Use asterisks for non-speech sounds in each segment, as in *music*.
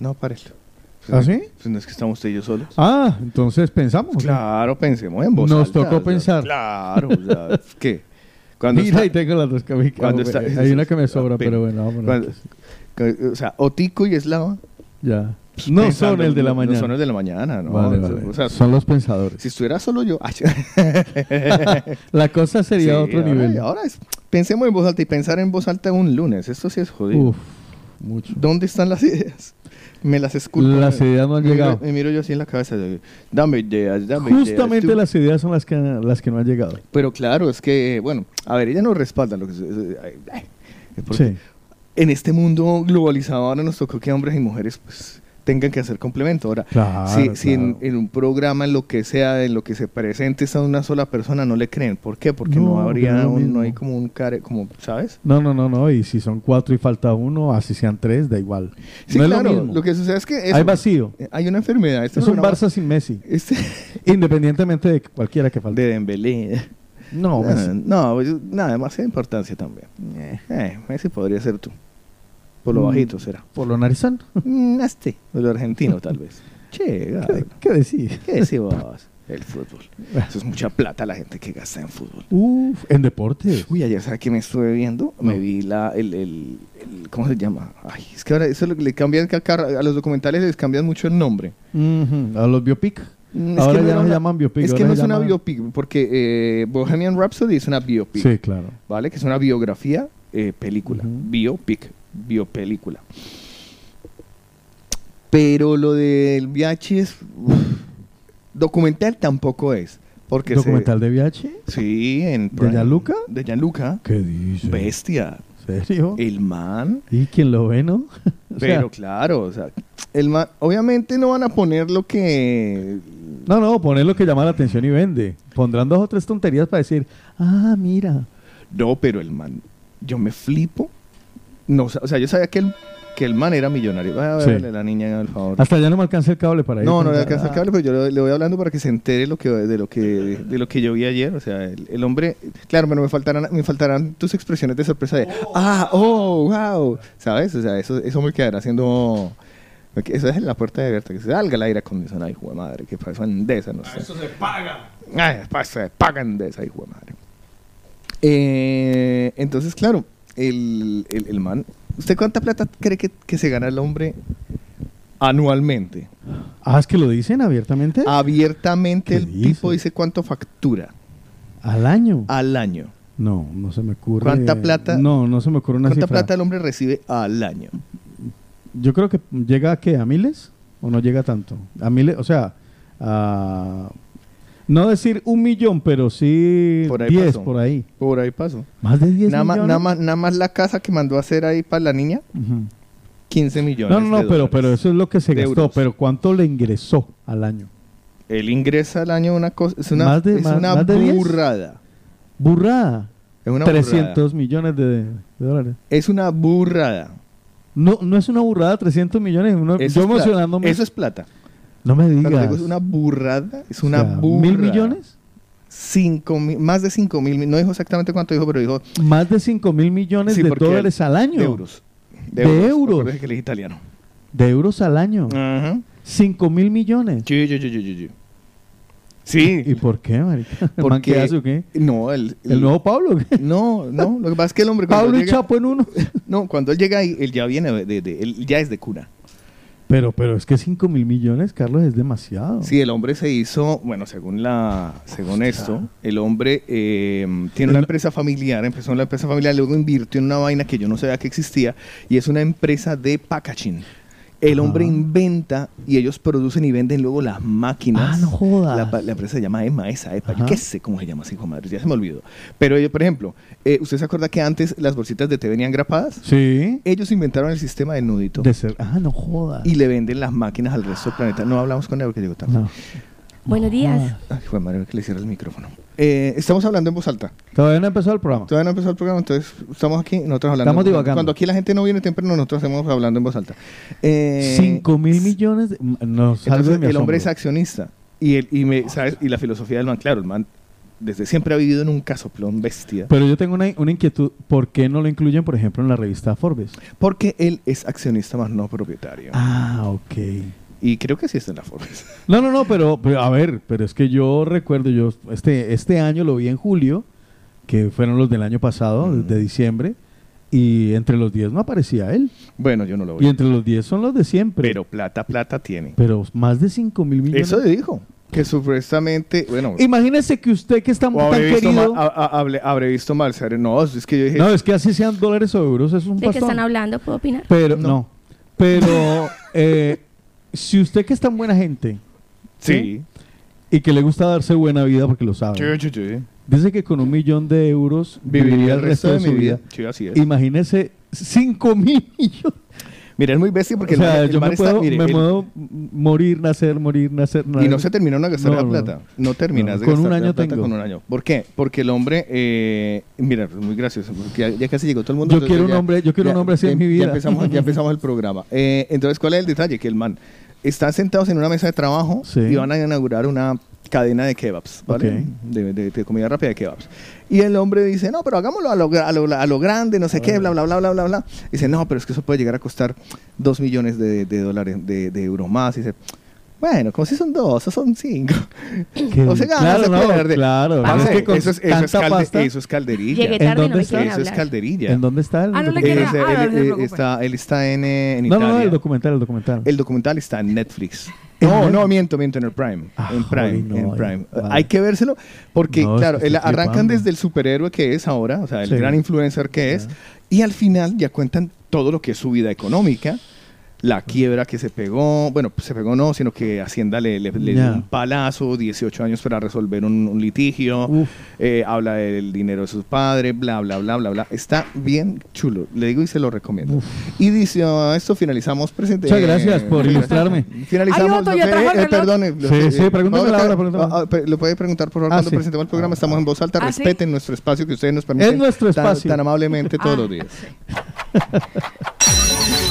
No, párelo. ¿Ah, sí? Pues no es que estamos usted y yo solos. Ah, entonces pensamos. Claro, pensemos en voz Nos alta, tocó pensar. Claro, o sea, ¿qué? Cuando Mira, está- ahí tengo las dos camisetas. cuando está- Hay una que me sobra, Pero- bueno, vámonos. cuando- o sea, Otico y Eslava Ya. No pensando- son el de la no- mañana. No son el de la mañana, ¿no? Vale, vale. o sea, son los pensadores. si estuviera solo yo... *laughs* La cosa sería sí, otro ahora- nivel. Ahora es, pensemos en voz alta y pensar en voz alta un lunes. Esto sí es jodido. Uf, mucho. ¿Dónde están las ideas? Me las esculpo. Las me- ideas no han me llegado. Miro, me miro yo así en la cabeza. Dame ideas, dame ideas. Justamente tú". las ideas son las que, las que no han llegado. Pero claro, es que, bueno, a ver, ella nos respalda lo que ay, ay, Sí. En este mundo globalizado ahora nos tocó que hombres y mujeres pues tengan que hacer complemento. Ahora, Claro, si, si en, un programa, en lo que sea, en lo que se presente está una sola persona, no le creen. ¿Por qué? Porque no, No, habría, lo un- no hay como un care, como, ¿sabes? No, no, no, no. Y si son cuatro y falta uno, así sean tres, da igual. Sí, no claro. es lo Lo, mismo. que sucede es que eso- Hay vacío. hay una enfermedad. Este es un Barça sin Messi. este- *laughs* Independientemente de cualquiera que falte. de Dembélé. No, *laughs* Messi. No, nada, demasiada importancia también. Eh, eh, Messi podría ser tú. Por lo Mm. bajito será. Por lo narizón. Mm, este, o lo argentino tal vez. Che, ¿Qué, qué decir? ¿Qué decís vos? El fútbol. Eso es mucha plata la gente que gasta en fútbol. Uf, en deportes. Uy, ayer, ¿sabes qué me estuve viendo? Me vi la, el, el, el- ¿cómo se llama? Ay, es que ahora eso es lo que le cambian, ca- ca- a los documentales les cambian mucho el nombre. A los biopic. Mm, Ahora no ya no se llaman biopic. Es que no es una biopic, porque eh, Bohemian Rhapsody es una biopic, Sí, claro. ¿vale? Que es una biografía, eh, película. Biopic, biopelícula. Pero lo del VIH es... uf, documental tampoco es. Porque se- ¿Documental de VIH? Sí, en ¿De Gianluca? De Gianluca. ¿Qué dice? Bestia. ¿Serio? El man. ¿Y quién lo ve, no? *laughs* O sea, Pero claro, o sea, el man, obviamente no van a poner lo que No, no, poner lo que llama la atención y vende. Pondrán dos o tres tonterías para decir, ah, mira. no, pero el man, yo me flipo. No, o sea, yo sabía que el que el man era millonario. Voy a Sí. verle a la niña, por favor. Hasta ya no me alcanza el cable para ir. No, no le Ah, alcanza el cable, pero yo le, le voy hablando para que se entere lo que, de, lo que, de lo que yo vi ayer. O sea, el, el hombre, claro, pero me faltarán, me faltarán tus expresiones de sorpresa de, ah, oh, wow, ¿sabes? O sea, eso, eso me quedará haciendo, eso es en la puerta de abierta, que se salga el aire acondicionado, hijo de madre, que pasó Endesa, no sé. Eso se paga. Ay, se pagan de esa hijo de madre. Eh, entonces, claro, el, el, el man, ¿usted cuánta plata cree que, que se gana el hombre anualmente? Ah, es que lo dicen abiertamente. Abiertamente ¿Qué el dice? tipo dice cuánto factura Al año. al año. No, no se me ocurre. ¿Cuánta plata- No, no se me ocurre una ¿Cuánta cifra. plata el hombre recibe al año? Yo creo que llega a qué, a miles o no llega tanto. A miles, o sea, a no decir un millón, pero sí Por ahí 10 pasó. por ahí. Por ahí pasó. Más de 10 Nada más, millones. nada, más, nada más la casa que mandó a hacer ahí para la niña, Ujú. 15 millones. No, no, no, de pero, eso es lo que se gastó. euros. Pero ¿cuánto le ingresó al año? Él ingresa al año una cosa, es una, ¿Más de- es más- una más de 10? burrada. Burrada. Es una 300 millones de, de dólares. Es una burrada. No, no es una burrada 300 millones. uno- Eso yo es plata. emocionándome. Eso es plata. No me digas. digo es una burrada, es O una sea, burrada. ¿Mil millones? Cinco mil, más de 5 mil, no dijo exactamente cuánto dijo, pero dijo Más de 5 mil millones Sí, de dólares al año. de euros. De euros. Que él es italiano. De euros al año. Ajá. 5 mil millones. Sí, sí, sí, sí, sí, sí. Sí. ¿Y por qué, marica? ¿El *laughs* Porque- qué hace o qué? No, el, ¿El nuevo Pablo? *laughs* No, no, lo que pasa es que el hombre *laughs* cuando Pablo y llega- Chapo en uno. No, cuando él llega ahí, él ya viene de, de- de- él ya es de cuna. Pero, pero es que 5 mil millones, Carlos, es demasiado. Sí, el hombre se hizo, bueno, según la, según esto, el hombre eh, tiene una empresa familiar, empezó en la empresa familiar, luego invirtió en una vaina que yo no sabía que existía y es una empresa de packaging. El hombre inventa y ellos producen y venden luego las máquinas. Ah, no jodas. La, pa- la empresa se llama EMA, esa EPA. Yo qué sé cómo se llama, hijo de madre, ya se me olvidó. Pero, eh, por ejemplo, eh, ¿usted se acuerda que antes las bolsitas de té venían grapadas? Sí. Ellos inventaron el sistema de nudito De ser. Ah, no jodas. y le venden las máquinas al resto del planeta. No hablamos con él porque llegó tarde. No. Buenos días. Ay, hijo de madre, que le cierre el micrófono. Eh, estamos hablando en voz alta. Todavía no empezó el programa. Todavía no empezó el programa, entonces estamos aquí, nosotros hablando. Estamos divagando. Cuando aquí la gente no viene temprano, nosotros estamos hablando en voz alta. Eh, 5 mil millones. de- No Entonces, de el hombre es accionista. Y, el, y, me, ¿sabes? y la filosofía del man, claro, el man desde siempre ha vivido en un casoplón bestia. Pero yo tengo una, una inquietud. ¿Por qué no lo incluyen, por ejemplo, en la revista Forbes? Porque él es accionista más no propietario. Ah, ok. Y creo que sí está en la Forbes. *laughs* No, no, no, pero, pero, a ver, pero es que yo recuerdo, yo este, este año lo vi en julio, que fueron los del año pasado, Mm. de diciembre, y entre los 10 no aparecía él. Bueno, yo no lo Y veo. entre los 10 son los de siempre. Pero plata, plata tiene. Pero más de 5 mil millones. Eso dijo. Que supuestamente, bueno, Imagínese que usted que está tan habré visto, querido... mal, a- a- habré- habré visto mal. ¿sabe? No, es que yo dije, No, es que así sean dólares o euros, es un ¿De qué están hablando? ¿Puedo opinar? Pero, no. No. Pero, *laughs* eh, si usted que es tan buena gente sí. y que le gusta darse buena vida porque lo sabe, Sí, sí, sí. dice que con un millón de euros Viviría el resto de mi vida. Sí, así es. Imagínese 5 mil *laughs* millones. Mira, es muy bestia porque o sea, el man- el yo me está- puedo, mire, me el- puedo morir, nacer, morir, nacer. Y no se terminaron de gastar No, la plata. No terminas No, de con gastar un año la plata tengo. con un año. ¿Por qué? Porque el hombre, eh, mira, es muy gracioso, porque ya, ya casi llegó todo el mundo. Yo quiero un hombre- yo quiero ya- un hombre así en mi vida. Ya empezamos, ya *laughs* empezamos el programa. Eh, entonces, ¿cuál es el detalle? Que el man está sentados en una mesa de trabajo Sí. y van a inaugurar una cadena de kebabs, ¿vale? De, de- de comida rápida de kebabs. Y el hombre dice, no, pero hagámoslo a lo, a lo, a lo grande, no sé qué, bla, bla, bla, bla, bla, bla. Dice, no, pero es que eso puede llegar a costar dos millones de, de dólares, de, de euros más. Y dice, bueno, como si son dos, o son cinco. Que- *laughs* o gana, claro, se no, pierde. claro. Parce, Es que con eso, es, eso, es tanta calde- pasta- eso es calderilla. Llegué ¿En tarde y no dónde me está? Eso es calderilla. ¿En dónde está el Ah, no Él, documental? es- ah, él- no él está, él está en, eh, en No, no, no, Italia. el documental, el documental. El documental está en Netflix. ¿En No, no, miento, miento, en el Prime. Ah, en Prime, joder, no, en Prime. vale. Hay que vérselo porque, No, claro, el- arrancan desde el superhéroe que es ahora, o sea, el Sí. gran influencer que es, y al final ya cuentan todo lo que es su vida económica, la quiebra que se pegó, bueno, pues se pegó no, sino que Hacienda le, le- le Ya. dio un palazo, 18 años para resolver un, un litigio, eh, habla del dinero de sus padres, bla, bla, bla, bla, bla. Está bien chulo, le digo y se lo recomiendo. Uf. Y dice, ah, esto finalizamos presente. Muchas gracias por ilustrarme. *laughs* Finalizamos. Ay, el eh, reloj. perdone. Sí, sí, pregúntame la que- hora, pregúntame. ah, ah, Lo puede preguntar por favor Ah, cuando sí. presentemos el programa. Estamos en voz alta. Ah, ¿sí? Respeten nuestro espacio que ustedes nos permiten. Es nuestro tan- espacio. Tan, amablemente todos Ah. los días. *laughs*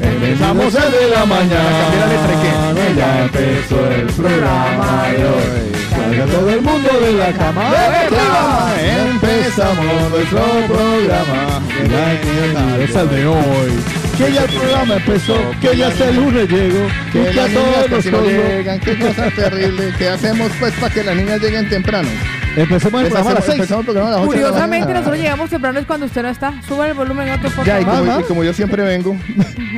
Empezamos el de la mañana. Cambié la letra y qué. Ya empezó el programa de hoy. Salga todo el mundo de la cama. Empezamos nuestro programa. Es el de hoy. Que ya el programa empezó, que ya el lunes llegó, Que y que a las niñas todos casi no llegan. Qué cosa terrible. ¿Qué hacemos pues para que las niñas lleguen temprano? Empecemos el programa a las seis. empezamos el programa a las ocho de la Curiosamente, mañana. nosotros llegamos temprano es cuando usted no está. Sube el volumen otro por Ya, y favor. como, Mamá. y como yo siempre vengo.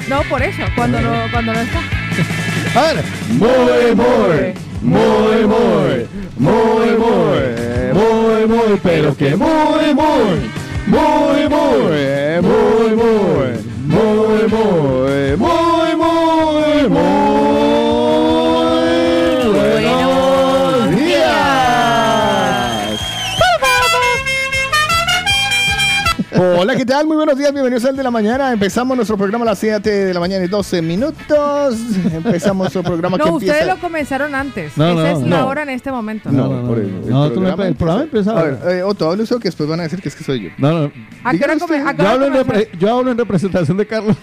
No, por eso, cuando no, cuando no está. A ver. Muy, muy, muy, muy, muy, muy, muy, muy, pero que muy, muy, muy, muy, muy, muy, muy, muy, muy, muy, Hola, ¿qué tal? Muy buenos días, bienvenidos al de la mañana. Empezamos nuestro programa a las 7 de la mañana y 12 minutos. Empezamos nuestro programa que No, ustedes empieza... lo comenzaron antes. No, Esa no, es la no. hora en este momento. No, No, no, por no. el, No, tú no- el programa empieza A ver, ahora. eh, Otto, hable usted que después van a decir que es que soy yo. No, no. ¿A qué hora Dígame come- usted. a qué Yo hora hablo, en comenzó? repre- yo hablo en representación de Carlos.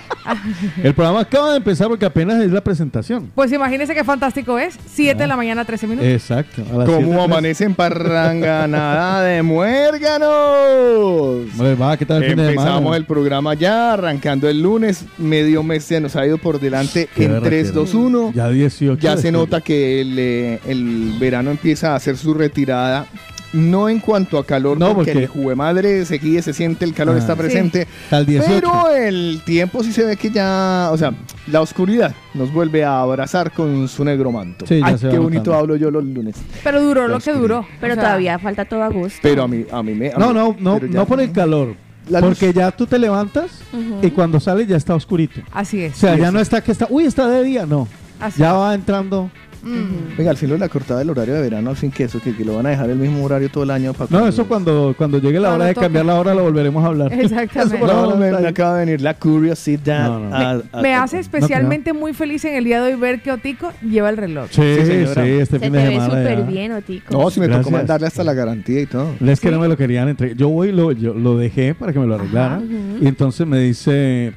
*laughs* el programa acaba de empezar porque apenas es la presentación. Pues imagínense qué fantástico es. 7 de la mañana, 13 minutos. Exacto. a las ¿Cómo siete, amanece en Parranga? *laughs* Nada de muérganos. tres. Hombre, va, ¿qué tal el fin de Empezamos semana? el programa ya, arrancando el lunes. Medio mes se nos ha ido por delante Qué en berraquera. 3, 2, 1. Ya 18. Ya de se julio. nota que el, eh, el verano empieza a hacer su retirada. No en cuanto a calor, No, porque, porque- el jugue madre se guíe, se siente, el calor Ah. está Sí. presente. 18. Pero el tiempo sí se ve que ya, o sea, la oscuridad nos vuelve a abrazar con su negro manto. Sí, ya Ay, qué bonito notando. hablo yo los lunes. Pero duró lo que duró. Pero O sea, todavía falta todo a gusto. Pero a mí, a mí me... a No, no, no, no por el calor. La luz. porque ya tú te levantas y cuando sales ya está oscurito. Así O es. sea, Sí, ya sí. no está que está, uy, está de día, no. Así Ya es. va entrando Mm. Venga, al fin lo de la cortada del horario de verano, al fin que eso, que, que lo van a dejar el mismo horario todo el año para No, eso cuando, cuando llegue la hora de toque. cambiar la hora lo volveremos a hablar. *laughs* Exactamente. No, me, acaba de venir la curiosidad. No, no. a- a- Me hace especialmente muy feliz en el día de hoy ver que Otico lleva el reloj. Sí, Sí, sí, este Se fin te de ve semana. súper ya. bien, Otico. No, si me Gracias. tocó mandarle hasta la garantía y todo. Es que no me lo querían entregar. Yo voy y lo, yo lo dejé para que me lo arreglaran. Y entonces me dice,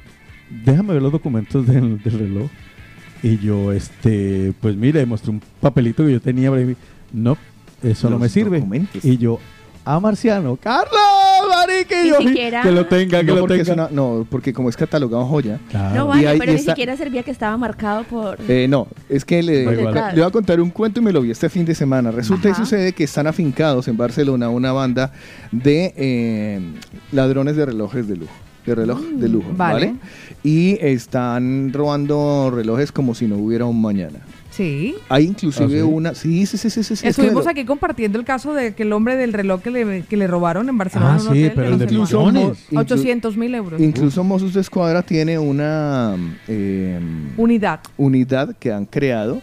déjame ver los documentos del, del reloj. Y yo, este, pues mire, mostré un papelito que yo tenía. No, eso no me sirve. documentos. Y yo, a Marciano, Carlos, marica, y Ni yo, siquiera- que lo tenga, que No lo tenga. una- no, porque como es catalogado joya. Claro. No Y vale, pero ni está- siquiera servía que estaba marcado por... Eh, no, es que le, le, voy a contar un cuento y me lo vi este fin de semana. Resulta Ajá. y sucede que están afincados en Barcelona una banda de eh, ladrones de relojes de lujo. De reloj de lujo, vale. ¿vale? Y están robando relojes como si no hubiera un mañana. Sí. Hay inclusive ¿Ah, sí? una... Sí, sí, sí, sí, sí. sí, es que me Estuvimos lo- aquí compartiendo el caso de que el hombre del reloj que le, que le robaron en Barcelona. Ah, en un sí, hotel, pero el de. Incluso, millones. Mo- inclu- 800 mil euros. Incluso Mossos de Escuadra tiene una eh, Unidad. unidad que han creado, Ujú.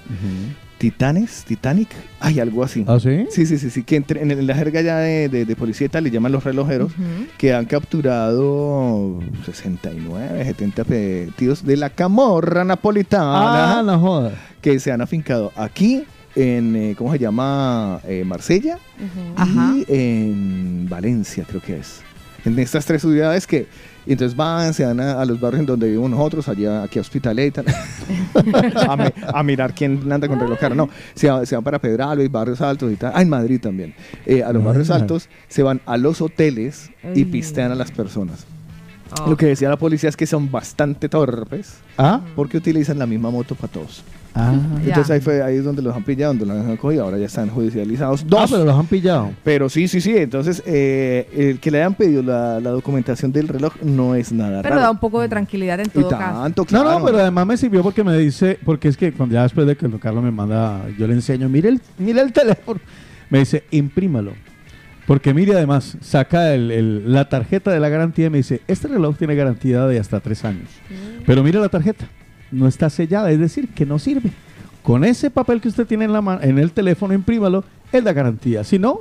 Titanes, Titanic, hay algo así. ¿Ah, sí? Sí, sí, sí, sí, que entre- en, el- en la jerga ya de, de- de policía y tal le llaman los relojeros, que han capturado 69, 70 pedidos de la camorra napolitana Ah, no jodas. que se han afincado aquí en, eh, ¿cómo se llama? Eh, Marsella. Ajá. y en Valencia, creo que es. En estas tres ciudades que y entonces van, se van a, a los barrios en donde vivimos nosotros, allá aquí a Hospitalet, y *laughs* tal, a, mi- a mirar quién anda con reloj caro. No, se, va- se van para Pedralbes, barrios altos y tal. Ah, en Madrid también. Eh, a los Ah. barrios altos se van a los hoteles y Ay. pistean a las personas. Oh. Lo que decía la policía es que son bastante torpes Ah, porque utilizan la misma moto para todos. Ah. Entonces ahí, fue, ahí es donde los han pillado, donde los han cogido. Ahora ya están judicializados. Dos. Ah, pero los han pillado. Pero sí, sí, sí. Entonces, eh, el que le hayan pedido la, la documentación del reloj no es nada Pero da raro. un poco de tranquilidad en todo caso. tanto, No, claro. no, pero además me sirvió porque me dice, porque es que cuando ya después de que Carlos me manda, yo le enseño, mire el, mire el teléfono, me dice, imprímalo. Porque mire además, saca el- el- la tarjeta de la garantía y me dice, este reloj tiene garantía de hasta tres años. Pero mire la tarjeta, no está sellada, es decir, que no sirve. Con ese papel que usted tiene en, la ma- en el teléfono, imprímalo, es la garantía. Si no,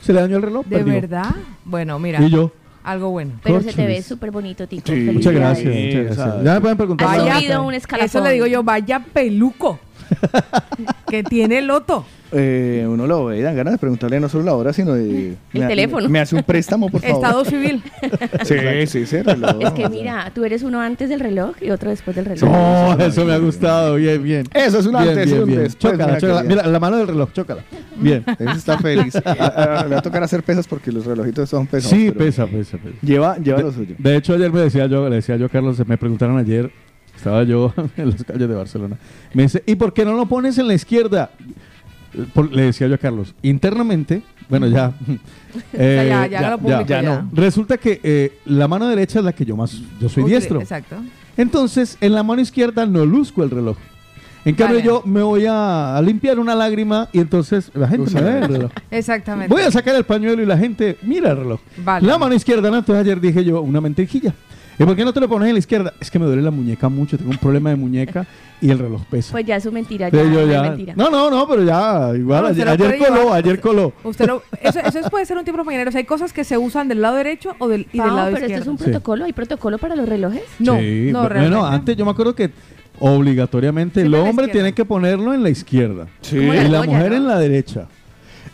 se le dañó el reloj. ¿De perdió. verdad? Bueno, mira, Y yo, algo bueno. Pero se te ve súper bonito, Tico. Sí. muchas gracias. Sí, muchas gracias. Ya me pueden preguntar. Vaya. subido un escalafón. Eso le digo yo, vaya peluco. *laughs* que tiene loto. Eh, uno lo ve y dan ganas de preguntarle no solo la hora, sino de... El me- teléfono. Me, hace un préstamo, por *laughs* favor. Estado civil. *laughs* Sí, sí, sí, reloj. Es que mira, tú eres uno antes del reloj y otro después del reloj. Oh, eso me ha gustado. Bien, bien. Eso es un Bien, antes y un bien. después. Chócala, mira, chócala. Mira, la mano del reloj, chócala. Bien. *laughs* Ese está feliz. A- a- le va a tocar hacer pesas porque los relojitos son pesados. Sí, pesa, pesa, pesa. Lleva, lleva lo suyo. De hecho, ayer me decía yo, le decía yo a Carlos, me preguntaron ayer, estaba yo en las calles de Barcelona, me dice, ¿y por qué no lo pones en la izquierda? Por- le decía yo a Carlos, internamente, bueno, ya. *laughs* *laughs* eh, ya, ya, lo publicó ya no. Resulta que eh, la mano derecha es la que yo más, yo soy diestro. Exacto. Entonces, en la mano izquierda no luzco el reloj. En cambio, Vale. yo me voy a, a limpiar una lágrima y entonces la gente Usa me la ve el reloj. Exactamente. Voy a sacar el pañuelo y la gente mira el reloj. Vale. La mano izquierda, ¿no? Entonces ayer dije yo, una mentirijilla. ¿Y por qué no te lo pones en la izquierda? Es que me duele la muñeca mucho, tengo un problema de muñeca y el reloj pesa. Pues ya es su mentira, ya, yo ya- mentira. No, no, no, pero ya, igual, No, ayer, ayer coló, llevar. ayer coló. Usted lo- eso, eso puede ser un tipo mañanero. O sea, hay cosas que se usan del lado derecho o del, y del lado pero esto izquierdo. es un Sí. protocolo, ¿hay protocolo para los relojes? No, Sí, no, bueno, realmente. antes yo me acuerdo que obligatoriamente el Siempre hombre tiene que ponerlo en la izquierda Sí. Y la mujer ¿no? en la derecha.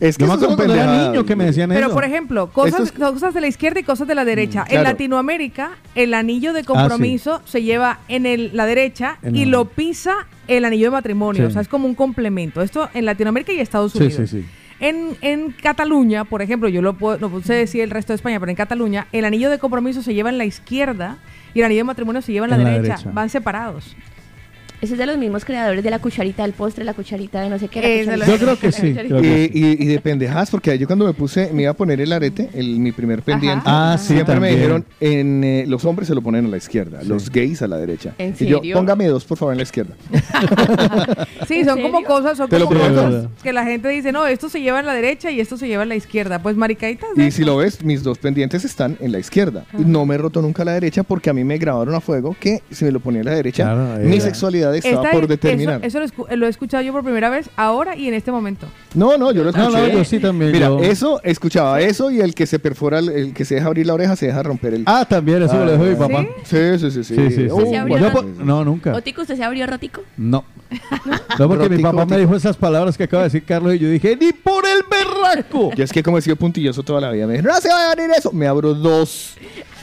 Es que Yo me cuando era niño que me decían Pero, eso. por ejemplo, cosas, cosas de la izquierda y cosas de la derecha. En claro. Latinoamérica, el anillo de compromiso se lleva en el- la derecha En y la- lo pisa el anillo de matrimonio. Sí. O sea, es como un complemento. Esto en Latinoamérica y Estados Sí, Unidos. sí, sí. En, en Cataluña, por ejemplo, yo lo puedo, no sé decir el resto de España, pero en Cataluña, el anillo de compromiso se lleva en la izquierda y el anillo de matrimonio se lleva en la, En la derecha. derecha. Van separados. Ese es de los mismos creadores de la cucharita del postre, la cucharita de no sé qué. la la- Yo creo que sí. creo que Y, y- y de pendejadas, porque yo cuando me puse, me iba a poner el arete, el, mi primer pendiente, Ah, sí, siempre me dijeron, en, eh, los hombres se lo ponen a la izquierda, los gays a la derecha. ¿En Y yo, serio? póngame dos, por favor, en la izquierda. *laughs* *laughs* Sí, ¿En son como serio? cosas, son Te lo como cosas que la gente dice, no, esto se lleva en la derecha y esto se lleva en la izquierda. Pues maricaitas. Y si lo ves, mis dos pendientes están en la izquierda. Y no me he roto nunca la derecha porque a mí me grabaron a fuego que si me lo ponía en la derecha, Claro, mi sexualidad estaba Esta- por determinar. Eso, eso lo, he escuchado yo por primera vez ahora y en este momento. No, no, yo lo No, escuché. no, yo sí también. Mira, yo- eso, escuchaba eso y el que se perfora, el, el que se deja abrir la oreja, se deja romper el... Ah, también, eso me lo dijo mi Ah, papá. Sí, sí, sí, sí. Sí, sí, sí. Uh, ¿Se abrió Yo la- po- no, nunca. Otico, ¿usted se abrió rotico? No. No, porque mi Rotico, papá me dijo esas palabras que acaba de decir Carlos y yo dije, ¡ni por el berraco! Yo es que como he sido puntilloso toda la vida, me dijeron, no se va a abrir eso. Me abro dos.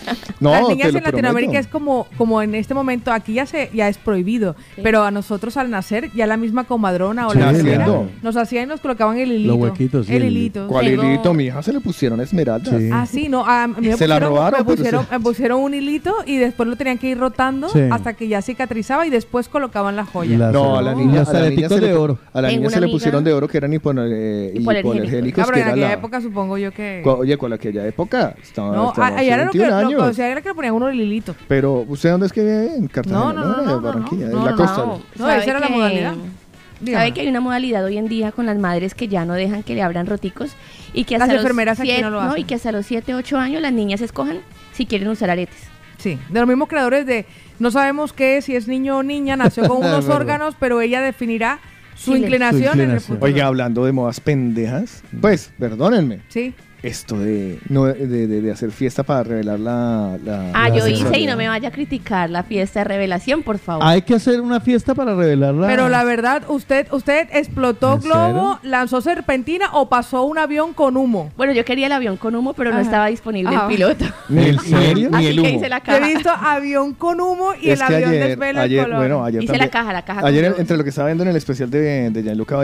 *laughs* No, Las niñas en Latinoamérica prometo. es como, como en este momento, aquí ya se ya es prohibido, Sí. pero a nosotros al nacer, ya la misma comadrona o Sí, la naciendo. nos hacían y nos colocaban el hilito. Los huequitos, sí, el el hilito. ¿Cuál Tengo- hilito? Mi hija se le pusieron esmeraldas. Sí. Ah, sí, no, a mí me Se la pusieron, robaron, me pusieron, se- me pusieron un hilito y después lo tenían que ir rotando Sí. hasta que ya cicatrizaba y después colocaban la joya. La- No, a la niña, a la niña se le, de oro. A la niña se le pusieron de oro que eran eh, Hipoalergénicos. Ah, pero en aquella la- época supongo yo que... Oye, con aquella época estaba, No, allá era lo que, 21 lo, años. o sea, era que le ponían uno el hilito. Pero, ¿usted dónde es que vive? En Cartagena, No, no, no, En no, no, Barranquilla, no, en la no, costa. no. ¿Sabe esa era la modalidad. ¿Sabe Dígame. que hay una modalidad hoy en día con las madres que ya no dejan que le abran roticos? Y que Las hasta los enfermeras aquí siete- no lo hacen. Y que hasta los 7, 8 años las niñas escojan si quieren usar aretes. Sí, de los mismos creadores de no sabemos qué, si es niño o niña, nació con *laughs* unos órganos, pero ella definirá su Sí, inclinación, Su en el inclinación. futuro. Oiga, hablando de modas pendejas, pues, perdónenme. Sí. Esto de, no, de, de- de hacer fiesta para revelar la. la Ah, la yo hice y no me vaya a criticar la fiesta de revelación, por favor. Hay que hacer una fiesta para revelarla. Pero la verdad, usted usted explotó ¿En globo, lanzó serpentina o pasó un avión con humo. Bueno, yo quería el avión con humo, pero no estaba disponible Ah. el piloto. *laughs* Ni el, ¿En serio? Ni Así el que humo. hice la Yo he caja. visto avión con humo y Es el avión ayer, desvela ayer, el color. bueno, ayer Hice también- la caja, la caja con Ayer, entre lo que estaba viendo en el especial de, de Gianluca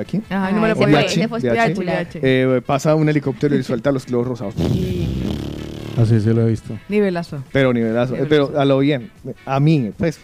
aquí, Ajá, no me lo espectacular. eh, pasa un helicóptero y suelta los globos rosados. Así se lo he visto. Nivelazo. Pero nivelazo. eh, pero a lo bien. A mí, pues.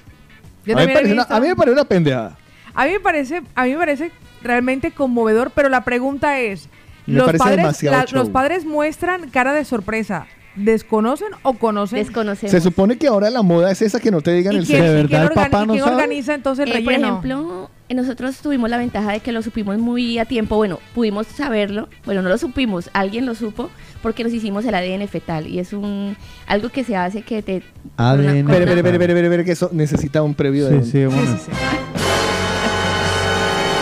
Yo a, mí me parece una, visto- a mí me parece una pendejada. A mí me parece, a mí me parece realmente conmovedor, pero la pregunta es, Me los padres, la- los padres muestran cara de sorpresa, ¿desconocen o conocen? Desconocemos. Se supone que ahora la moda es esa que no te digan ¿Y el quién, ¿De verdad quién el papá no quién sabe? organiza entonces el Eh, por relleno? ejemplo, eh, nosotros tuvimos la ventaja de que lo supimos muy a tiempo. Bueno, pudimos saberlo. Bueno, no lo supimos, alguien lo supo porque nos hicimos el ADN fetal y es un algo que se hace que te ADN Espere, espere, espere, espere, espere, que eso necesita un previo de Sí, sí, bueno.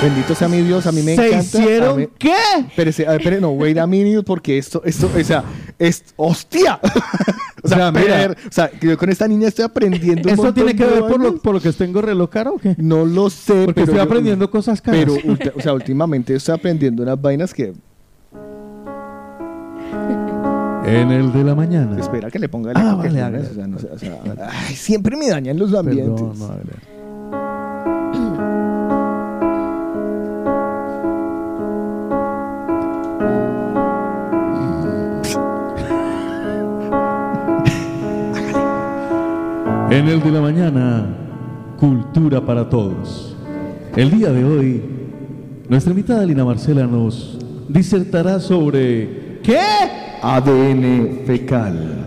Bendito sea mi Dios, a mí me ¿Se encanta. a hicieron mí- qué? Espérese, a ver, no, wait a minute, porque esto, esto, o sea, es, ¡hostia! *laughs* o, sea, sea, mira. per- o sea, yo con esta niña estoy aprendiendo un ¿Eso tiene que ver por lo, por lo que tengo reloj caro o qué? No lo sé, Porque pero estoy yo- aprendiendo cosas caras. Pero, o sea, últimamente estoy aprendiendo unas vainas que... En el de la mañana. Espera que le ponga el Ah, eco vale, o sea, no sé, o sea, ay, siempre me dañan los ambientes. Perdón, madre. En el de la mañana, cultura para todos. El día de hoy, nuestra invitada Lina Marcela nos disertará sobre ¿qué? ADN fecal.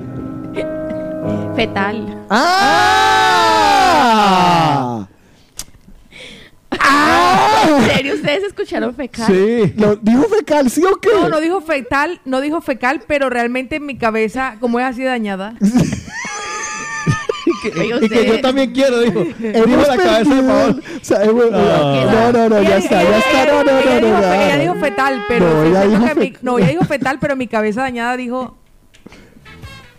fetal. ¡Ah! ¿En serio ustedes escucharon fecal? Sí. ¿Lo dijo fecal, sí o qué? No, no dijo fetal, no dijo fecal, pero realmente en mi cabeza, como es así dañada, *laughs* Y que yo también quiero, dijo. *laughs* Dijo la cabeza de perdido- Paola. o sea, hemos- No. no, no, no, ya está, ya está, ella- no, no, no, dijo no, Ella dijo fetal, pero No, ella dijo que mi- fe- no, ella dijo fetal, pero mi cabeza dañada dijo,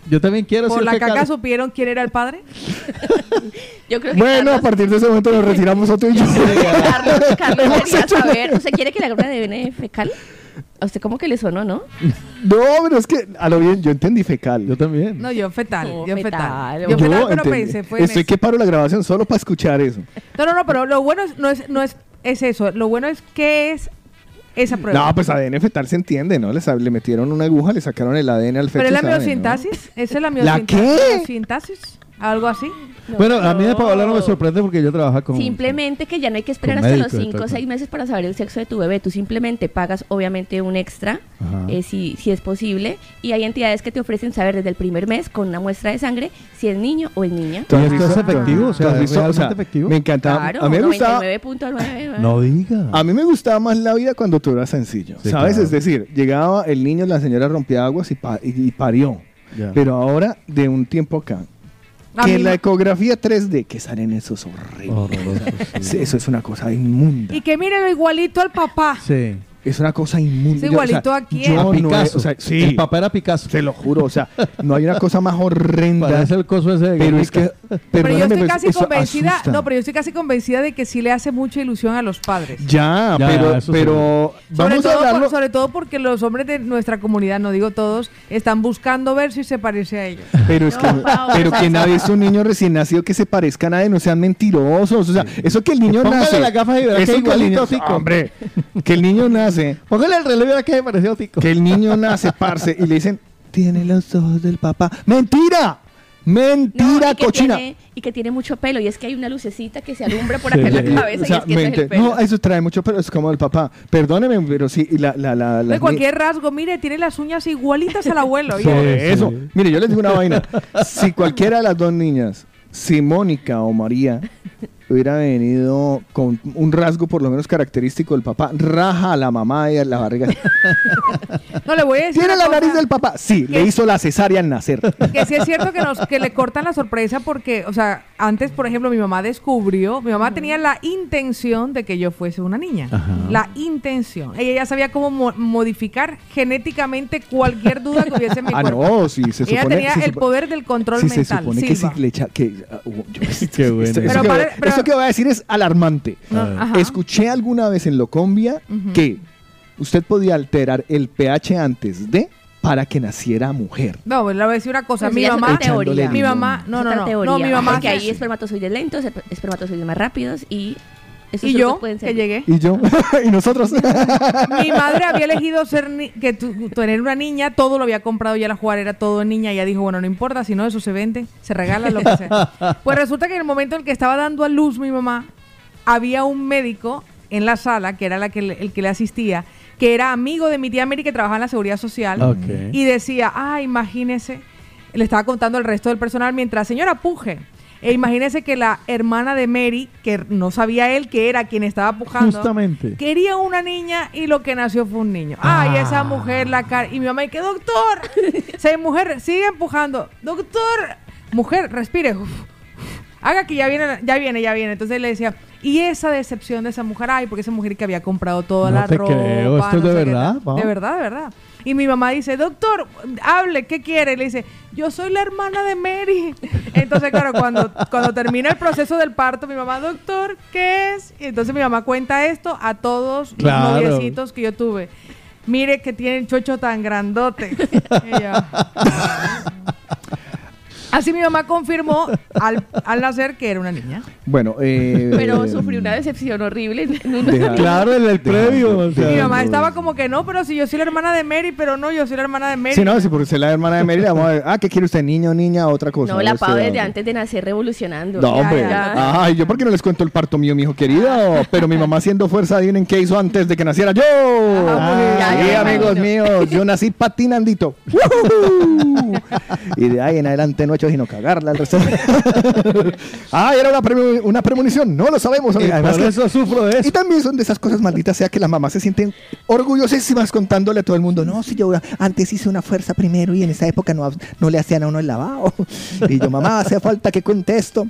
Yo también quiero por ser la fecal. caca supieron quién era el padre. *laughs* Yo creo que Bueno, a partir de ese momento nos *laughs* retiramos otro y yo. Carlos, Carlos quería saber. ¿Usted quiere que le haga una ADN fecal? A usted como que le sonó, ¿no? No, pero es que a lo bien, yo entendí fecal. Yo también. No, yo fetal, No, yo fetal, fetal. yo Yo fetal, pero entendí. pensé, fue en Estoy eso. que paro la grabación solo para escuchar eso. No, no, no, pero lo bueno es, no es, no es, es eso. Lo bueno es que es esa prueba. No, pues ADN fetal se entiende, ¿no? Le, sa- le metieron una aguja, le sacaron el ADN al feto. pero es la y saben, ¿no? miosintasis, esa es la ¿La qué? miosintasis, algo así. Bueno, a mí de Paola no me sorprende porque yo trabajo con... Simplemente que ya no hay que esperar hasta médicos los y 5 todo o 6 eso. meses para saber el sexo de tu bebé. Tú simplemente pagas, obviamente, un extra, eh, si, si es posible. Y hay entidades que te ofrecen saber desde el primer mes, con una muestra de sangre, si es niño o es niña. ¿Tú has ¿Y esto visto- es efectivo? O sea, tú has ¿es visto? realmente efectivo? Me encantaba. Claro, a mí me gustaba. 99.9. No diga. A mí me gustaba más la vida cuando todo era sencillo, Sí, ¿sabes? claro. Es decir, llegaba el niño, la señora rompía aguas y, pa- y- y parió. Pero ahora, de un tiempo acá, que la no. ecografía 3D, que salen esos horribles. Sí, Eso es una cosa inmunda. Y que mírelo igualito al papá. Sí. Es una cosa inmunda. Es Yo, o sea, igualito a quién. yo A no Picasso. o sea, sí, El papá era Picasso. te lo juro. O sea, no hay una cosa más horrenda. Parece el coso ese de Pero es que, Pero yo estoy casi convencida, asusta. no, pero yo estoy casi convencida de que sí le hace mucha ilusión a los padres. Ya, Ya, pero, pero Sobre vamos a todo, por- hablarlo. sobre todo porque los hombres de nuestra comunidad, no digo todos, están buscando ver si se parece a ellos. Pero es que, No, pero que nadie es un niño recién nacido que se parezca a nadie, no sean mentirosos. O sea, eso que el niño nace. las gafas y verá que eso que el igualito niño, a Tico. hombre, que el niño nace, Póngale el reloj y verá que me pareció Tico. que el niño nace, parce, y le dicen, tiene los ojos del papá. ¡Mentira! No, ¡Mentira, y que cochina! Tiene, y que tiene mucho pelo. Y es que hay una lucecita que se alumbra por Sí. acá en la cabeza O sea, y es que ese es mente- el pelo. no, eso trae mucho, pero es como el papá. Perdóneme, pero sí, y la, la, la, De cualquier rasgo, mire, tiene las uñas igualitas al abuelo. Sí. eso. sí. Mire, yo les digo una vaina. Si cualquiera de las dos niñas, si Mónica o María, hubiera venido con un rasgo por lo menos característico del papá, raja a la mamá y a la barriga. *laughs* No le voy a decir. ¿Tiene la cosa, nariz del papá? Sí, le hizo la cesárea al nacer. Que sí es cierto que, nos, que le cortan la sorpresa porque, o sea, antes, por ejemplo, mi mamá descubrió, mi mamá tenía la intención de que yo fuese una niña. Ajá. La intención. Ella ya sabía cómo mo- modificar genéticamente cualquier duda que hubiese en mi Ah, cuerpo. no, sí, se Ella supone... tenía se el poder del control sí, se mental. supone que si le echa... Que, ah, uh, yo- *laughs* Qué bueno. Pero pero- esto que voy a decir es alarmante. No, A ver. ajá. Escuché alguna vez en Locombia Ujú. que usted podía alterar el pH antes de para que naciera mujer. No, pues le voy a decir una cosa. Pues mi mamá, teoría. mi mamá, no, no, no, teoría, no, mi mamá, Porque se- hay espermatozoides lentos, esper- espermatozoides más rápidos y y yo, que llegué. Y yo, *laughs* y nosotros. Mi madre había elegido ser ni- que tener una niña, todo lo había comprado ya la jugar era todo en niña, ella dijo, bueno, no importa, si no eso se vende, se regala lo que sea. *laughs* Pues resulta que en el momento en el que estaba dando a luz mi mamá, había un médico en la sala, que era la que le- el que le asistía, que era amigo de mi tía Mary que trabajaba en la seguridad social Ok. y decía, ah, imagínese, le estaba contando el resto del personal mientras, señora Puje, e imagínese que la hermana de Mary, que no sabía él que era quien estaba pujando, Justamente. quería una niña y lo que nació fue un niño. Ay, Ah. esa mujer, la cara. Y mi mamá, ¿qué doctor? Se mujer, sigue empujando. Doctor, mujer, respire. Uf. Haga que ya viene, ya viene, ya viene. Entonces le decía, y esa decepción de esa mujer, ay, porque esa mujer que había comprado toda No la te ropa. creo, ¿esto es de verdad? De verdad, de verdad. Y mi mamá dice, doctor, hable, ¿qué quiere? Y le dice, yo soy la hermana de Mary. Entonces, claro, cuando, cuando termina el proceso del parto, mi mamá, doctor, ¿qué es? Y entonces mi mamá cuenta esto a todos Claro. los noviecitos que yo tuve. Mire que tiene el chocho tan grandote. *laughs* Y yo, *laughs* Así mi mamá confirmó al, al nacer que era una niña. bueno, eh, Pero sufrí una decepción horrible. *laughs* en deja- Claro, en el previo. o sea, Y mi mamá estaba como que no, pero si yo soy la hermana de Mary, pero no, yo soy la hermana de Mary. Sí, no, sí, porque usted es la hermana de Mary, le vamos a ver, ah, ¿qué quiere usted, niño, niña, otra cosa? No, la Usted, Pau desde antes de nacer revolucionando. No, hombre. ya. Ay, yo por qué no les cuento el parto mío, mi hijo querido. Pero mi mamá haciendo fuerza, adivinen qué hizo antes de que naciera yo. Ah, ya, sí, ya, amigos míos, yo nací patinandito. *laughs* Y de ahí en adelante no he hecho sino cagarla el resto. *laughs* ah, era una, premo- una premonición, no lo sabemos. y amigo. Además por que- eso sufro de y eso. también son de esas cosas malditas, sea que las mamás se sienten orgullosísimas contándole a todo el mundo, no, si yo antes hice una fuerza primero y en esa época no, no le hacían a uno el lavado. *laughs* Y yo, mamá, hace falta que cuente esto.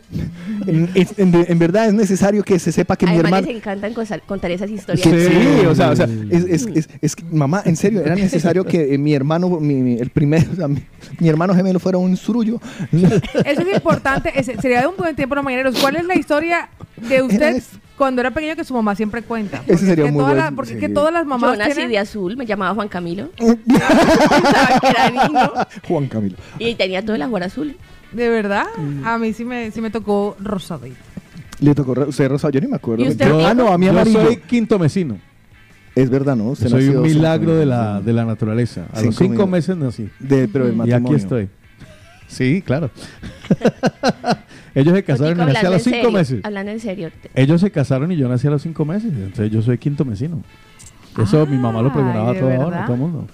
En, es- en- en verdad es necesario que se sepa que mi Además hermano... les encantan contar esas historias. Sí, Sí. o sea, o sea, es, es- es- mamá, en serio, era necesario que eh, mi hermano, mi, mi- el primero, o sea, mi, mi hermano gemelo fuera un surullo. *laughs* Eso es importante. sería de un buen tiempo los mañaneros. ¿Cuál es la historia de usted cuando era pequeño que su mamá siempre cuenta? Ese Porque sería es que muy todas buen- las- Porque es sí. que todas las mamás Yo nací tienen- de azul, me llamaba Juan Camilo. *laughs* Pensaba que era niño Juan Camilo. y tenía todo el ajuar azul. De verdad, Mm. a mí sí me, sí me tocó rosadito. Le tocó usted rosado, yo ni me acuerdo. ¿Y usted, Yo- ah, no, a mí Yo soy quinto mesino. Es verdad, ¿no? Soy un milagro de la, ¿no? de la naturaleza. A Cinco los cinco meses nací. De, pero Y aquí estoy. Sí, claro. *laughs* Ellos se casaron y Tico, nací a los cinco serio, meses. Hablando en serio. Ellos se casaron y yo nací a los cinco meses. Entonces yo soy quinto mesino. Eso mi mamá lo preguntaba Ay, a todo el mundo.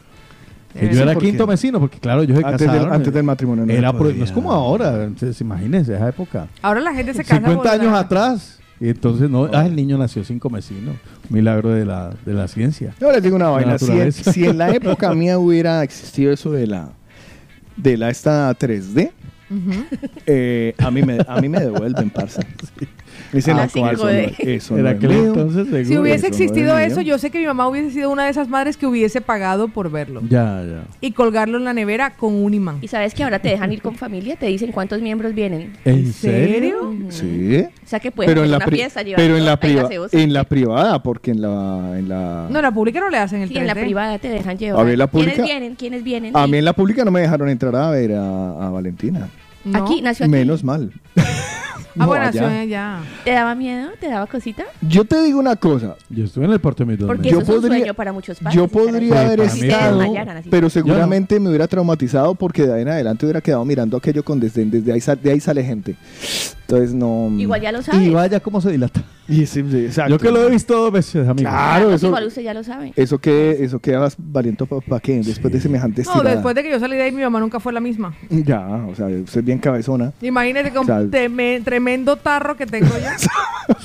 Que yo era ¿por qué? quinto mesino, porque claro, ellos se Antes del- casaron. antes del matrimonio no Era no es como ahora. Entonces, imagínense, esa época. Ahora la gente se casa 50 por años la- atrás. Y entonces, no, ah, el niño nació cinco mesinos. Milagro de la, de la ciencia. Yo les digo una vaina. Si si en la época *laughs* mía hubiera existido eso de la de la esta 3D, eh, a, mí me, a mí me devuelven, *laughs* parce. Me dicen, A "No, las cinco eso, no, de- *laughs* eso En no es aquel mío". entonces, seguro. Si hubiese existido eso, yo sé que mi mamá hubiese sido una de esas madres que hubiese pagado por verlo. Ya, ya. Y colgarlo en la nevera con un imán. Y sabes que ahora te dejan ir con familia, te dicen cuántos miembros vienen. ¿En serio? Sí. O sea que puedes Pero en la, una fiesta pero en la, priva- en la privada, porque en la, en la No, en la pública no le hacen el Sí, en la 3D. privada te dejan llevar. A ver, la pública- ¿Quiénes vienen? ¿Quiénes vienen? a mí en la pública no me dejaron entrar a ver a, a Valentina. No. Aquí, nació aquí. Menos mal. *laughs* Ah, bueno, allá. ella. ¿Te daba miedo? ¿Te daba cosita? Yo te digo una cosa. Yo estuve en el Puerto de Porque. Yo eso es un podría- sueño para muchos padres. Yo podría haber estado, desmayaran pero seguramente me hubiera traumatizado porque de ahí en adelante hubiera quedado mirando aquello con desdén. Desde ahí, sal- de ahí sale gente. Entonces no. Igual ya lo sabes. Y vaya cómo se dilata. Y sí, sí, exacto. Yo que lo he visto dos veces, amigo. Claro, pues eso. Igual usted ya lo sabe. Eso que, eso queda valiente para qué, después de semejante No, estirada. después de que yo salí de ahí, mi mamá nunca fue la misma. *laughs* Ya, o sea, usted es bien cabezona. Imagínese con O sea, tremendo tarro que tengo yo.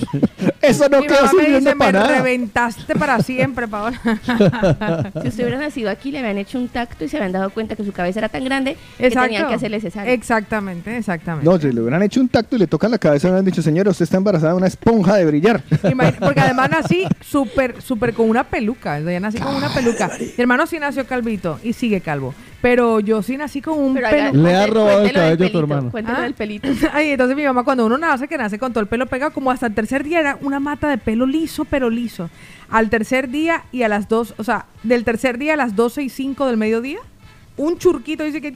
*laughs* Eso no mi queda mamá me sirviendo dice, me para nada. reventaste para siempre, Paola. *laughs* Si usted hubiera nacido aquí, le habían hecho un tacto y se habían dado cuenta que su cabeza era tan grande que Exacto. tenían que hacerle cesárea. Exactamente, exactamente. No, si le hubieran hecho un tacto y le tocan la cabeza, le hubieran dicho, señora, usted está embarazada de una esponja de brillar. Imagina- *laughs* porque además nací súper, súper con una peluca. Ya nací con una peluca. Mi hermano sí nació calvito y sigue calvo. Pero yo sí nací con un Pero pelo. Le ha cuente- robado el cuéntelo del cabello a tu pelito, hermano. Cuéntelo Ah. del pelito. *laughs* Ay, entonces mi mamá cuando uno nace, que nace con todo el pelo pegado, como hasta el tercer día era una mata de pelo liso, pero liso. Al tercer día y a las dos, o sea, del tercer día a las 12 y 5 del mediodía, un churquito dice que... *laughs*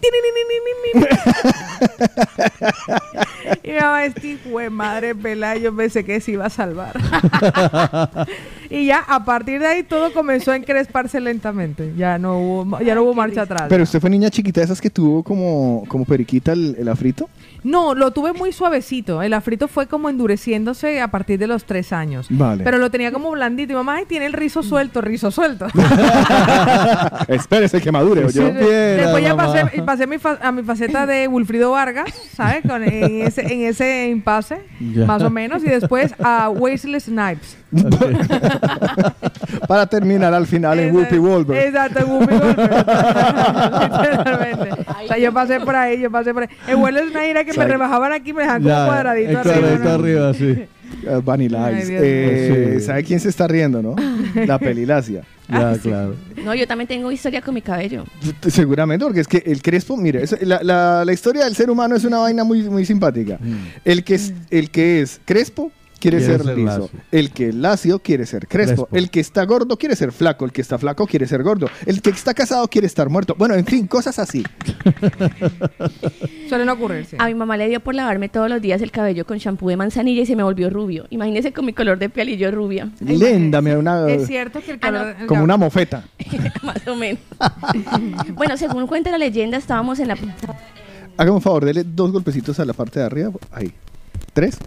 y mi mamá, este de madre pelada, yo pensé que se iba a salvar. *laughs* y ya, a partir de ahí, todo comenzó a encresparse lentamente. Ya no hubo, ya no hubo marcha atrás. Pero usted fue niña chiquita, de esas que tuvo como, como periquita el, el afrito. No, lo tuve muy suavecito. El afrito fue como endureciéndose a partir de los tres años. Vale. Pero lo tenía como blandito. Y mamá, ay, tiene el rizo suelto, rizo suelto. *laughs* Espérese que madure, Sí, yo. Después ya pasé, pasé mi a mi faceta de Wilfrido Vargas, ¿sabes? Con, en, ese, en ese impasse, Ya. más o menos. Y después a Wesley Snipes. *laughs* Para terminar al final en Whoopi Wolver. Exacto, en Whoopi. *laughs* Literalmente. O sea, yo pasé por ahí, yo pasé por ahí. En Wesley Snipes era que me ¿Sabe? rebajaban aquí y me dejaban como cuadradito el arriba. cuadradito ¿no? arriba, sí. *laughs* Vanilla Ay, Ice. Dios Eh, mío. ¿Sabe quién se está riendo, no? *laughs* La pelilacia. Ya, claro. No, yo también tengo historia con mi cabello. Seguramente, porque es que el crespo, mire, la, la- la historia del ser humano es una vaina muy, muy simpática. El, que es, el que es crespo quiere, Quiere ser, ser liso. lacio. El que es lacio quiere ser crespo. Crespo. El que está gordo quiere ser flaco. El que está flaco quiere ser gordo. El que está casado quiere estar muerto. Bueno, en fin, cosas así. Suelen ocurrirse. A mi mamá le dio por lavarme todos los días el cabello con champú de manzanilla y se me volvió rubio. Imagínese con mi color de piel y yo rubia. Linda, mira, una, Es cierto que el Ah, no. calor... el como una mofeta. *laughs* Más o menos. *laughs* bueno, según cuenta la leyenda, estábamos en la... Hágame un favor, dele dos golpecitos a la parte de arriba. Ahí. ¿Tres?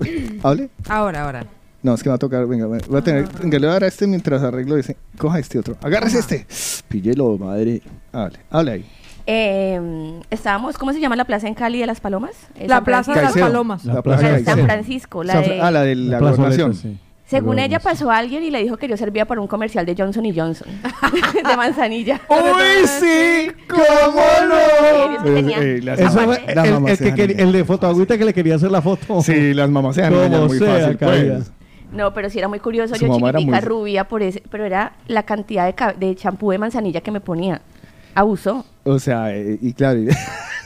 ¿Hable? Ahora, ahora. No, es que me va a tocar. Venga, voy a tener. Venga, le voy a dar a este mientras arreglo ese. Coja este otro. Agárrese este. Píllelo, madre. Hable, hable ahí. Eh, estábamos, ¿cómo se llama la plaza en Cali de las Palomas? Eh, La San Plaza de las Caicedo. Palomas. La La plaza plaza San, Caicedo. Francisco, la San Fra- de... ah, la de la, gobernación. sí. Según La ella pasó alguien y le dijo que yo servía para un comercial de Johnson y Johnson. *laughs* *laughs* de manzanilla. ¡Uy, sí! ¿Cómo no? Sí, tenía- Eh, las Eso mamás- fue las el, el se que quería- el de fotoagüita que le quería hacer la foto. Sí, las mamás se Como muy sea, fácil, pues. No, pero sí era muy curioso. Su yo chiquitica, muy- rubia, por ese, pero era la cantidad de ca- de champú de manzanilla que me ponía. Abusó. O sea, eh, y claro. y- *laughs*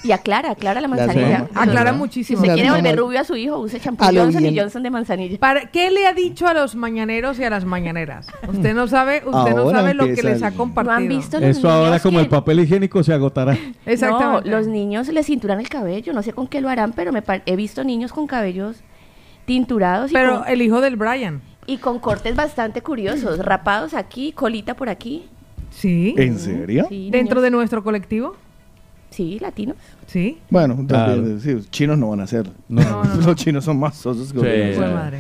Y aclara, aclara la manzanilla. mamás- Aclara Si muchísimo. usted Las quiere volver rubio a su hijo, use champú Johnson y bien. Johnson de manzanilla. Para, ¿Qué le ha dicho a los mañaneros y a las mañaneras? Usted no sabe, usted no Ahora sabe lo que les ha compartido. ¿No han visto los Eso ahora niños como que- el papel higiénico se agotará. *laughs* Exactamente. No, los niños les cinturan el cabello. No sé con qué lo harán, pero me pa- he visto niños con cabellos tinturados y, Pero con, el hijo del Brian. y con cortes bastante curiosos. Rapados aquí, colita por aquí. Sí. ¿En serio? Sí, Dentro niños- de nuestro colectivo. Sí, latinos. Sí. Bueno, Claro. también, sí, chinos no van a hacer. No, No, no, no. Los chinos son más sosos que Sí. los- Fue madre.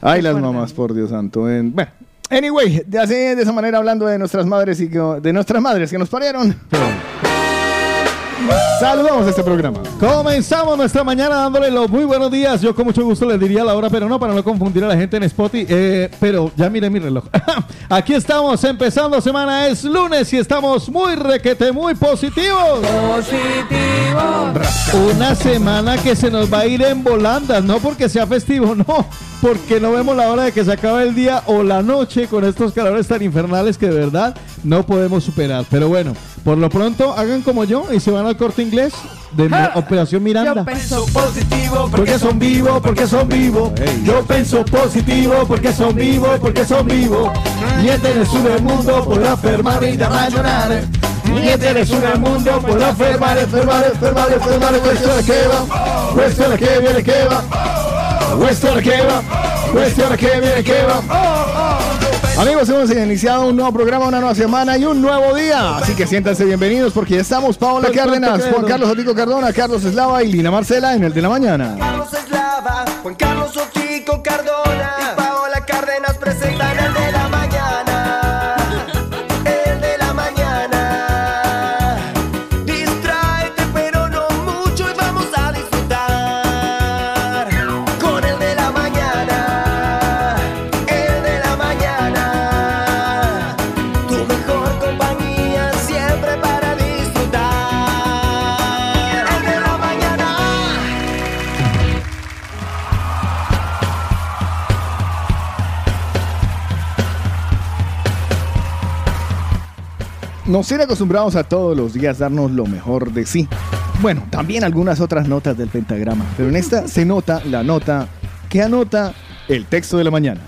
Ay, las mamás, por Dios santo. En- bueno, anyway, de, así, de esa manera hablando de nuestras madres y que- de nuestras madres que nos parieron. Saludamos a este programa. Comenzamos nuestra mañana dándole los muy buenos días. Yo con mucho gusto les diría la hora, pero no para no confundir a la gente en Spotify. Eh, pero ya mire mi reloj. *laughs* Aquí estamos empezando semana, es lunes y estamos muy requete, muy positivos. Positivo. Una semana que se nos va a ir en volandas, no porque sea festivo, *laughs* no, porque no vemos la hora de que se acabe el día o la noche con estos calores tan infernales que de verdad no podemos superar. Pero bueno, por lo pronto hagan como yo y se van al corte inglés de Mi- Operación Miranda. Yo penso positivo Porque son vivos, porque son vivos. Yo pienso positivo porque son vivos, porque son vivos. Niente nessuno nel mondo podrà fermarmi da ragionare. Niente nessuno nel mondo podrà fermare, fermare, fermare, fermare. Questo è la va, questo è la che viene che va. Questo è la che va, questo è la che viene che va. Amigos, hemos iniciado un nuevo programa, una nueva semana y un nuevo día. Así que siéntanse bienvenidos porque ya estamos Paola Pues, Cárdenas, ¿cuánto Juan? Carlos Otico Cardona, Carlos Eslava y Lina Marcela en el de la mañana. Carlos Eslava, Juan Carlos Ochico Cardona y Paola Cárdenas presentan Nos tiene acostumbrados a todos los días darnos lo mejor de sí. Bueno, también algunas otras notas del pentagrama, pero en esta se nota la nota que anota el texto de la mañana.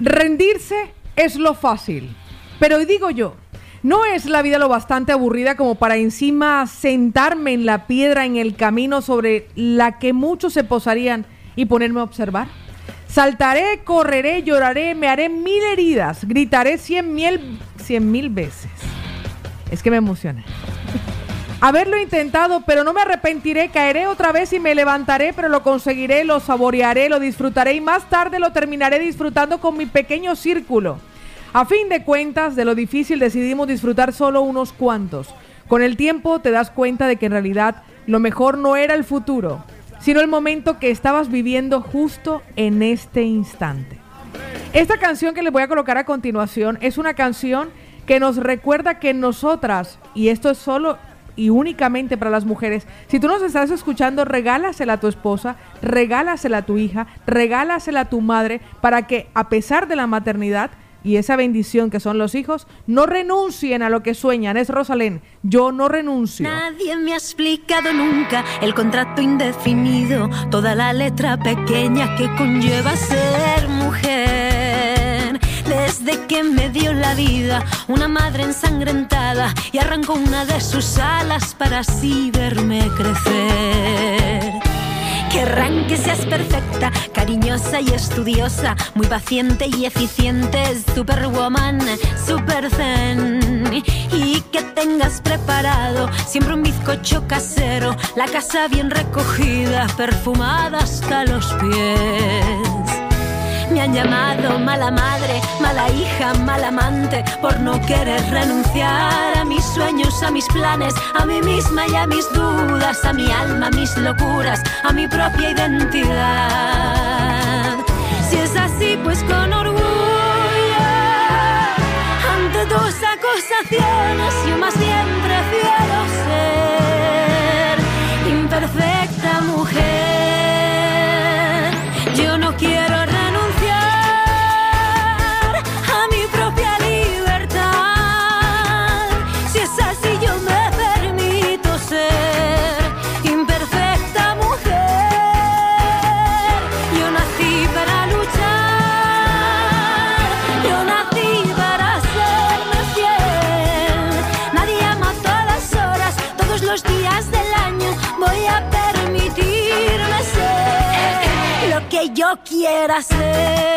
Rendirse es lo fácil. Pero digo yo, ¿no es la vida lo bastante aburrida como para encima sentarme en la piedra en el camino sobre la que muchos se posarían y ponerme a observar? Saltaré, correré, lloraré, me haré mil heridas, gritaré cien mil, cien mil veces. Es que me emociona. Haberlo intentado, pero no me arrepentiré, caeré otra vez y me levantaré, pero lo conseguiré, lo saborearé, lo disfrutaré y más tarde lo terminaré disfrutando con mi pequeño círculo. A fin de cuentas, de lo difícil decidimos disfrutar solo unos cuantos. Con el tiempo te das cuenta de que en realidad lo mejor no era el futuro, sino el momento que estabas viviendo justo en este instante. Esta canción que les voy a colocar a continuación es una canción que nos recuerda que nosotras, y esto es solo y únicamente para las mujeres, si tú nos estás escuchando, regálasela a tu esposa, regálasela a tu hija, regálasela a tu madre, para que a pesar de la maternidad y esa bendición que son los hijos, no renuncien a lo que sueñan. Es Rosalén, yo no renuncio. Nadie me ha explicado nunca el contrato indefinido, toda la letra pequeña que conlleva ser mujer. Desde que me dio la vida una madre ensangrentada y arrancó una de sus alas para así verme crecer. Querrán que seas perfecta, cariñosa y estudiosa, muy paciente y eficiente, superwoman, super zen. Y que tengas preparado siempre un bizcocho casero, la casa bien recogida, perfumada hasta los pies. Me han llamado mala madre, mala hija, mal amante, por no querer renunciar a mis sueños, a mis planes, a mí misma y a mis dudas, a mi alma, a mis locuras, a mi propia identidad. Si es así, pues con orgullo, ante tus acusaciones, yo más bien prefiero ser imperfecta mujer. Quiera ser.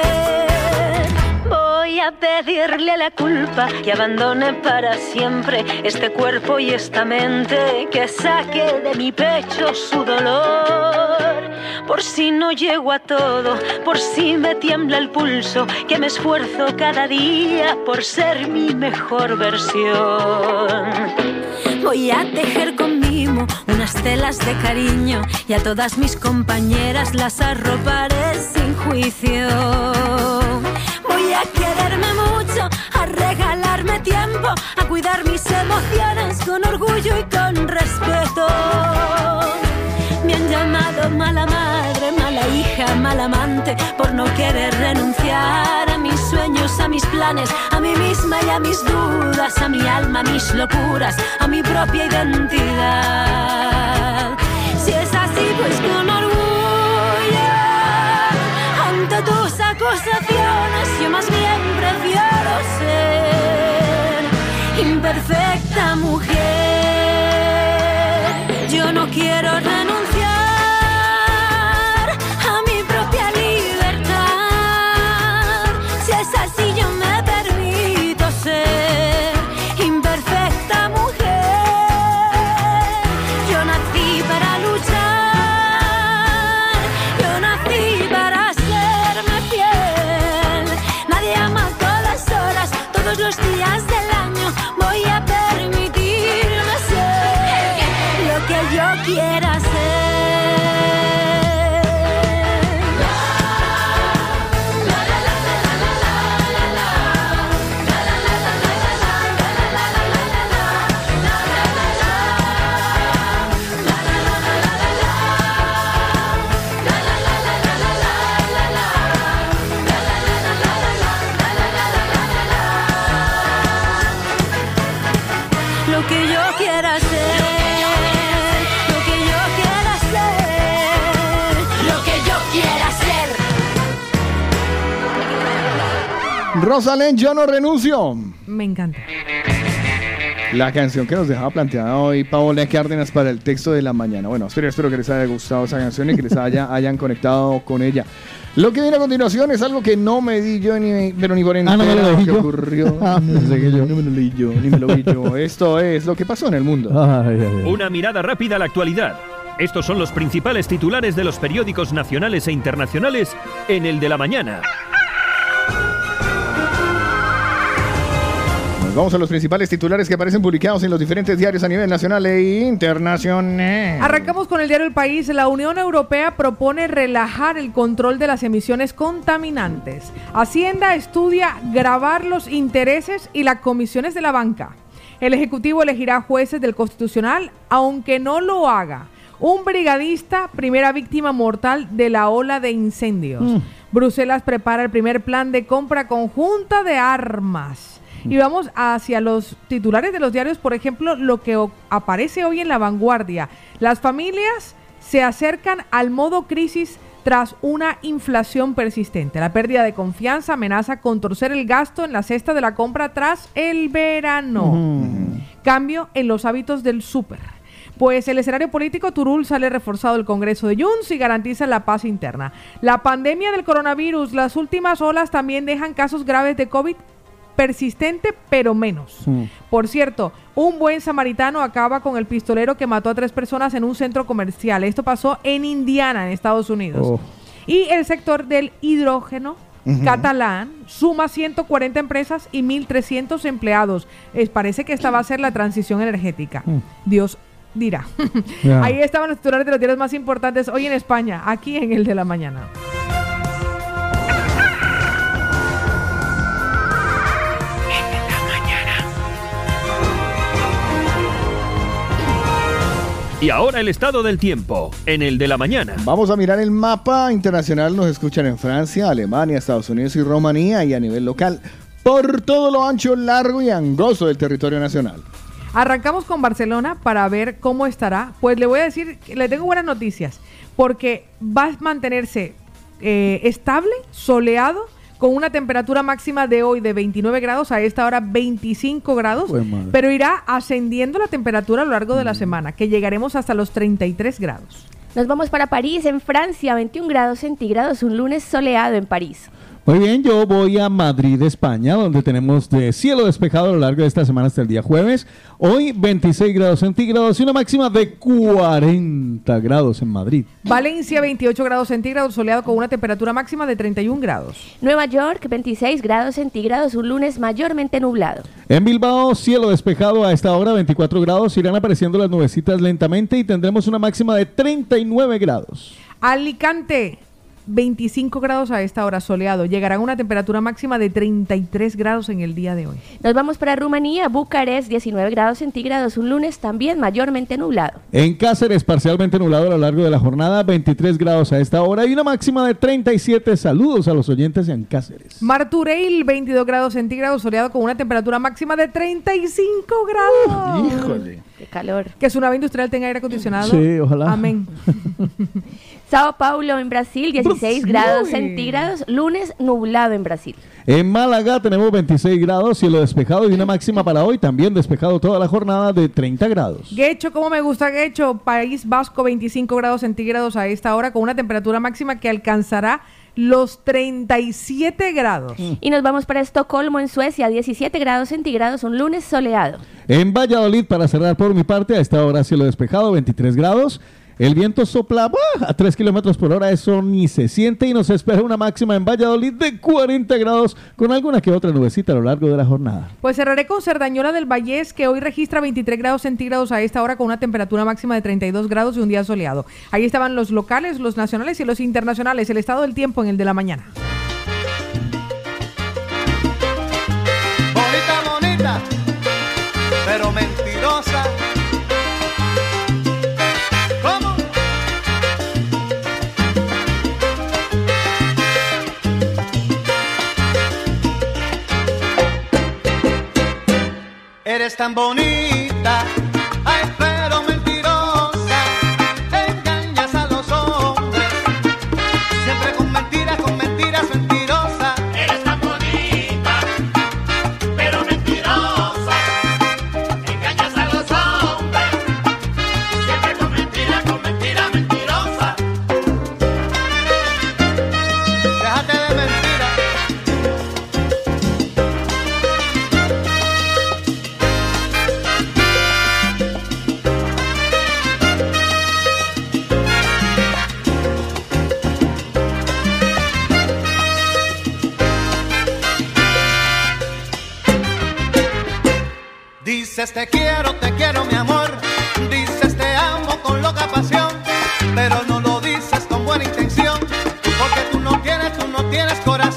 Voy a pedirle a la culpa que abandone para siempre este cuerpo y esta mente, que saque de mi pecho su dolor. Por si no llego a todo, por si me tiembla el pulso, que me esfuerzo cada día por ser mi mejor versión. Voy a tejer con unas telas de cariño y a todas mis compañeras las arroparé sin juicio. Voy a quererme mucho, a regalarme tiempo, a cuidar mis emociones con orgullo y con respeto. Me han llamado mala madre, mala hija, mal amante, por no querer renunciar a sueños, a mis planes, a mí misma y a mis dudas, a mi alma, a mis locuras, a mi propia identidad. Si es así, pues con orgullo, ante tus acusaciones, yo más bien prefiero ser imperfecta mujer. Rosalén, yo no renuncio. Me encanta. La canción que nos dejaba planteada hoy Paola Cárdenas para el texto de la mañana. Bueno, espero, espero que les haya gustado esa canción y que les haya, *laughs* hayan conectado con ella. Lo que viene a continuación es algo que no me di yo ni, pero ni por Ah, no me lo entera leí que yo. ocurrió. *laughs* Ah. No me lo leí yo, ni me lo vi yo. *laughs* Esto es lo que pasó en el mundo. Ay, ay, ay. Una mirada rápida a la actualidad. Estos son los principales titulares de los periódicos nacionales e internacionales en el de la mañana. Nos vamos a los principales titulares que aparecen publicados en los diferentes diarios a nivel nacional e internacional. Arrancamos con el diario El País. La Unión Europea propone relajar el control de las emisiones contaminantes. Hacienda estudia grabar los intereses y las comisiones de la banca. El Ejecutivo elegirá jueces del Constitucional, aunque no lo haga. Un brigadista, primera víctima mortal de la ola de incendios. Bruselas prepara el primer plan de compra conjunta de armas. Y vamos hacia los titulares de los diarios, por ejemplo, lo que aparece hoy en la vanguardia. Las familias se acercan al modo crisis tras una inflación persistente. La pérdida de confianza amenaza con torcer el gasto en la cesta de la compra tras el verano. Cambio en los hábitos del súper. Pues el escenario político Turul sale reforzado del Congreso de Junts y garantiza la paz interna. La pandemia del coronavirus, las últimas olas también dejan casos graves de COVID persistente, pero menos. Por cierto, un buen samaritano acaba con el pistolero que mató a tres personas en un centro comercial. Esto pasó en Indiana, en Estados Unidos. Oh. Y el sector del hidrógeno catalán suma 140 empresas y 1.300 empleados. Es, parece que esta va a ser la transición energética. Dios dirá. *laughs* Ahí estaban los titulares de los diarios más importantes hoy en España, aquí en el de la mañana. Y ahora el estado del tiempo, en el de la mañana. Vamos a mirar el mapa internacional. Nos escuchan en Francia, Alemania, Estados Unidos y Rumanía y a nivel local por todo lo ancho, largo y angosto del territorio nacional. Arrancamos con Barcelona para ver cómo estará. Pues le voy a decir, le tengo buenas noticias, porque va a mantenerse eh, estable, soleado, con una temperatura máxima de hoy de 29 grados, a esta hora 25 grados, pero irá ascendiendo la temperatura a lo largo de la semana, que llegaremos hasta los 33 grados. Nos vamos para París, en Francia, 21 grados centígrados, un lunes soleado en París. Muy bien, yo voy a Madrid, España, donde tenemos de cielo despejado a lo largo de esta semana hasta el día jueves. Hoy 26 grados centígrados y una máxima de 40 grados en Madrid. Valencia, 28 grados centígrados, soleado con una temperatura máxima de 31 grados. Nueva York, 26 grados centígrados, un lunes mayormente nublado. En Bilbao, cielo despejado a esta hora, 24 grados, irán apareciendo las nubecitas lentamente y tendremos una máxima de 39 grados. Alicante, 25 grados a esta hora, soleado. Llegarán a una temperatura máxima de 33 grados en el día de hoy. Nos vamos para Rumanía, Bucarest, 19 grados centígrados, un lunes también mayormente nublado. En Cáceres, parcialmente nublado a lo largo de la jornada, 23 grados a esta hora y una máxima de 37. Saludos a los oyentes en Cáceres. Martureil, 22 grados centígrados, soleado con una temperatura máxima de 35 grados. Híjole. Qué calor. Que su nave industrial tenga aire acondicionado. Sí, ojalá. Amén. *laughs* Sao Paulo, en Brasil, 16 grados centígrados, lunes nublado en Brasil. En Málaga tenemos 26 grados, cielo despejado y una máxima para hoy, también despejado toda la jornada de 30 grados. Guecho, ¿cómo me gusta Guecho? País Vasco, 25 grados centígrados a esta hora, con una temperatura máxima que alcanzará los 37 grados. Y nos vamos para Estocolmo, en Suecia, 17 grados centígrados, un lunes soleado. En Valladolid, para cerrar por mi parte, a esta hora cielo despejado, 23 grados. El viento sopla ¡buah! a 3 kilómetros por hora, eso ni se siente y nos espera una máxima en Valladolid de 40 grados con alguna que otra nubecita a lo largo de la jornada. Pues cerraré con Cerdañola del Vallés, que hoy registra 23 grados centígrados a esta hora con una temperatura máxima de 32 grados y un día soleado. Ahí estaban los locales, los nacionales y los internacionales. El estado del tiempo en el de la mañana. Bonita, bonita, pero mentirosa. Eres tan bonita, Dices te quiero, te quiero mi amor. Dices te amo con loca pasión. Pero no lo dices con buena intención. Porque tú no tienes, tú no tienes corazón.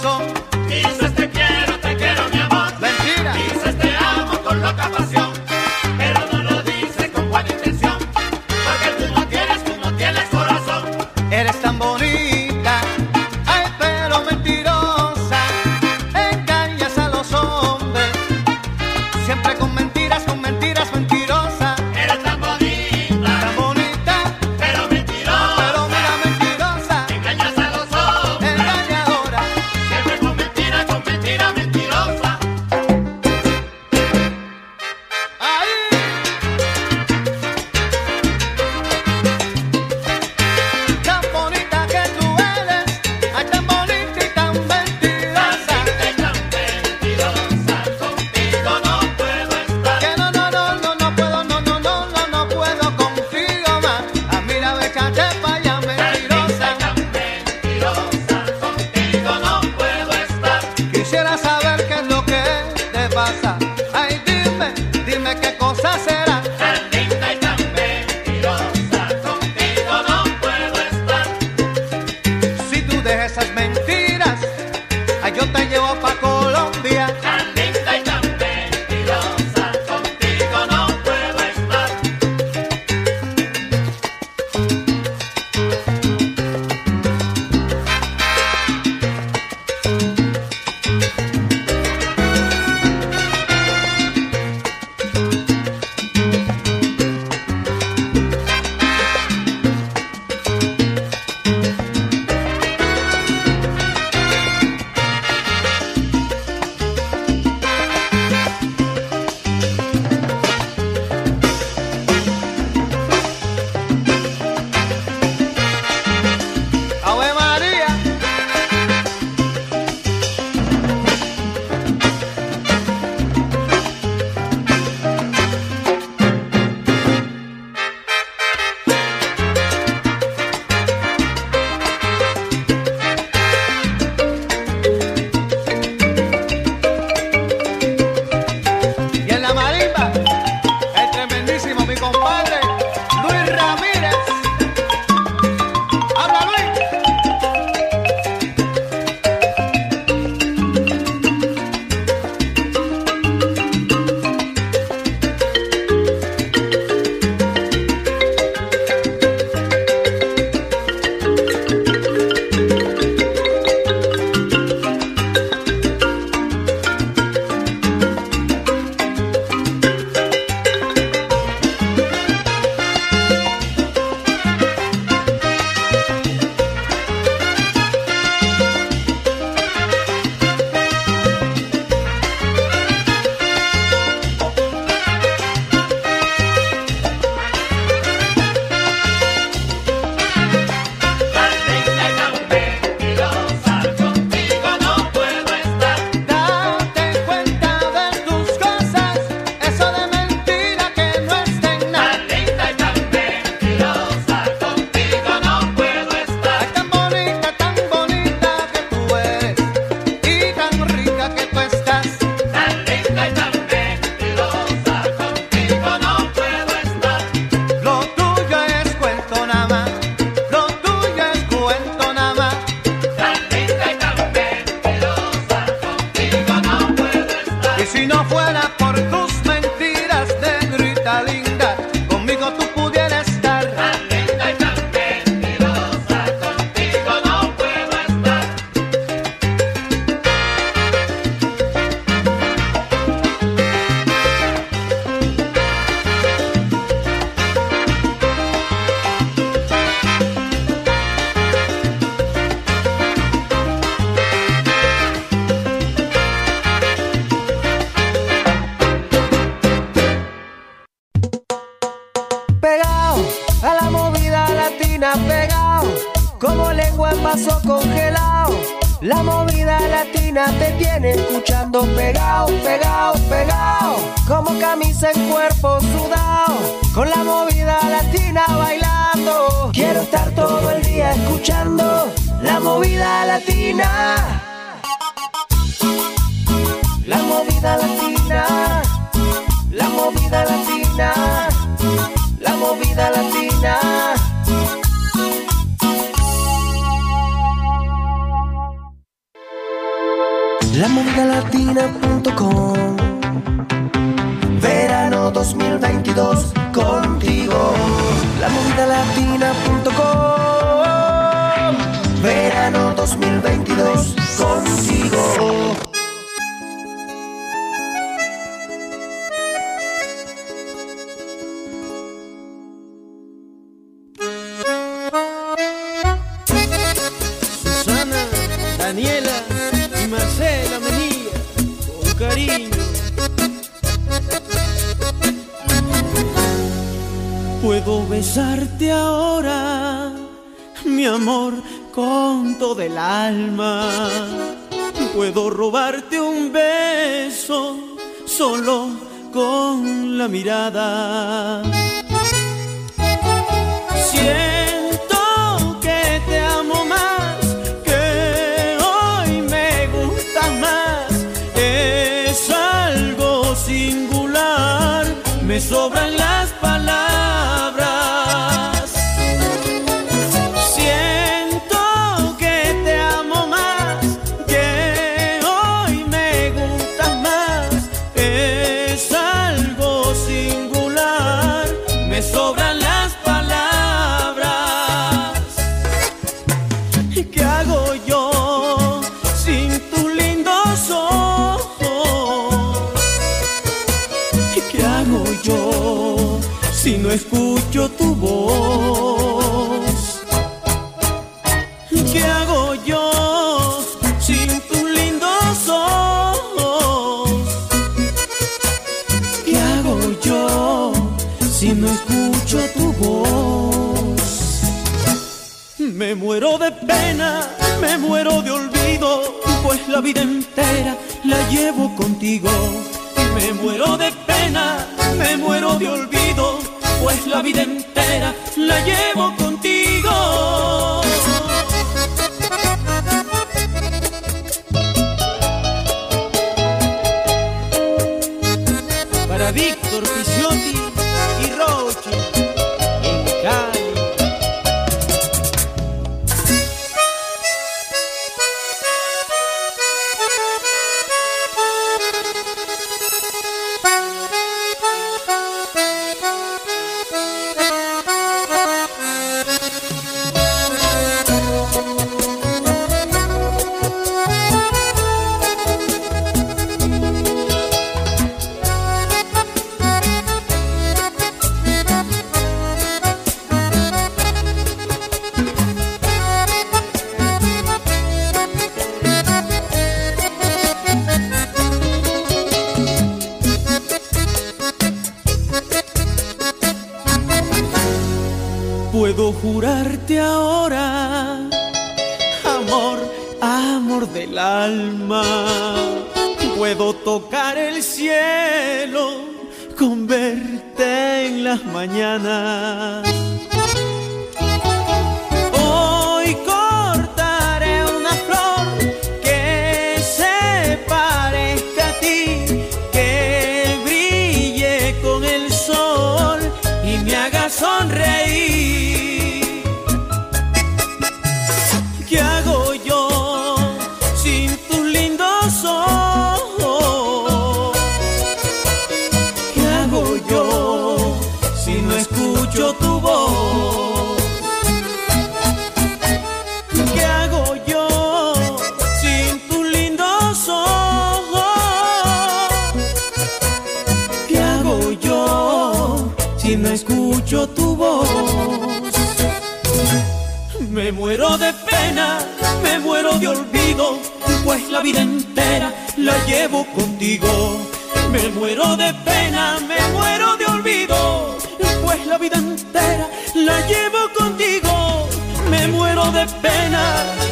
de pena, me muero de olvido, pues la vida entera la llevo contigo. Me muero de pena,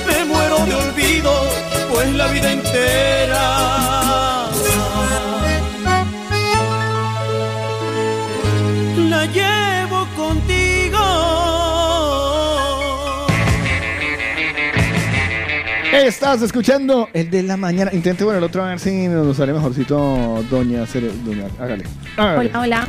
me muero de olvido, pues la vida entera. Estás escuchando el de la mañana. Intente bueno el otro a ver si nos sale mejorcito, doña Cere-. Hágale. Hola, hola.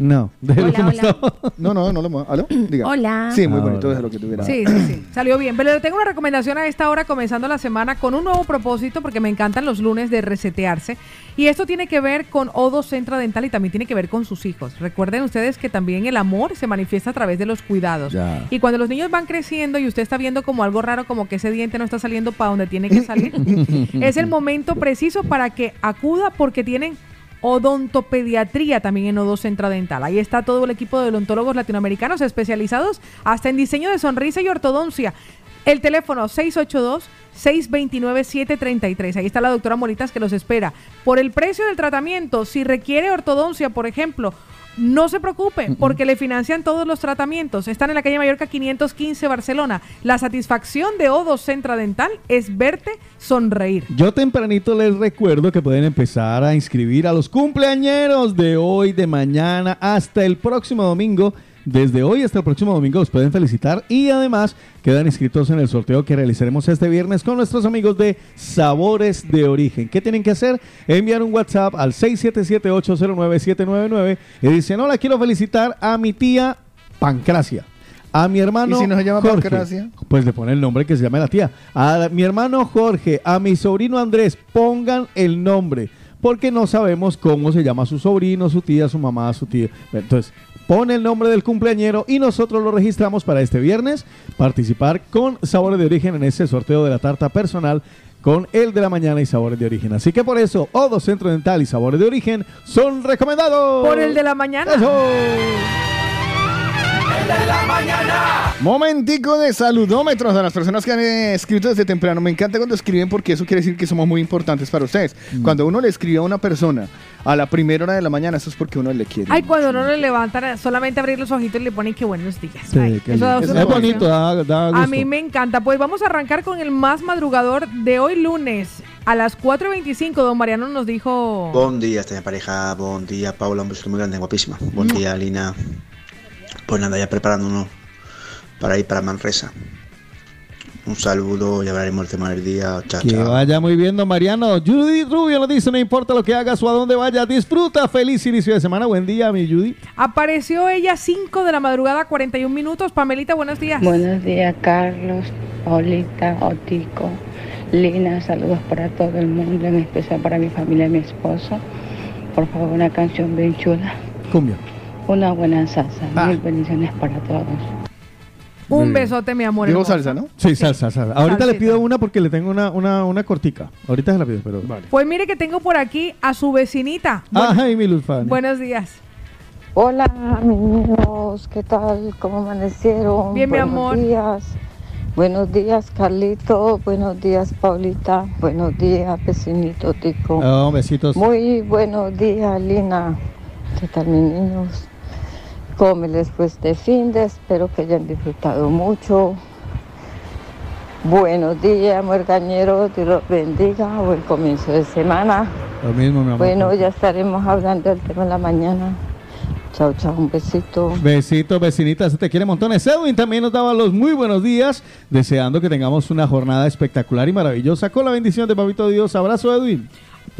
No, déjelo Hola, hola. estaba. No, no, no lo mueva. ¿Aló? Diga. Hola. Sí, muy Ah, bonito, es lo que tuviera. Sí, sí, sí. Salió bien. Pero le tengo una recomendación a esta hora, comenzando la semana, con un nuevo propósito, porque me encantan los lunes de resetearse. Y esto tiene que ver con O2 Centro Dental y también tiene que ver con sus hijos. Recuerden ustedes que también el amor se manifiesta a través de los cuidados. Ya. Y cuando los niños van creciendo y usted está viendo como algo raro, como que ese diente no está saliendo para donde tiene que salir, *laughs* es el momento preciso para que acuda porque tienen odontopediatría también en O2 Centro Dental. Ahí está todo el equipo de odontólogos latinoamericanos especializados hasta en diseño de sonrisa y ortodoncia. El teléfono 682-629-733. Ahí está la doctora Molitas que los espera. Por el precio del tratamiento, si requiere ortodoncia, por ejemplo, no se preocupe, porque le financian todos los tratamientos. Están en la calle Mallorca 515 Barcelona. La satisfacción de O2 Centra Dental es verte sonreír. Yo tempranito les recuerdo que pueden empezar a inscribir a los cumpleañeros de hoy, de mañana, hasta el próximo domingo. Desde hoy hasta el próximo domingo los pueden felicitar y además quedan inscritos en el sorteo que realizaremos este viernes con nuestros amigos de Sabores de Origen. ¿Qué tienen que hacer? Enviar un WhatsApp al 677-809-799 y dicen, hola, quiero felicitar a mi tía Pancracia. A mi hermano ¿Y si no se llama Jorge. Pancracia? Pues le pone el nombre que se llama la tía. A mi hermano Jorge, a mi sobrino Andrés, pongan el nombre. Porque no sabemos cómo se llama su sobrino, su tía, su mamá, su tío. Entonces, pone el nombre del cumpleañero y nosotros lo registramos para este viernes. Participar con Sabores de Origen en ese sorteo de la tarta personal con el de la mañana y Sabores de Origen. Así que por eso, Odo Centro Dental y Sabores de Origen son recomendados. Por el de la mañana. ¡Eso! Momentico de saludómetros a las personas que han eh, escrito desde temprano. Me encanta cuando escriben porque eso quiere decir que somos muy importantes para ustedes. Mm. Cuando uno le escribe a una persona a la primera hora de la mañana, eso es porque uno le quiere. Ay, cuando no le levantan, solamente abrir los ojitos y le ponen que buenos días. Sí, Ay, qué eso da es emoción. bonito, da, da A gusto. mí me encanta. Pues vamos a arrancar con el más madrugador de hoy lunes. A las 4.25, don Mariano nos dijo... Buen día, esta pareja. Buen día, Paula. Un beso muy grande, guapísima. Buen Mm. día, Lina. Pues nada, ya preparándonos para ir para Manresa. Un saludo, ya hablaremos el tema del día. Chao, Que chao. vaya muy bien, don Mariano. Judy Rubio nos dice, no importa lo que hagas o a dónde vayas, disfruta. Feliz inicio de semana. Buen día, mi Judy. Apareció ella 5 de la madrugada, 41 minutos. Pamelita, buenos días. Buenos días, Carlos, Paulita, Otico, Lina. Saludos para todo el mundo, en especial para mi familia y mi esposo. Por favor, una canción bien chula. Cumbia. Una buena salsa. Mil bendiciones para todos. Un besote, mi amor. Digo hermoso. salsa, ¿no? Sí, salsa, salsa. Ahorita le pido una porque le tengo una, una, una cortica. Ahorita se la pido, pero... Vale. Pues mire que tengo por aquí a su vecinita. Ajá, y mi buenos días. Hola, mis niños, ¿qué tal? ¿Cómo amanecieron? Bien, mi Buenos amor. días. Buenos días, Carlito. Buenos días, Paulita. Buenos días, vecinito Tico. Oh, besitos. Muy buenos días, Lina. ¿Qué tal, mis niños? ¿Cómo les fue este fin de? Espero que hayan disfrutado mucho. Buenos días, muergañeros. Dios los bendiga. Buen comienzo de semana. Lo mismo, mi amor. Bueno, ya estaremos hablando del tema en la mañana. Chao, chao. Un besito. Besitos, vecinitas, se te quiere montones. Edwin también nos daba los muy buenos días, deseando que tengamos una jornada espectacular y maravillosa con la bendición de Papito Dios. Abrazo, Edwin.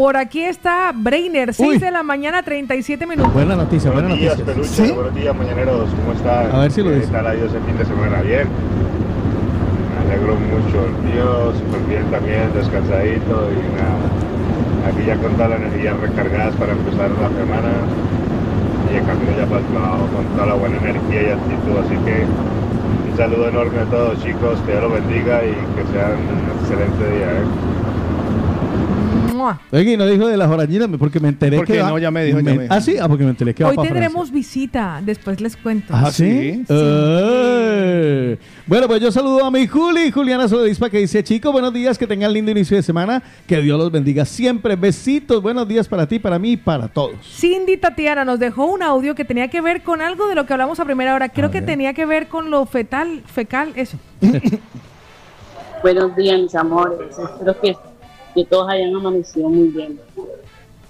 Por aquí está Brainer, 6 Uy. de la mañana, 37 minutos. Buena noticia, buena Buenos días, noticia. peluche. Buenos días, mañaneros. ¿Cómo están? A ver si lo ¿Qué dice. tal ha ido ese fin de semana? Bien. Me alegro mucho. El tío, súper bien también, descansadito y nada. Aquí ya con todas las energías recargadas para empezar la semana y el camino ya para el trabajo con toda la buena energía y actitud. Así que un saludo enorme a todos, chicos. Que Dios los bendiga y que sean un excelente día. ¿eh? Oye, y no dijo de las orañinas porque me enteré Porque que. va- no, ya me dijo, ya me dijo. Ah, sí, ah, porque me enteré que va Hoy tendremos visita, después les cuento. ¿Ah, sí? Sí. Eh. Bueno, pues yo saludo a mi Juli, Juliana Soledispa, que dice, chicos, buenos días, que tengan lindo inicio de semana, que Dios los bendiga siempre. Besitos, buenos días para ti, para mí y para todos. Cindy Tatiana nos dejó un audio que tenía que ver con algo de lo que hablamos a primera hora. Creo que tenía que ver con lo fetal, fecal, eso. *laughs* Buenos días, mis amores. Espero que, que todos hayan amanecido muy bien.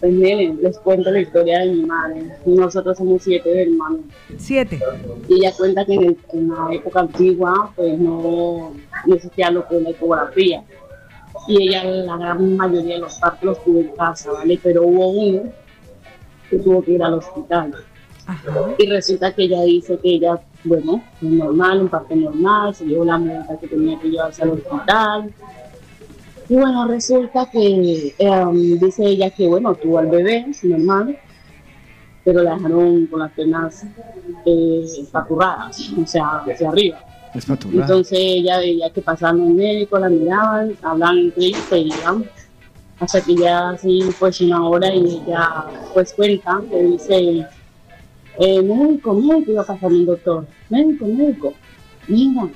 Pues miren, les cuento la historia de mi madre. Nosotros somos siete hermanos. Siete. Y ella cuenta que en, el- en la época antigua, pues no, no existía lo que es la ecografía. Y ella, la gran mayoría de los partos los tuvo en casa, ¿vale? Pero hubo uno que tuvo que ir al hospital. Y resulta que ella dice que ella, bueno, normal, un parto normal, se llevó la mujer que tenía que llevarse al hospital. Y bueno, resulta que em, dice ella que, bueno, tuvo al bebé, es normal, pero la dejaron con las piernas eh, paturradas, o sea, hacia arriba. Es paturrada. Entonces ella veía que pasaban los médicos, la miraban, hablaban entre ellos, se iban. Hasta que ya así pues una hora y ella pues cuenta, que dice, eh, médico, médico, iba pasando un doctor, médico, médico, venga,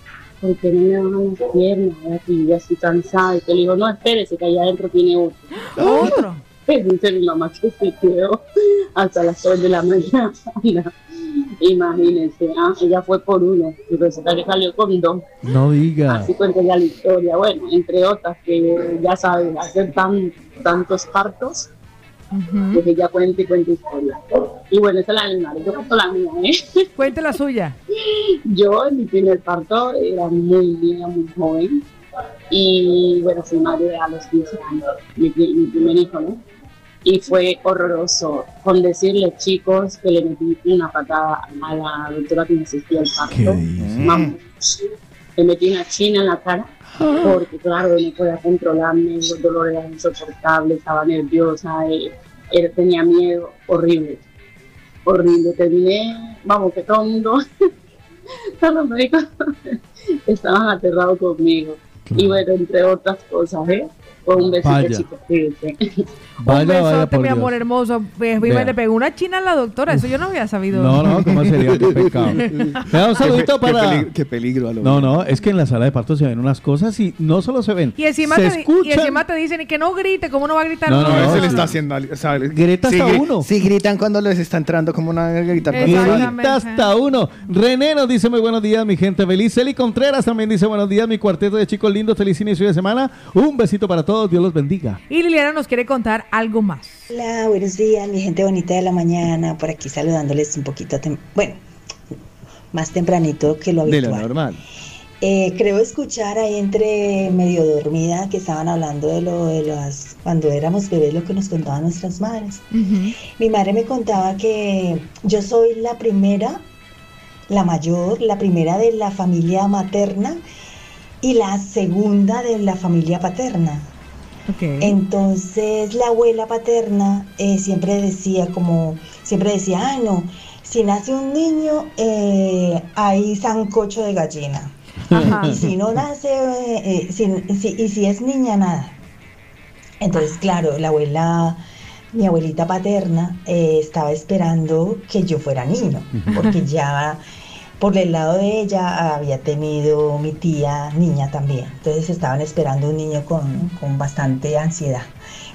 porque no me bajan las piernas, yo ya estoy cansada, y que le digo, no, espérese, que allá adentro tiene otro. ¿Otro? Dice mi mamá que se quedó hasta las 3 de la mañana. *laughs* Imagínense, ah, ella fue por uno y resulta que salió con dos. No diga. Así cuenta ya la historia. Bueno, entre otras que ya saben hacer tan, tantos partos, pues ella cuenta y cuenta historia. Y bueno, esa es la de mi madre. Yo cuento la mía, ¿eh? Cuente la suya. *laughs* Yo en mi primer parto era muy niña, muy joven. Y bueno, fui madre a los 15 años, mi, pri- mi primer hijo, ¿no? Y fue horroroso con decirle, chicos, que le metí una patada a la doctora que me asistía al parto. Vamos, le metí una china en la cara porque, claro, no podía controlarme, los dolores eran insoportables, estaba nerviosa, eh, eh, tenía miedo, horrible, horrible. Terminé, vamos, que todo el mundo, *laughs* todos los médicos *laughs* estaban aterrados conmigo. Y bueno, entre otras cosas, ¿eh? Con un besito Vaya. chico, *laughs* Un Vaya, vaya, besote, por mi Dios. amor hermoso. Pues, Vea. le pegó una china a la doctora. Eso yo no había sabido. No, no, ¿cómo sería? Qué *laughs* pecado. Vea, un saludito Qué pe- qué para... peligro- qué peligro, Aló. No, no, es que en la sala de parto se ven unas cosas y no solo se ven, Y encima, se te, y encima te dicen y que no grite. ¿Cómo no va a gritar? No, no, No, se le está haciendo. O sea, Grita hasta uno. Si gritan cuando les está entrando, como una gritar. Grita hasta uno. René nos dice muy buenos días, mi gente feliz. Eli Contreras también dice buenos días, mi cuarteto de chicos lindos. Feliz inicio de semana. Un besito para todos. Dios los bendiga. Y Liliana nos quiere contar algo más. Hola, buenos días, mi gente bonita de la mañana. Por aquí saludándoles un poquito, tem- bueno, más tempranito que lo De lo habitual. normal. Eh, creo escuchar ahí entre medio dormida que estaban hablando de lo de las cuando éramos bebés, lo que nos contaban nuestras madres. Mi madre me contaba que yo soy la primera, la mayor, la primera de la familia materna y la segunda de la familia paterna. Entonces la abuela paterna eh, siempre decía como, siempre decía, ah, no, si nace un niño eh, hay sancocho de gallina. Ajá. Y si no nace, eh, eh, si- si- y si es niña, nada. Entonces, claro, la abuela, mi abuelita paterna, eh, estaba esperando que yo fuera niño, porque ya por el lado de ella había tenido mi tía niña también. Entonces estaban esperando un niño con, con bastante ansiedad.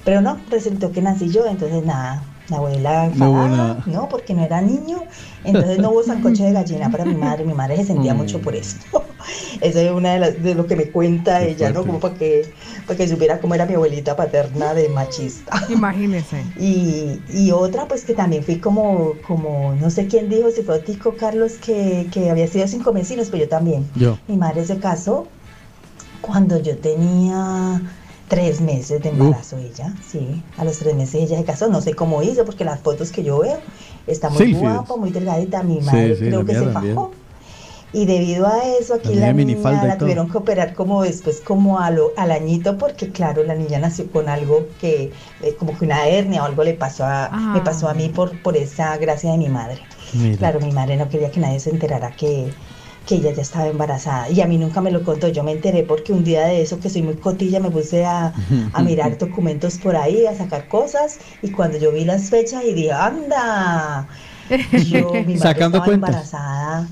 Pero no, resultó que nací yo, entonces nada, la abuela enfadada, no, porque no era niño, entonces no hubo sancocho de gallina para mi madre, mi madre se sentía Mm. mucho por eso. *laughs* Eso es una de, las, de lo que me cuenta Qué ella, ¿no? Como para que, para que supiera cómo era mi abuelita paterna de machista. *laughs* Imagínese. Y, y otra, pues que también fui como, como, no sé quién dijo, si fue Tico Carlos, que, que había sido cinco vecinos, pero yo también. Yo. Mi madre se casó cuando yo tenía tres meses de embarazo ella, sí, a los tres meses ella se casó, no sé cómo hizo, porque las fotos que yo veo, está muy Selfies. guapa, muy delgadita, mi Sí, madre sí, creo que se también. fajó. Y debido a eso, aquí La la, niña la tuvieron que operar como después, como a lo- al añito, porque claro, la niña nació con algo que, eh, como que una hernia o algo le pasó a, Ah. me pasó a mí por, por esa gracia de mi madre. Mira. Claro, mi madre no quería que nadie se enterara que, que ella ya estaba embarazada. Y a mí nunca me lo contó. Yo me enteré porque un día de eso, que soy muy cotilla, me puse a, a mirar *laughs* documentos por ahí, a sacar cosas. Y cuando yo vi las fechas y dije, anda. *laughs* Yo, mi madre Sacando estaba cuentas. embarazada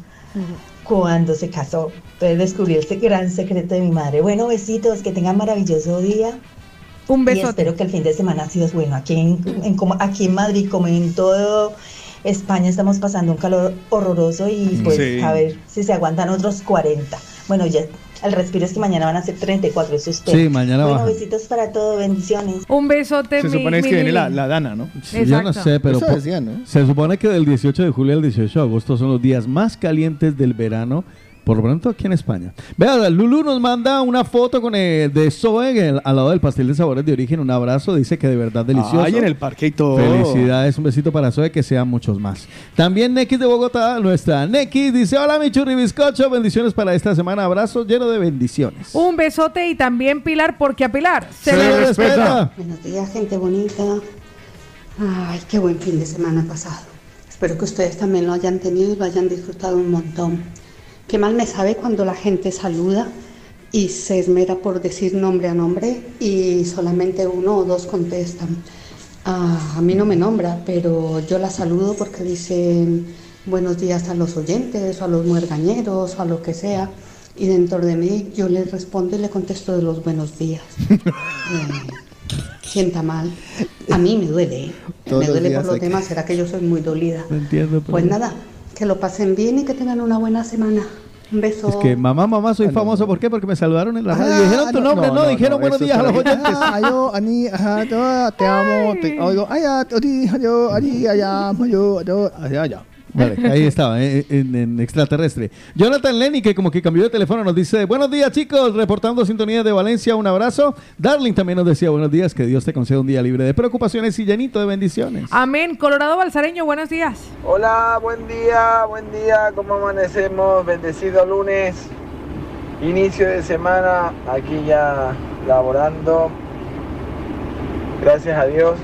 cuando se casó. Entonces descubrí ese gran secreto de mi madre. Bueno, besitos, que tengan maravilloso día. Un Y besote. espero que el fin de semana ha sido bueno. Aquí en, en como- aquí en Madrid, como en todo España, estamos pasando un calor horroroso y pues Sí. a ver si se aguantan otros 40. Bueno, ya, el respiro es que mañana van a ser 34, eso es Sí, mañana Bueno, bajan. besitos para todos, bendiciones. Un besote, Se mi- supone mi que viene la, Lili. la Dana, ¿no? Sí, Yo no sé, pero Eso po- decían, ¿no? se supone que del 18 de julio al 18 de agosto son los días más calientes del verano, por lo pronto aquí en España. Vea, Lulu nos manda una foto con eh, de Zoe el- al lado del pastel de sabores de origen. Un abrazo, dice que de verdad delicioso. Ay, en el parque y todo. Felicidades, un besito para Zoe, que sean muchos más. También Nekis de Bogotá, nuestra Nekis dice: Hola, mi churri bizcocho, bendiciones para esta semana. Abrazo lleno de bendiciones. Un besote y también Pilar, porque a Pilar se, Se le le respeta. Buenos días, gente bonita. Ay, qué buen fin de semana pasado. Espero que ustedes también lo hayan tenido y lo hayan disfrutado un montón. Qué mal me sabe cuando la gente saluda y se esmera por decir nombre a nombre y solamente uno o dos contestan. Ah, a mí no me nombra, pero yo la saludo porque dicen buenos días a los oyentes o a los muergañeros o a lo que sea. Y dentro de mí yo les respondo y le contesto de los buenos días. *laughs* Eh, sienta mal. A mí me duele. ¿eh? Todos me duele por los demás. ¿Será que yo soy muy dolida? No entiendo. pero- Pues nada, que lo pasen bien y que tengan una buena semana. Un beso. Es que mamá, mamá, soy famoso. ¿Por qué? Porque me saludaron en la radio. Ah, dijeron tu no, nombre, no, no, no, dijeron no, buenos días a los oyentes. Ah, yo, Ani, ajá, yo te amo, te oigo, ay, ah, yo, Ani, allá, yo, allá, allá. Vale, *laughs* ahí estaba, eh, en, en extraterrestre. Jonathan Lenny, que como que cambió de teléfono, nos dice, buenos días chicos, reportando sintonía de Valencia, un abrazo. Darling también nos decía, buenos días, que Dios te conceda un día libre de preocupaciones y llenito de bendiciones. Amén. Colorado Balsareño, buenos días. Hola, buen día, buen día, ¿cómo amanecemos? Bendecido lunes, inicio de semana, aquí ya laborando. Gracias a Dios.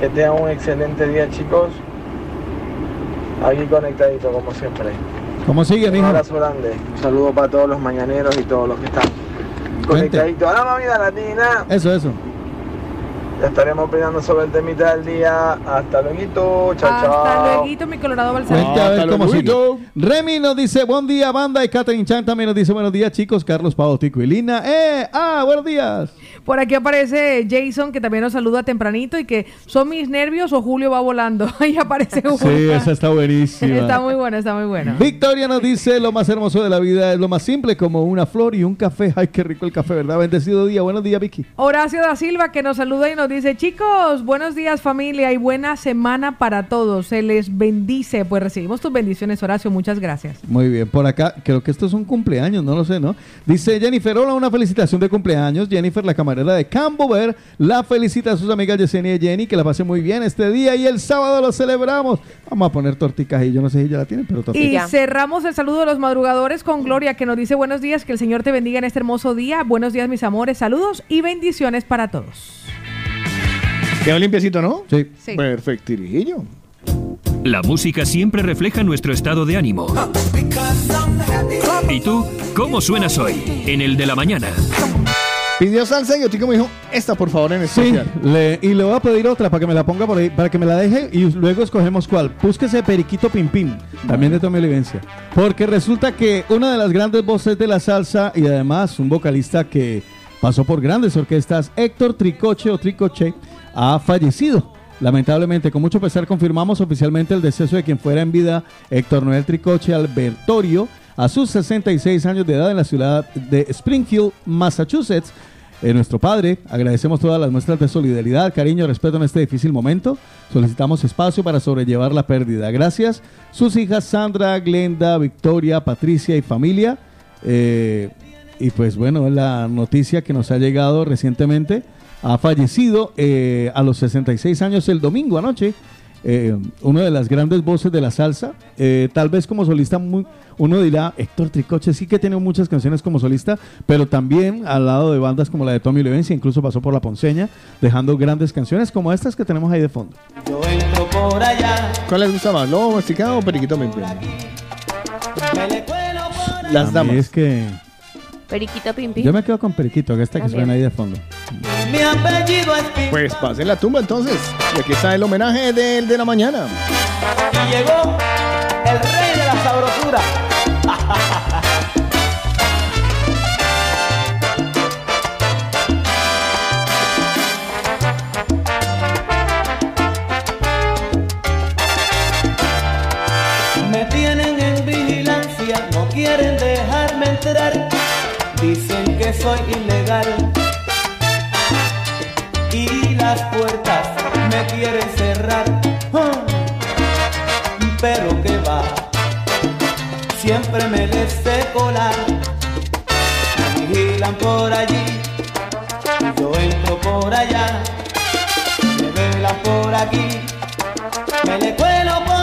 Que tengan un excelente día, chicos. Aquí conectadito, como siempre. ¿Cómo sigue, Un mijo? abrazo grande. Un saludo para todos los mañaneros y todos los que están conectaditos. ¡A la mamita latina! Eso, eso. Ya estaremos opinando sobre el temita del día. Hasta luego, chao, Hasta chao. luego, mi Colorado. Cuente a ver cómo sigue. Remy nos dice, buen día, banda. Y Catherine Chan también nos dice, buenos días, chicos. Carlos Pavo, Tico y Lina. ¡Eh! ¡Ah! ¡Buenos días! Por aquí aparece Jason, que también nos saluda tempranito y que son mis nervios o Julio va volando. *laughs* Ahí aparece uno. Sí, esa está buenísima. Está muy bueno, está muy bueno. Victoria nos dice, lo más hermoso de la vida es lo más simple, como una flor y un café. *laughs* Ay, qué rico el café, ¿verdad? Bendecido día. Buenos días, Vicky. Horacio da Silva que nos saluda y nos dice, chicos, buenos días familia y buena semana para todos. Se les bendice. Pues recibimos tus bendiciones, Horacio. Muchas gracias. Muy bien, por acá, creo que esto es un cumpleaños, no lo sé, ¿no? Dice Jennifer, hola, una felicitación de cumpleaños. Jennifer, la camarera de Cambover, la felicita a sus amigas Yesenia y Jenny, que la pase muy bien este día y el sábado lo celebramos. Vamos a poner torticas ahí, yo no sé si ya la tienen, pero Y torticas. cerramos el saludo de los madrugadores con Gloria, que nos dice buenos días, que el Señor te bendiga en este hermoso día. Buenos días, mis amores. Saludos y bendiciones para todos. Quedó limpiecito, ¿no? Sí. Sí. Perfectirillo. La música siempre refleja nuestro estado de ánimo. ¿Y tú? ¿Cómo suenas hoy? En el de la mañana. Pidió salsa y Otico me dijo, esta por favor en Sí, especial. le- y le voy a pedir otra para que me la ponga por ahí, para que me la deje y luego escogemos cuál. Búsquese Periquito Pim Pim, también de Tommy Olivencia. Porque resulta que una de las grandes voces de la salsa y además un vocalista que pasó por grandes orquestas, Héctor Tricoche o Tricoche, ha fallecido. Lamentablemente, con mucho pesar confirmamos oficialmente el deceso de quien fuera en vida Héctor Noel Tricoche Albertorio a sus 66 años de edad en la ciudad de Springfield, Massachusetts. Eh, nuestro padre, agradecemos todas las muestras de solidaridad, cariño, respeto en este difícil momento. Solicitamos espacio para sobrellevar la pérdida. Gracias. Sus hijas Sandra, Glenda, Victoria, Patricia y familia. Eh, y pues bueno, la noticia que nos ha llegado recientemente. Ha fallecido eh, a los 66 años el domingo anoche. Eh, una de las grandes voces de la salsa. eh, tal vez como solista, muy, uno dirá, Héctor Tricoche sí que tiene muchas canciones como solista, pero también al lado de bandas como la de Tommy Levencia, incluso pasó por La Ponceña, dejando grandes canciones como estas que tenemos ahí de fondo. Yo entro por allá. ¿Cuál les gusta más, lobo masticado o periquito Pim? Las damas. es que Periquito Pim Pim. yo me quedo con Periquito, que esta que También. suena ahí de fondo. Mi apellido es Pim. Pues pasen la tumba entonces. Y aquí está el homenaje del de la mañana. Y llegó el rey de la sabrosura. Soy ilegal y las puertas me quieren cerrar. Pero que va, siempre me les sé colar. Vigilan por allí, yo entro por allá. Me velan por aquí, me le cuelo por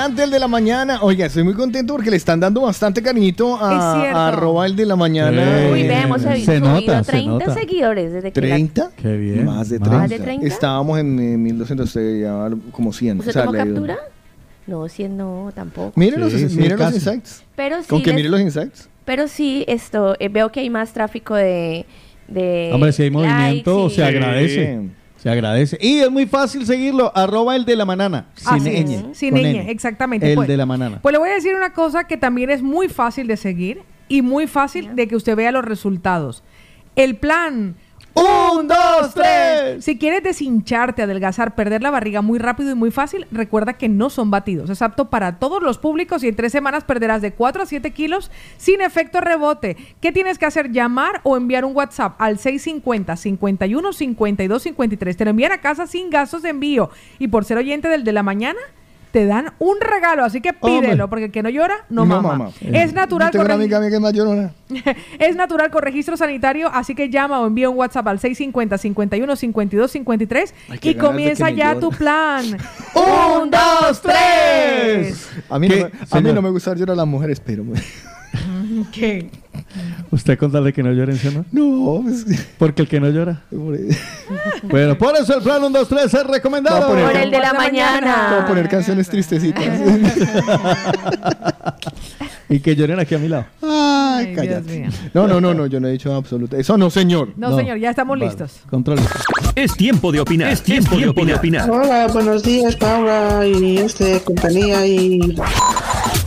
adelante el de la mañana. Oiga, estoy muy contento porque le están dando bastante cariñito a, arroba el de la mañana. Uy, veamos, se subido 30 seguidores desde que la- ¿30? Qué bien. Más de 30. ¿Más de 30? Estábamos en eh, 1200, usted ya como 100. ¿Usted O sea, tomó captura? No, 100 no, tampoco. Mire los, Sí, sí, mire los insights. Pero sí, Con que les- mire los insights. pero sí, esto, eh, veo que hay más tráfico de... de Hombre, si hay movimiento, se agradece. Se agradece. Y es muy fácil seguirlo. Arroba el de la manana. Sin ñ, Sin ñ, exactamente. El Pues- de la manana. Pues le voy a decir una cosa que también es muy fácil de seguir y muy fácil de que usted vea los resultados. El plan Un, dos, tres. Si quieres deshincharte, adelgazar, perder la barriga muy rápido y muy fácil, recuerda que no son batidos. Es apto para todos los públicos y en tres semanas perderás de 4 a 7 kilos sin efecto rebote. ¿Qué tienes que hacer? Llamar o enviar un WhatsApp al 650 51 52 53. Te lo envían a casa sin gastos de envío. Y por ser oyente del de la mañana, te dan un regalo. Así que pídelo, Hombre. porque el que no llora, no, No mama. mama. Es natural. Yo tengo una corre- amiga mía que es más llorona. *laughs* es natural con registro sanitario, así que llama o envía un WhatsApp al 650 51 52 53 Ay, qué y comienza ya tu plan. *laughs* Un, dos, tres. *laughs* A mí, no, ¿Qué, me- a mí no me gusta llorar a las mujeres, pero... *laughs* ¿Qué? ¿Usted contarle que no lloren, ¿sí no? No, pues... Porque el que no llora. *laughs* bueno, por eso el plan 1, 2, 3 es recomendado. Por el de la mañana. Voy a poner canciones tristecitas. *laughs* y que lloren aquí a mi lado. Ay, Ay, cállate. No, no, no, no, yo no he dicho absoluto. Eso no, señor. No, señor, ya estamos listos. Control. Es tiempo de opinar. Es tiempo, de opinar. Hola, buenos días, Paula y este compañía y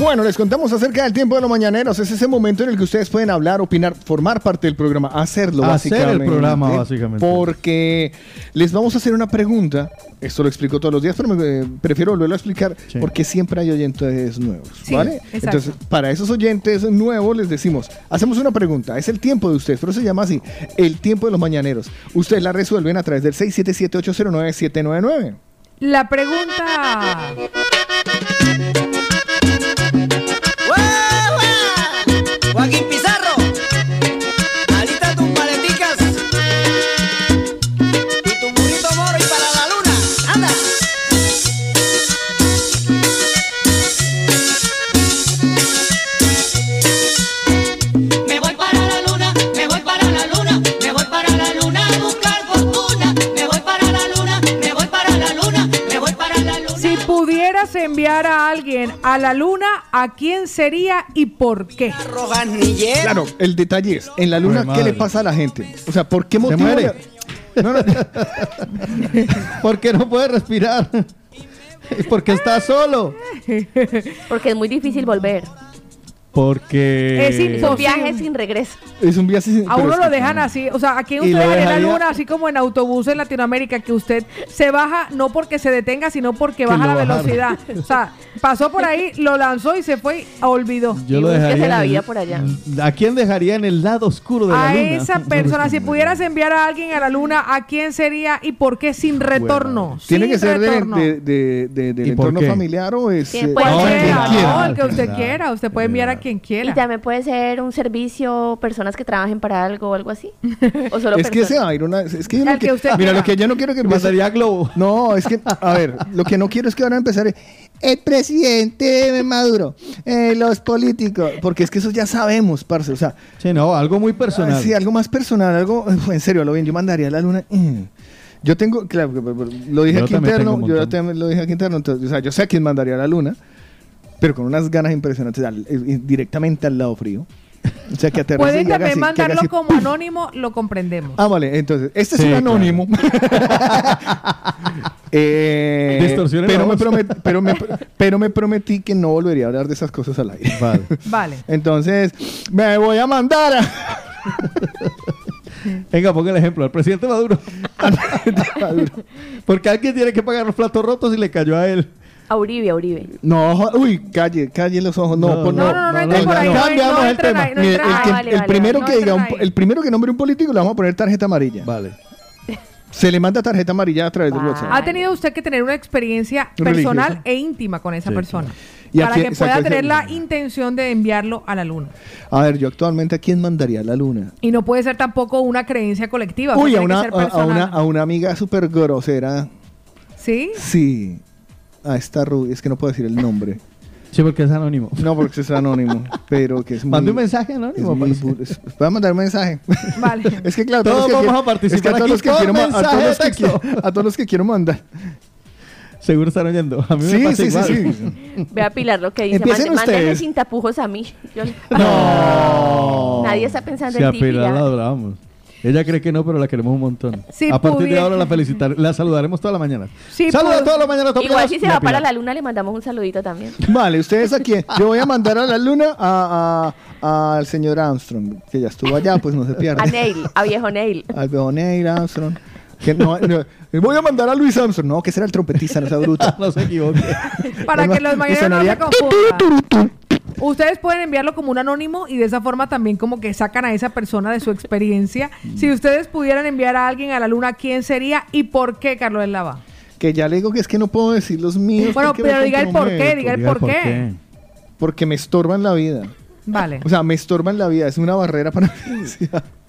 Bueno, les contamos acerca del tiempo de los mañaneros. Es ese momento en el que ustedes pueden hablar, opinar, formar parte del programa, hacerlo Hacer el básicamente. programa, básicamente. Porque les vamos a hacer una pregunta. Esto lo explico todos los días, pero me, eh, prefiero volverlo a explicar porque siempre hay oyentes nuevos. Sí, ¿Vale? exacto. Entonces, para esos oyentes nuevos les decimos, hacemos una pregunta. Es el tiempo de ustedes, pero se llama así, el tiempo de los mañaneros. Ustedes la resuelven a través del 677-809-799. La pregunta. Pudieras enviar a alguien a la luna, ¿a quién sería y por qué? Claro, el detalle es, en la luna, Ay, ¿qué le pasa a la gente? O sea, ¿por qué motivo? muere. la- No, no, *laughs* Porque no puede respirar. *laughs* Porque está solo. *laughs* Porque es muy difícil volver. Porque. Es sin- son viajes sin regreso. Es un viaje sin... A uno lo dejan así, o sea, aquí Y usted lo dejaría la luna, así como en autobuses en Latinoamérica, que usted se baja no porque se detenga, sino porque baja la bajaron. velocidad. O sea, pasó por ahí, *laughs* lo lanzó y se fue y olvidó. Yo lo dejaría. en la vida por allá. ¿A quién dejaría en el lado oscuro de la A luna? esa persona, si pudieras enviar a alguien a la luna, ¿a quién sería y por qué sin retorno? ¿Tiene Sin que ser de, retorno. de- de- de- del ¿Y entorno qué? familiar o es... ¿Quién eh, no, el que usted Claro. quiera, usted puede enviar a quien Y quiera. también puede ser un servicio, personas que trabajen para algo o algo así. O solo *laughs* Es que se va a ir una... Es que yo El lo que que, usted mira, quiera. lo que yo no quiero que empiece... Mandaría globo. No, es que, a ver, lo que no quiero es que van a empezar... El presidente Maduro, eh, los políticos, porque es que eso ya sabemos, parce, o sea... Sí, no, algo muy personal. Ah, Sí, algo más personal, algo, *laughs* en serio, lo bien, yo mandaría a la luna. mm. Yo tengo, claro, lo dije Yo aquí interno, yo también lo dije aquí interno, entonces, o sea, yo sé a quién mandaría a la luna, pero con unas ganas impresionantes, al- eh, directamente al lado frío. O sea, que Pueden también así, mandarlo así, como anónimo, lo comprendemos. Ah, vale, entonces, este Sí, es un claro. anónimo. *laughs* *laughs* Eh, Distorsione la pero, me promet- pero, me, pero me prometí que no volvería a hablar de esas cosas al aire. Vale. *laughs* Vale. Entonces, me voy a mandar a... Venga, ponga el ejemplo. Al presidente Maduro. Porque alguien tiene que pagar los platos rotos y le cayó a él. A Uribe, a Uribe. No, uy, calle, calle los ojos. No, No, por- no, no, no ahí, no, Cambiamos no el tema. no el, primero que No diga, el primero que nombre un político le vamos a poner tarjeta amarilla. Vale. Se le manda tarjeta amarilla a través del. WhatsApp. Ha tenido usted que tener una experiencia Religiosa. personal e íntima con esa Sí, persona. ¿Y a Para quién- que pueda tener la *laughs* intención de enviarlo a la luna. A ver, yo actualmente a quién mandaría a la luna. Y no puede ser tampoco una creencia colectiva. Uy, a tiene que una, ser a, una, a una amiga súper grosera. ¿Sí? Sí. A esta rubia, es que no puedo decir el nombre. Sí, porque es anónimo. No, porque es anónimo, *laughs* pero que es muy... Mande un mensaje anónimo. Voy a mandar un mensaje. *laughs* Vale. Es que claro, Todos vamos quiero- a participar es que a todos aquí los que quiero a todos los de que quiero- a todos los que quiero mandar. Seguro están oyendo. A mí Sí, me pasa sí, sí, igual. sí. *laughs* Ve a Pilar lo que dice. Empiecen Mande- Mándenme ustedes. sin tapujos a mí. Yo- No. Nadie está pensando Si en a ti, Pilar Pilar. la adoramos. Ella cree que no, pero la queremos un montón. Si a partir de ahora la felicitar, la saludaremos toda la mañana. Sí, Saluda pues- toda la mañana a Top Igual si se va para la luna le mandamos un saludito también. *laughs* Vale, ustedes aquí. Yo voy a mandar a la luna a- a- al señor Armstrong, que ya estuvo allá, pues no se pierde. A Neil, a viejo Neil. *laughs* Al viejo Neil Armstrong. Que no, no, voy a mandar a Luis Armstrong. No, que será el trompetista, no sea bruto. *laughs* no se equivoque. Para que los mañaneros no se confundan. Ustedes pueden enviarlo como un anónimo y de esa forma también como que sacan a esa persona de su *laughs* experiencia. Si ustedes pudieran enviar a alguien a la luna, ¿quién sería y por qué, Carlos del Lava? Que ya le digo que es que no puedo decir los míos. Bueno, pero diga el por qué, diga el por qué. Porque me estorban la vida. Vale. O sea, me estorban la vida. Es una barrera para felicidad. *laughs*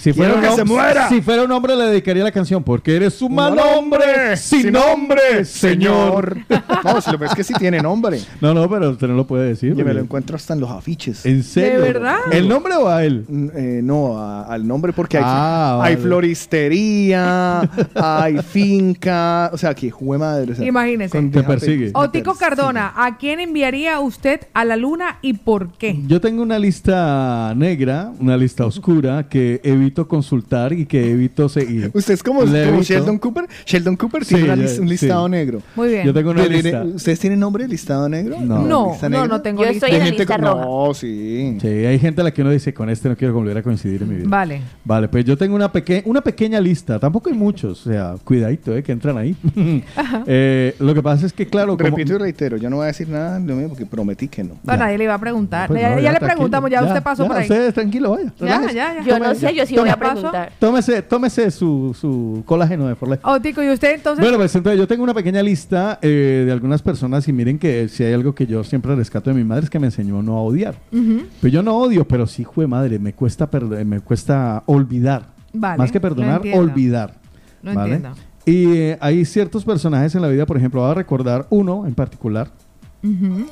Si fuera, Quiero un que se muera. si fuera un hombre le dedicaría la canción Porque eres un mal mal hombre hombre, sin sin nombre, señor. *laughs* No, si lo ves que sí tiene nombre. No, no, pero usted no lo puede decir. Yo me lo encuentro hasta en los afiches. ¿En serio? ¿De verdad? ¿El nombre o a él? Eh, no, a- al nombre porque hay, Ah, hay floristería, *laughs* hay finca, o sea, que jue madre. o sea, Imagínese. con- Te persigue. Otico Cardona, ¿a quién enviaría usted a la luna y por qué? Yo tengo una lista negra, una lista oscura que evito consultar y que evito seguir. Usted es como. Sheldon Cooper. Sheldon Cooper Sí, tiene yo- un sí. listado negro. Muy bien. Yo tengo una lista. ¿Ustedes tienen nombre de listado negro? No. No, ¿Lista no, tengo Yo lista. estoy en la gente lista con- roja. No, sí. Sí, hay gente a la que uno dice, con este no quiero volver a coincidir en mi vida. Vale. Vale, pues yo tengo una, peque una pequeña lista, tampoco hay muchos, o sea, cuidadito, eh, que entran ahí. *laughs* Eh, lo que pasa es que, claro, como- Repito y reitero, yo no voy a decir nada de mí porque prometí que no. No, nadie le iba a preguntar. Pues ya no, ya ya, le preguntamos, ya, Ya, usted pasó ya, por ahí. usted tranquilo, vaya. Ya, ya, ya. Yo no sé, yo sí voy a ¿Ya pasó? preguntar. Tómese, tómese su, su colágeno de Forlé. Otico, ¿y usted entonces? Bueno, pues entonces yo tengo una pequeña lista eh, de algunas personas y miren que si hay algo que yo siempre rescato de mi madre es que me enseñó no a odiar. Ujú. Pues yo no odio, pero sí, fue madre, me cuesta, me cuesta olvidar. Vale, Más que perdonar, olvidar. Lo ¿vale? entiendo. Y eh, hay ciertos personajes en la vida, por ejemplo, voy a recordar uno en particular,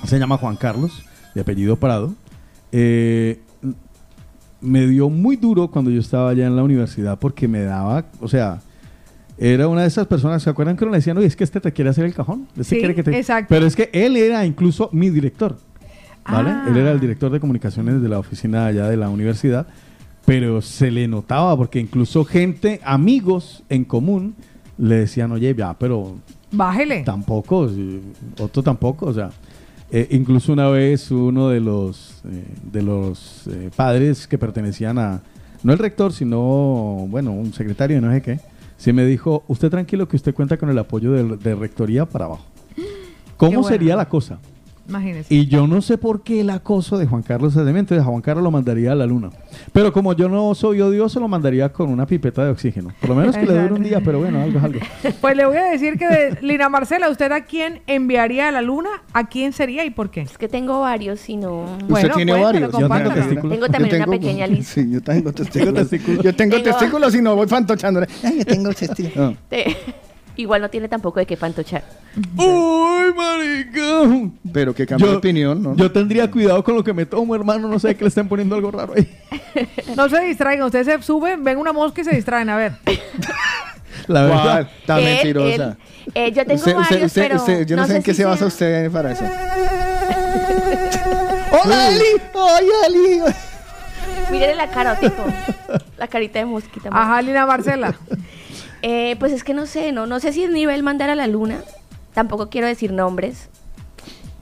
se llama Juan Carlos, de apellido Prado. Eh, me dio muy duro cuando yo estaba allá en la universidad porque me daba, o sea, era una de esas personas, ¿se acuerdan que uno le decían, oye, es que este te quiere hacer el cajón? Este Sí, quiere que te-". exacto. Pero es que él era incluso mi director, ¿vale? Ah. Él era el director de comunicaciones de la oficina allá de la universidad, pero se le notaba porque incluso gente, amigos en común, le decían, oye, ya, pero Bájele. Tampoco, otro tampoco, o sea, eh, incluso una vez uno de los eh, de los eh, padres que pertenecían a no el rector, sino bueno, un secretario de no sé qué, sí me dijo, "Usted tranquilo que usted cuenta con el apoyo de, de rectoría para abajo." *gasps* ¿Cómo bueno. sería la cosa? Imagínese. Y yo no sé por qué el acoso de Juan Carlos es de mí, entonces a Juan Carlos lo mandaría a la luna. Pero como yo no soy odioso, lo mandaría con una pipeta de oxígeno. Por lo menos que le dure un día, pero bueno, algo es algo. *laughs* Pues le voy a decir que de Lina Marcela, ¿usted a quién enviaría a la luna? ¿A quién sería y por qué? Es que tengo varios y no. Bueno, Usted tiene varios. Yo tengo testículos. Tengo también una pequeña lista. Sí, yo *laughs* tengo testículos. yo tengo Tengo- testículos y no voy fantochándole. *laughs* Ay, yo tengo testículos. Igual no tiene tampoco de qué fantochar. ¡Uy, marica! Pero que cambie Yo- de opinión, ¿no? Yo tendría cuidado con lo que me tomo, hermano. No sé que le estén poniendo algo raro ahí. *laughs* No se distraigan, ustedes se suben, ven una mosca y se distraen, a ver. *laughs* La verdad. Está Él- mentirosa. él- eh, yo tengo Usted- varios, usted- pero usted- yo no, sé en qué si se basa sea- usted para eso. *laughs* ¡Hola, Eli! ¡Hola, Eli! Mírele la cara, tipo. La carita de mosquita. Ajá, Lina Marcela. Eh, pues es que no sé, no, no sé si es nivel mandar a la luna. Tampoco quiero decir nombres.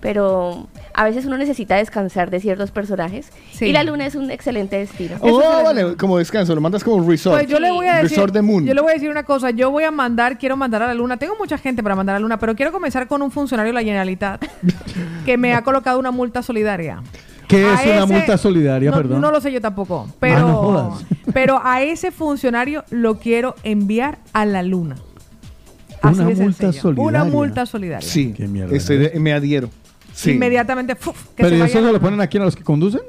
Pero a veces uno necesita descansar de ciertos personajes. Sí. Y la luna es un excelente destino. Oh, vale, como descanso, lo mandas como resort. Pues yo le voy a decir, Resort de Moon. yo le voy a decir una cosa, yo voy a mandar, quiero mandar a la luna, tengo mucha gente para mandar a la luna, pero quiero comenzar con un funcionario de la Generalitat *laughs* que me ha colocado una multa solidaria. ¿Qué es una ese- multa solidaria, no, perdón? No lo sé yo tampoco, Ah, pero, no jodas. *laughs* pero a ese funcionario lo quiero enviar a la luna. Así Una multa sencillo. solidaria. Una multa solidaria. Sí, Qué mierda, de- me adhiero. Sí. Inmediatamente, ¡fuf! que ¿Pero se ¿y vaya eso se lo ponen aquí a los que conducen?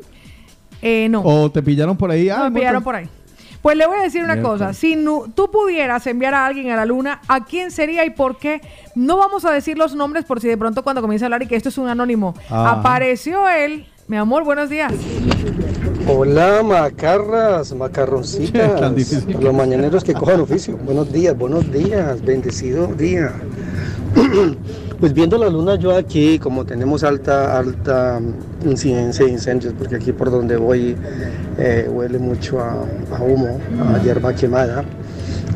Eh, no. ¿O te pillaron por ahí? Ah, me pillaron por ahí. Pues le voy a decir una cosa. Si tú pudieras enviar a alguien a la luna, ¿a quién sería y por qué? No vamos a decir los nombres por si de pronto cuando comience a hablar y que esto es un anónimo. Ah. Apareció él. Mi amor, buenos días. Hola, macarras, macarroncitas. *laughs* Los mañaneros que cojan oficio. Buenos días, buenos días, bendecido día. *clears throat* Pues viendo la luna yo aquí, como tenemos alta, alta incidencia de incendios, porque aquí por donde voy eh, huele mucho a, a humo, a hierba quemada.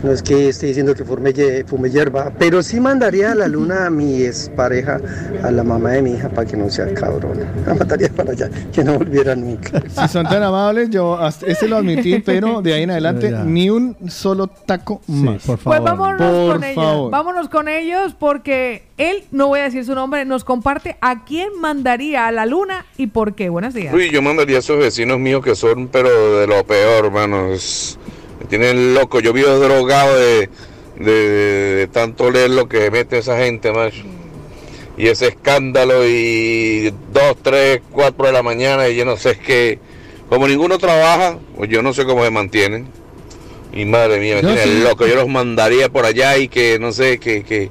No es que esté diciendo que fume, fume hierba, pero sí mandaría a la luna a mi expareja, a la mamá de mi hija, para que no sea cabrona. *laughs* La mandaría para allá, que no volviera nunca. *laughs* Si son tan amables, yo hasta este lo admití, pero de ahí en adelante ni un solo taco más. por Pues vámonos Por con ellos. favor. Vámonos con ellos porque él, no voy a decir su nombre, nos comparte a quién mandaría a la luna y por qué. Buenos días. Uy, yo mandaría a esos vecinos míos que son, pero de lo peor, hermano. Tienen loco. Yo vivo drogado de, de, de- de tanto leer lo que mete esa gente, macho. Y ese escándalo y dos, tres, cuatro de la mañana y yo no sé, es que como ninguno trabaja, pues yo no sé cómo se mantienen. Y madre mía, me tienen sí. loco. Yo los mandaría por allá y que, no sé, que, que,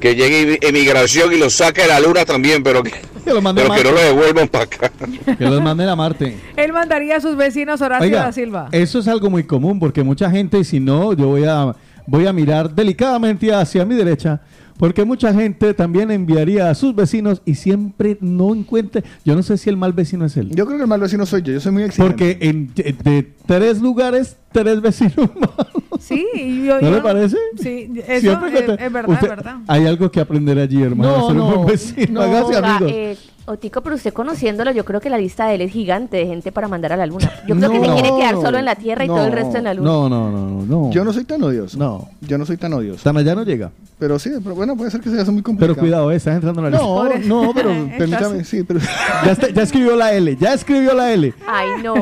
que llegue emigración y los saque de la luna también, pero que, Que los mande pero a que no lo Marte. devuelvan para acá. Que los manden a Marte. Él mandaría a sus vecinos Horacio Oiga, da Silva. eso es algo muy común porque mucha gente, si no, yo voy a, voy a mirar delicadamente hacia mi derecha, porque mucha gente también enviaría a sus vecinos y siempre no encuentre, yo no sé si el mal vecino es él. Yo creo que el mal vecino soy yo, yo soy muy exigente. Porque en, de, de tres lugares, tres vecinos *laughs* Sí, y yo, ¿No yo- le parece? Sí, eso es, encuentra- es verdad, Usted- es verdad. Hay algo que aprender allí, hermano. No, ser un no, buen vecino, hágase Oiga, amigos. eh, Otico, pero usted conociéndolo, yo creo que la lista de él es gigante de gente para mandar a la luna. Yo creo que se No, quiere quedar solo en la Tierra y todo el resto en la luna. No, no, no, no, no. Yo no soy tan odioso. No. Yo no soy tan odioso. Tan allá no llega. Pero sí, pero bueno, puede ser que sea muy complicado. Pero cuidado, eh, estás entrando en la No, lista. no, pero *laughs* Estás- permítame, sí, pero *laughs* Ya, está- ya escribió la L, ya escribió la L. Ay, no,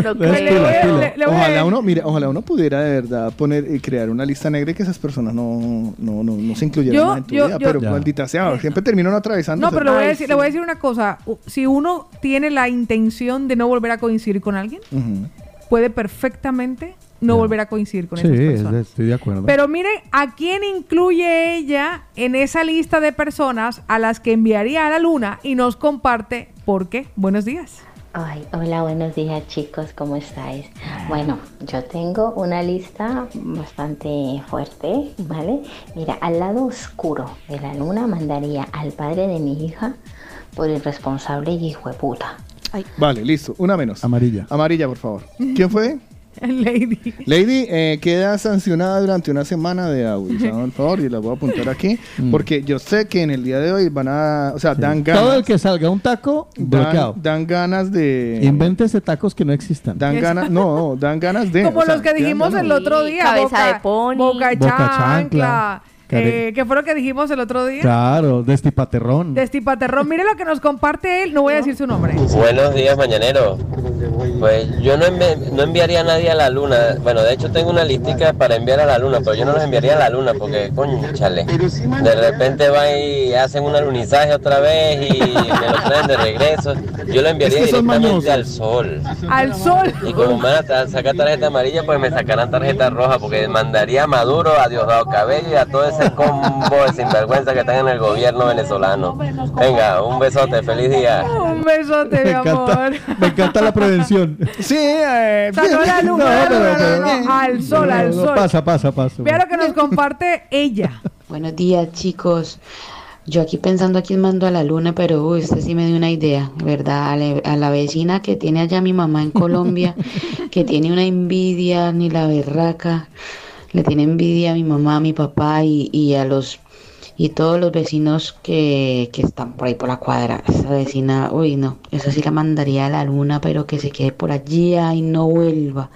no *laughs* creo. Le- le a- ojalá uno, mira, ojalá uno pudiera de verdad poner y crear una lista negra y que esas personas no, no, no, no se incluyeran Yo- en tu yo- vida, yo- pero Ya. maldita sea, siempre terminan atravesando. No, pero le voy, a Ay, decir, le sí. voy a decir una cosa. U- Si uno tiene la intención de no volver a coincidir con alguien, puede perfectamente no volver a coincidir con Sí, esas es- personas. estoy de acuerdo. Pero mire, ¿a quién incluye ella en esa lista de personas a las que enviaría a la luna y nos comparte por qué? Buenos días. Ay, hola, buenos días chicos, ¿cómo estáis? Bueno, yo tengo una lista bastante fuerte, ¿vale? Mira, al lado oscuro de la luna mandaría al padre de mi hija por irresponsable y hijo de puta. Vale, listo, una menos. Amarilla. Amarilla, por favor. ¿Quién fue? *laughs* Lady. Lady, eh, queda sancionada durante una semana de audio, *laughs* por favor, y la voy a apuntar aquí, Mm. porque yo sé que en el día de hoy van a, o sea, dan ganas, Todo el que salga un taco, bloqueado. dan, dan ganas de, Invéntese tacos que no existan. dan ganas, no, dan ganas de, Como o sea, los que dijimos el otro día. cabeza boca, de pony. Boca Boca chancla. Eh, ¿Qué fue lo que dijimos el otro día? Claro, destipaterrón. Destipaterrón. Mire lo que nos comparte él. No voy a decir su nombre. Buenos días, mañanero. Pues yo no, envi- no enviaría a nadie a la luna. Bueno, de hecho tengo una listica para enviar a la luna, pero yo no los enviaría a la luna porque, coño, chale. De repente van y hacen un alunizaje otra vez y me lo traen de regreso. Yo lo enviaría Es que directamente al sol. Al sol. Y como me van a sacar tarjeta amarilla, pues me sacarán tarjeta roja porque mandaría a Maduro, a Diosdado Cabello y a todo ese *laughs* combo de sinvergüenza que están en el gobierno venezolano. Venga, un besote, feliz día. Un besote, mi Me amor. me encanta la prevención. *laughs* Sí, eh, O sea, no la luna, no, pero- no, no, pero- no, al sol, al sol. Pasa, pasa, pasa. Vea lo que nos comparte ella. *laughs* Buenos días, chicos. Yo aquí pensando a quién mando a la luna, pero uy, usted sí me dio una idea, ¿verdad? A la, a la vecina que tiene allá mi mamá en Colombia, que tiene una envidia, ni la berraca, le tiene envidia a mi mamá, a mi papá y, y a los y todos los vecinos que, que están por ahí por la cuadra. Esa vecina, uy, no, esa sí la mandaría a la luna, pero que se quede por allí y no vuelva.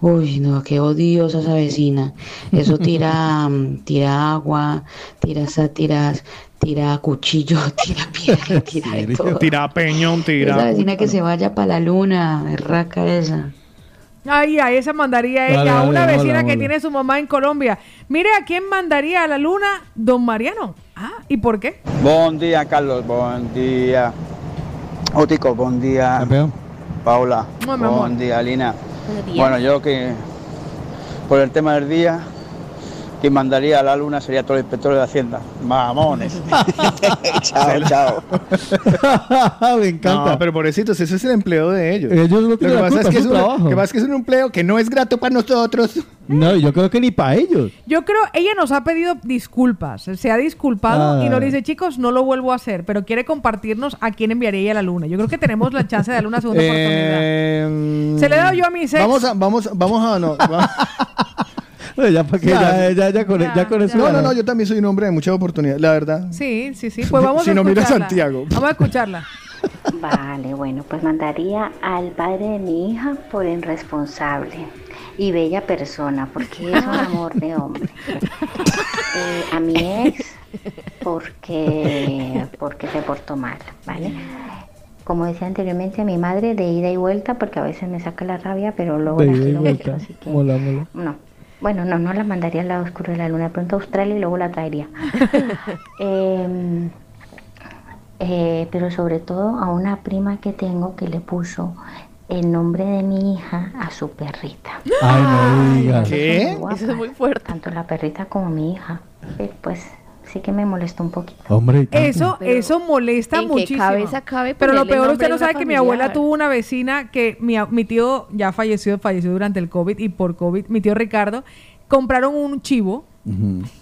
Uy, no, qué odiosa esa vecina. Eso tira, *laughs* mm, tira agua, tira sátiras, tira cuchillo, *laughs* tira piedra, tira de todo. Tira peñón, Esa tira. vecina que se vaya para la luna, berraca esa. Ay, a esa mandaría ella, Dale, a una vecina que tiene su mamá en Colombia. Mire a quién mandaría a la luna, don Mariano. Ah, ¿y por qué? Buen día, Carlos. Buen día. Otico, buen día. Campeón. Paula. Buen día, Lina. Buenos días. Bueno, yo que por el tema del día, quien mandaría a la luna sería todo el inspector de Hacienda. Mamones. *laughs* chao, chao. *laughs* Me encanta. No, pero pobrecitos, ese es el empleo de ellos. Ellos no tienen Lo la que pasa culpa, es que es un- trabajo. lo que pasa es que es un empleo que no es grato para nosotros. No, yo creo que ni para ellos. Yo creo, ella nos ha pedido disculpas, se ha disculpado Ah. y nos dice, chicos, no lo vuelvo a hacer, pero quiere compartirnos a quién enviaría ella a la luna. Yo creo que tenemos la chance de darle una segunda *laughs* oportunidad. Eh, Se le he dado yo a mi ex. Vamos a, vamos, vamos a, no, va- ya para que ya, ya, ya con, ya con eso. no, no, no, yo también soy un hombre de muchas oportunidades, la verdad. Sí, sí, sí. Pues vamos Si a no, mira. Santiago. Vamos a escucharla. *laughs* Vale, bueno, pues mandaría al padre de mi hija por irresponsable y bella persona, porque es un *laughs* amor de hombre. *laughs* Eh, a mi ex, porque, porque se portó mal, ¿vale? Como decía anteriormente, a mi madre de ida y vuelta, porque a veces me saca la rabia, pero luego De la ida y vuelta. así que Mola, mola. no. Bueno, no, no la mandaría al lado oscuro de la luna, de pronto a Australia y luego la traería. *laughs* Em, eh, pero sobre todo a una prima que tengo que le puso el nombre de mi hija a su perrita. Ay, no digas. Guapa, Eso es muy fuerte. Tanto la perrita como mi hija. Eh, Pues sí que me molestó un poquito. Hombre. Eso, eso molesta ¿en qué muchísimo. cabeza cabe Pero lo peor, usted no sabe que mi abuela tuvo una vecina que mi, mi tío ya falleció, falleció durante el COVID y por COVID, mi tío Ricardo, compraron un chivo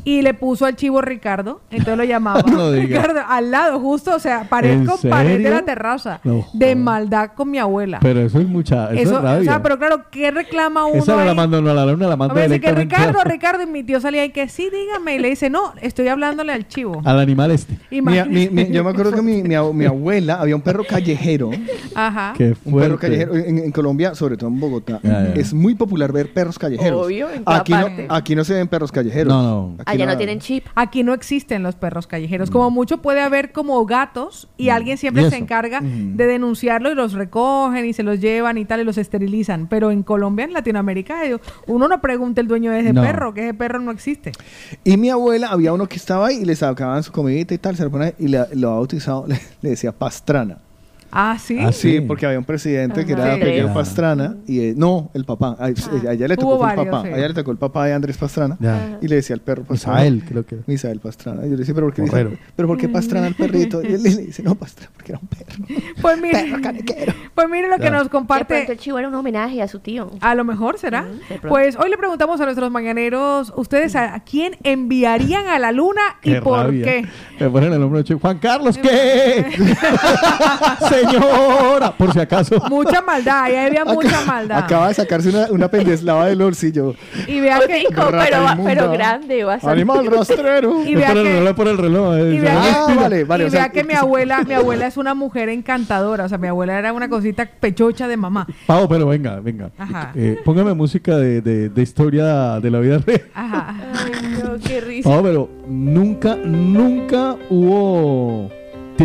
y le puso al chivo Ricardo, entonces lo llamaba *laughs* No. Ricardo al lado, justo, o sea, pared ¿En con pared de la terraza, No de maldad con mi abuela. Pero eso es mucha. Eso, Eso, es o rabia. sea, pero claro, ¿qué reclama uno? Esa no la no la luna, la mando A ver, dice que Ricardo, Ricardo, y mi tío salía y que sí, dígame, y le dice, no, estoy hablándole al chivo. al animal este. Mi- Imagínate. mi- mi- yo me acuerdo que mi, mi ab- mi abuela había un perro callejero. Ajá. Qué Un perro callejero. En, en Colombia, sobre todo en Bogotá, Ya, ya. es muy popular ver perros callejeros. Obvio, en toda aquí, no, aquí no se ven perros callejeros. No, no. Aquí Allá no tienen chip. Aquí no existen los perros callejeros. Como mucho puede haber como gatos y alguien siempre Mm. ¿Y se encarga Mm. de denunciarlo y los recogen y se los llevan y tal y los esterilizan. Pero en Colombia, en Latinoamérica, eh, uno no pregunta el dueño de ese No. perro, que ese perro no existe. Y mi abuela, había uno que estaba ahí y le sacaban su comidita y tal, se lo ponía y le- lo ha bautizado, *laughs* le, le decía Pastrana. Ah, sí. sí, porque había un presidente que era Sí. Pastrana y eh, no, el papá. A, a ella le tocó el papá. sí. Le tocó el papá de Andrés Pastrana Ya. y le decía al perro Pastrana. Misael, creo que era. Misael Pastrana. Y yo le decía, pero ¿por qué, dice- pero ¿por qué Pastrana al perrito? Y él le dice, no, Pastrana, porque era un perro. Pues mire, pues mire lo que nos De comparte. pronto el chivo era un homenaje a su tío. A lo mejor será. Pues hoy le preguntamos a nuestros mañaneros, ¿ustedes a, a quién enviarían a la luna y Qué por rabia. qué? Me ponen el nombre de Juan Carlos, ¿qué? *laughs* Señora, por si acaso. Mucha maldad, ahí había mucha maldad. Acaba de sacarse una, una pendeslava del bolsillo. Y vea que Rata pero, grande, bastante. Animal rastrero. Y vea por el que- reloj, por el reloj. eh, Y vea, que, Ah, inspira. vale, vale, y o sea, vea que mi abuela, mi abuela es una mujer encantadora, o sea, mi abuela era una cosita pechocha de mamá. Pau, pero venga, venga. Ajá. Eh, póngame música de, de, de historia de la vida real. Ajá. Ay, no, qué risa. Pau, pero nunca, nunca hubo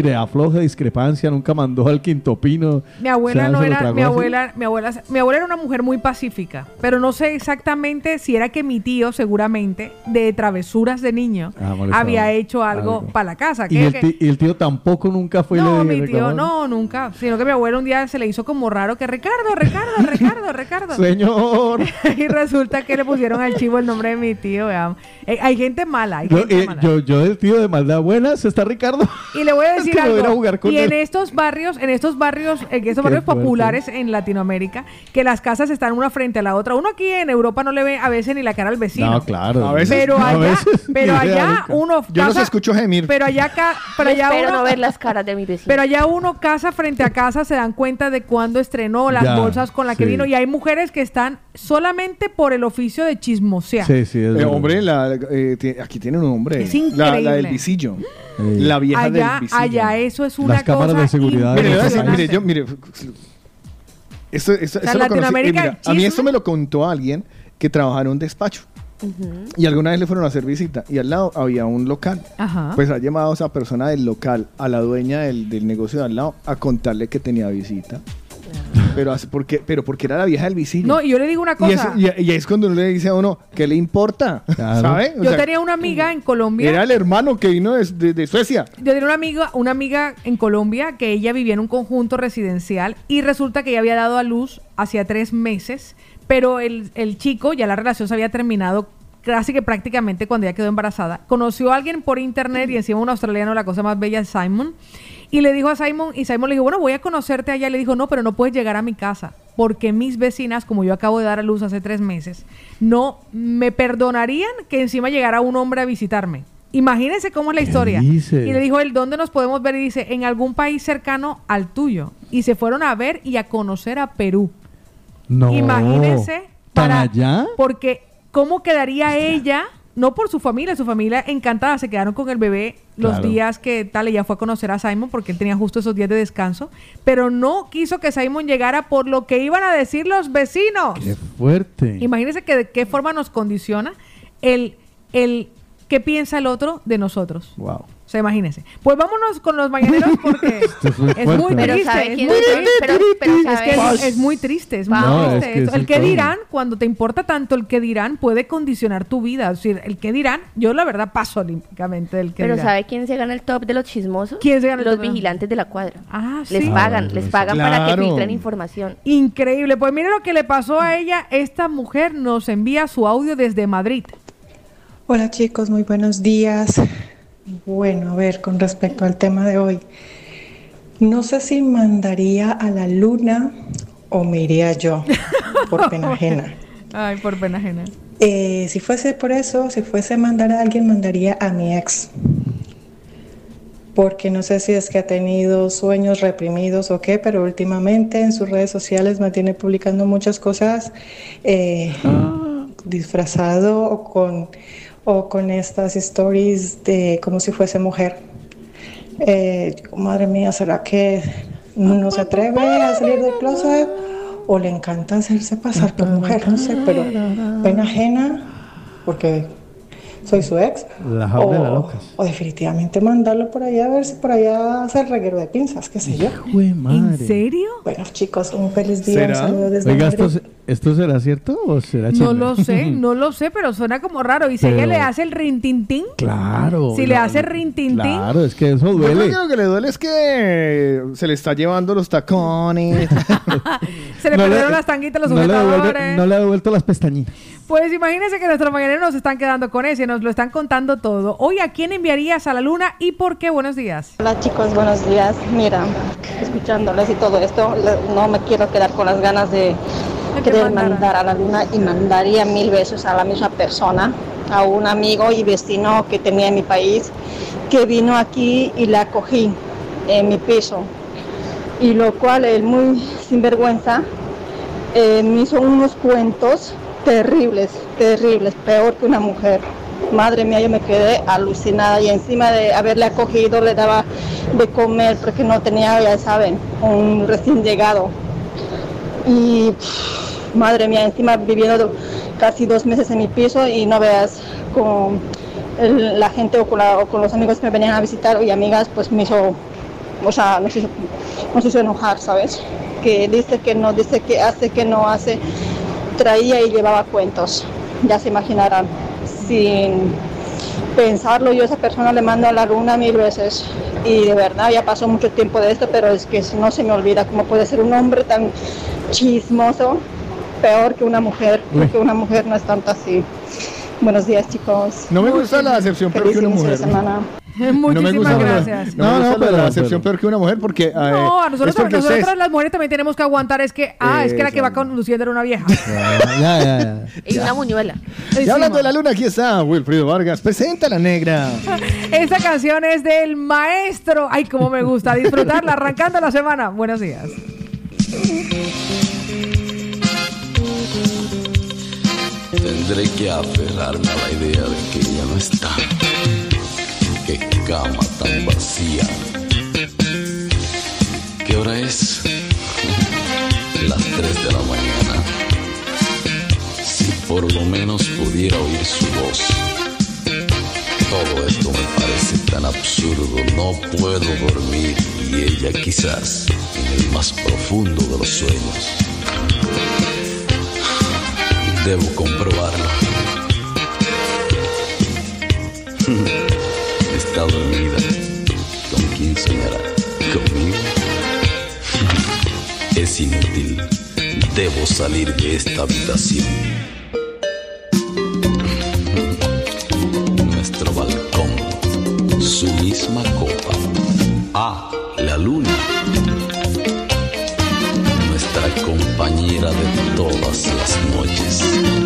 tire afloje, discrepancia, nunca mandó al quinto pino. Mi abuela O sea, no se era, mi así. abuela, mi abuela, mi abuela era una mujer muy pacífica, pero no sé exactamente si era que mi tío, seguramente, de travesuras de niño, Ah, había hecho algo, Algo. para la casa. Y el, que- ti- y el tío tampoco nunca fue no, mi tío, no, nunca. Sino que mi abuela un día se le hizo como raro que Ricardo, Ricardo, Ricardo, Ricardo. *laughs* Señor. *laughs* y resulta que le pusieron al chivo el nombre de mi tío. veamos. Eh, hay gente mala, hay Yo, gente eh, mala. yo, yo del tío de maldad buenas está Ricardo. Y le voy a *laughs* decir que jugar con Y en estos barrios, en estos barrios, en estos Qué barrios fuerte. populares en Latinoamérica, que las casas están una frente a la otra. Uno aquí en Europa no le ve a veces ni la cara al vecino. No, claro. A veces- Pero a allá, veces pero allá uno Yo los casa- escucho gemir. Pero allá acá, pero allá Espero uno, no ver las caras de mi vecino. pero allá uno casa frente a casa se dan cuenta de cuándo estrenó las Ya, bolsas con la que sí. vino y hay mujeres que están solamente por el oficio de chismosear. Sí, sí, es Eh, hombre, la, eh, aquí tiene un hombre. Es La, la increíble. del visillo. La vieja allá, del visillo. Allá eso es una Las cámaras cosa de seguridad. Mire, a yo, mire. Esto, esto, O sea, esto lo eh, mira, a mí esto me lo contó alguien que trabajaba en un despacho. Y alguna vez le fueron a hacer visita y al lado había un local. Ajá. Pues ha llamado esa persona del local a la dueña del, del negocio de al lado a contarle que tenía visita. Pero, hace- porque, pero porque era la vieja del visillo. No, y yo le digo una y, es, cosa. y- y es cuando uno le dice a uno, ¿qué le importa? Claro. ¿Sabe? O yo sea, tenía una amiga en Colombia. Era el hermano que vino de, de- de Suecia. Yo tenía una amiga, una amiga en Colombia que ella vivía en un conjunto residencial y resulta que ella había dado a luz hacía tres meses, pero el, el chico ya la relación se había terminado casi que prácticamente cuando ella quedó embarazada, conoció a alguien por internet y encima un australiano, la cosa más bella, Simon, y le dijo a Simon, y Simon le dijo, bueno, voy a conocerte allá. Le dijo, no, pero no puedes llegar a mi casa, porque mis vecinas, como yo acabo de dar a luz hace tres meses, no me perdonarían que encima llegara un hombre a visitarme. Imagínense cómo es la historia. Y le dijo él, ¿dónde nos podemos ver? Y dice, en algún país cercano al tuyo. Y se fueron a ver y a conocer a Perú. No. Imagínense ¿Tan para- allá? Porque, ¿cómo quedaría ella? No por su familia, su familia encantada, se quedaron con el bebé los Claro. días que tal, ella fue a conocer a Simon porque él tenía justo esos días de descanso, pero no quiso que Simon llegara por lo que iban a decir los vecinos. Qué fuerte. Imagínense que de qué forma nos condiciona el, el qué piensa el otro de nosotros. Wow. O sea, imagínense. Pues vámonos con los mañaneros porque *laughs* es muy triste. ¿sabe es muy triste. Es, muy triste, es muy No, triste. es que eso. es el el que dirán, cuando te importa tanto el que dirán, puede condicionar tu vida. Es decir, el que dirán, yo la verdad paso olímpicamente del que Pero dirán. ¿sabe quién se gana el top de los chismosos? ¿Quién se gana el Los top? vigilantes de la cuadra. Ah, Les sí. pagan, les pagan para que filtren información. Increíble. Pues mire lo que le pasó a ella. Esta mujer nos envía su audio desde Madrid. Hola chicos, muy buenos días. Bueno, a ver, con respecto al tema de hoy, no sé si mandaría a la luna o me iría yo por pena *laughs* ajena. Ay, por pena ajena. Eh, si fuese por eso, si fuese mandar a alguien, mandaría a mi ex. Porque no sé si es que ha tenido sueños reprimidos o qué, pero últimamente en sus redes sociales mantiene publicando muchas cosas eh, disfrazado o con, o con estas stories de como si fuese mujer. Eh, madre mía, ¿será que no se atreve a salir del closet o le encanta hacerse pasar por mujer? No sé, pero pena ajena porque soy su ex. La jaula de las O, locas. o definitivamente mandarlo por allá a ver si por allá hace el reguero de pinzas, qué sé yo. ¿En serio? Bueno, chicos, un feliz día. Un ¿Será? saludo desde Oiga. ¿esto, ¿esto será cierto o será No lo sé, *laughs* no lo sé, pero suena como raro. Y si ella le hace el rintintín, Claro. si le hace no, rintintín, Claro, es que eso Yo creo duele. que lo que le duele es que se le está llevando los tacones. *laughs* se le No le- perdieron las tanguitas, los no le, sujetadores. no le ha devuelto las pestañitas. Pues imagínense que nuestros mañaneros nos están quedando con ese, nos lo están contando todo. Hoy, ¿a quién enviarías a la luna y por qué? Buenos días. Hola chicos, buenos días. Mira, escuchándoles y todo esto, no me quiero quedar con las ganas de querer mandar a la luna y mandaría mil besos a la misma persona, a un amigo y vecino que tenía en mi país, que vino aquí y la acogí en mi piso. Y lo cual él muy sinvergüenza eh, me hizo unos cuentos terribles, terribles, peor que una mujer. Madre mía, yo me quedé alucinada y encima de haberle acogido le daba de comer porque no tenía, ya saben, un recién llegado. Y madre mía, encima viviendo do- casi dos meses en mi piso y no veas con la gente o con, o con los amigos que me venían a visitar y amigas, pues me hizo, o sea, nos hizo, nos hizo enojar, ¿sabes? Que dice que no, dice que hace, que no hace, traía y llevaba cuentos, ya se imaginarán, sin pensarlo, yo a esa persona le mando a la luna mil veces y de verdad ya pasó mucho tiempo de esto, pero es que no se me olvida cómo puede ser un hombre tan chismoso, peor que una mujer, porque una mujer no es tanto así. Buenos días chicos. No me gusta la acepción peor que una mujer. semana. *laughs* no me gusta, gracias. No, no, No, no, pero la acepción pero- peor que una mujer porque... No, a nosotros, porque nosotras ustedes- las mujeres también tenemos que aguantar. Es que, ah, es que la que va conduciendo era una vieja. *laughs* Ya, ya, ya. Y una muñuela. Y hablando de la luna, aquí está Wilfrido Vargas. Presenta la negra. *laughs* Esta canción es del maestro. Ay, cómo me gusta disfrutarla arrancando la semana. Buenos días. Tendré que aferrarme a la idea de que ella no está. Cama tan vacía. ¿Qué hora es? Las 3 de la mañana. Si por lo menos pudiera oír su voz. Todo esto me parece tan absurdo, no puedo dormir y ella quizás en el más profundo de los sueños. Debo comprobarlo. *laughs* ¿Con quién soñará? ¿Conmigo? Es inútil. Debo salir de esta habitación. Nuestro balcón, su misma copa. Ah, la luna. Nuestra compañera de todas las noches.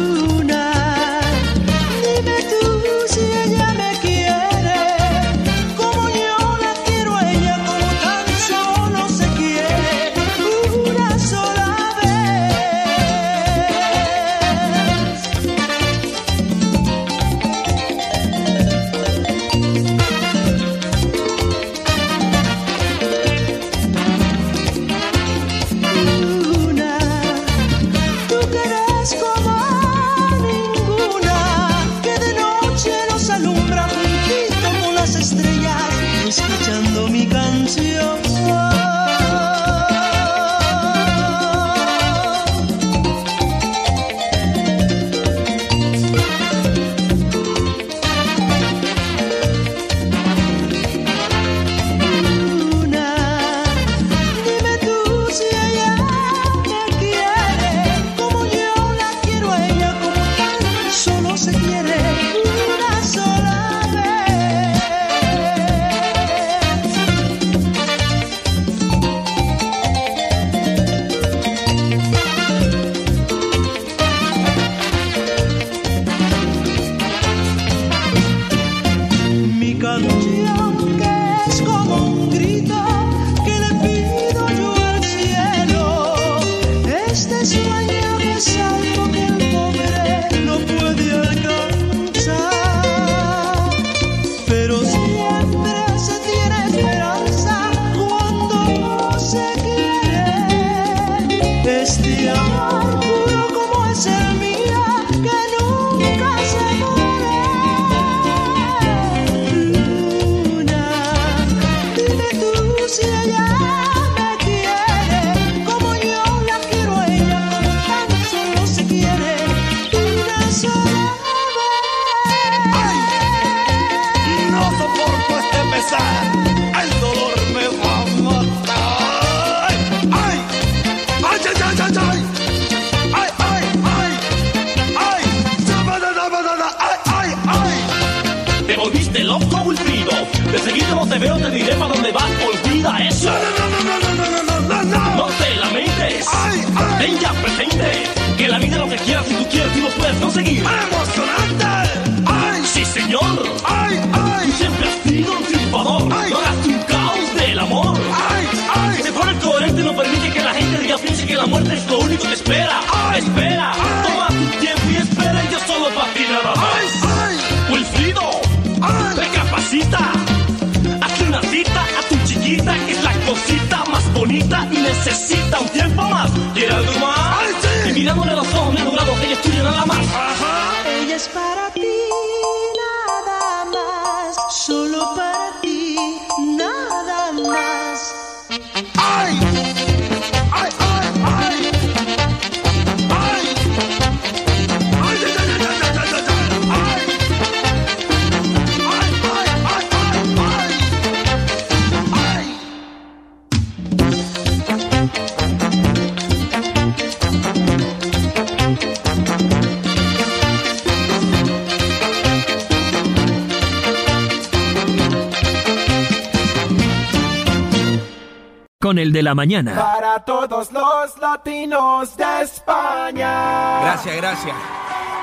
la mañana. Para todos los latinos de España. Gracias, gracias.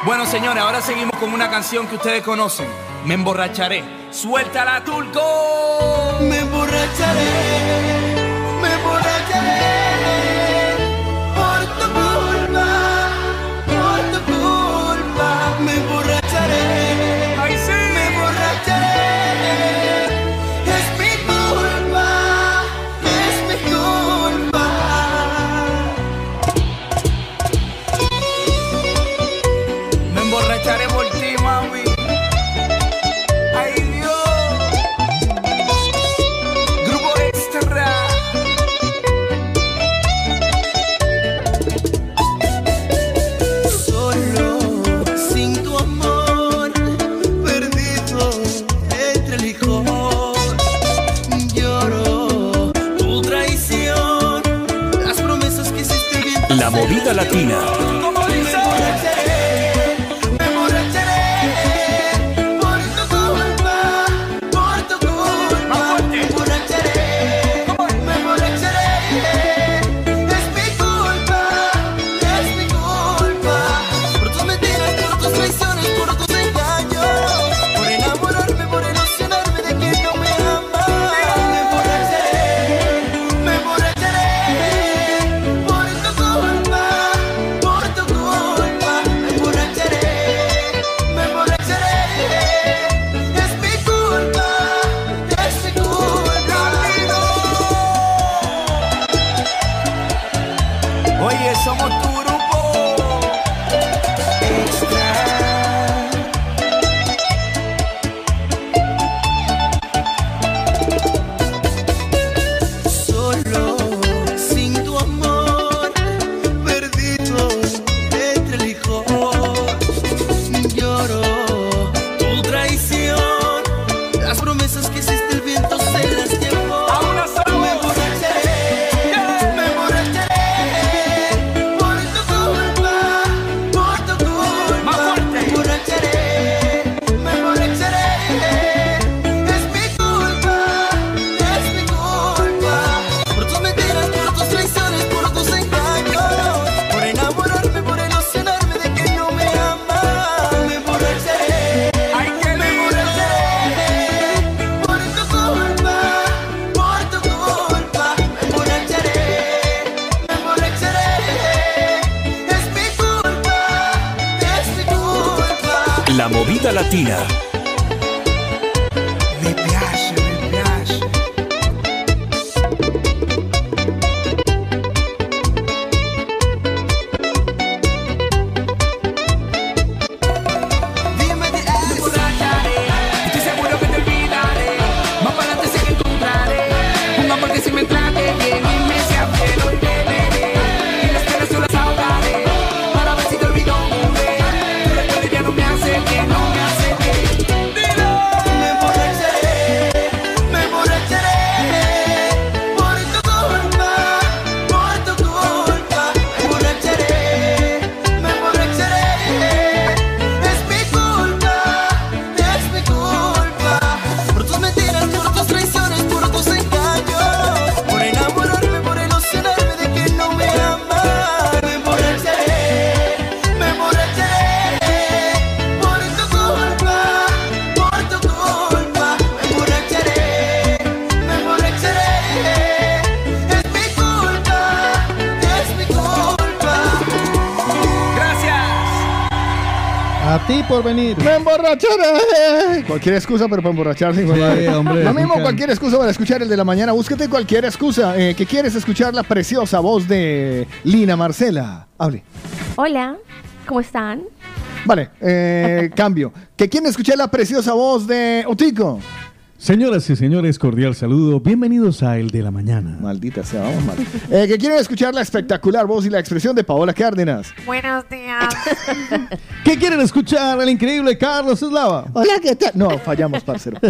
Bueno, señores, ahora seguimos con una canción que ustedes conocen. Me emborracharé. Suéltala, Turco. Me emborracharé. Ti por venir. ¡Me emborracharé! Cualquier excusa, pero para emborracharse. Sí, hombre, Lo mismo, cualquier excusa para escuchar el de la mañana. Búsquete cualquier excusa. Eh, que quieres escuchar la preciosa voz de Lina Marcela. Hable. Hola, ¿cómo están? Vale, eh, *laughs* cambio. Que quieren escuchar la preciosa voz de Otico. Señoras y señores, cordial saludo. Bienvenidos a El de la Mañana. Maldita sea, vamos mal. *laughs* Eh, que quieren escuchar la espectacular voz y la expresión de Paola Cárdenas. Buenos días. *laughs* ¿Qué quieren escuchar? El increíble Carlos Eslava. Hola, ¿qué tal? No, fallamos, parcero. *laughs*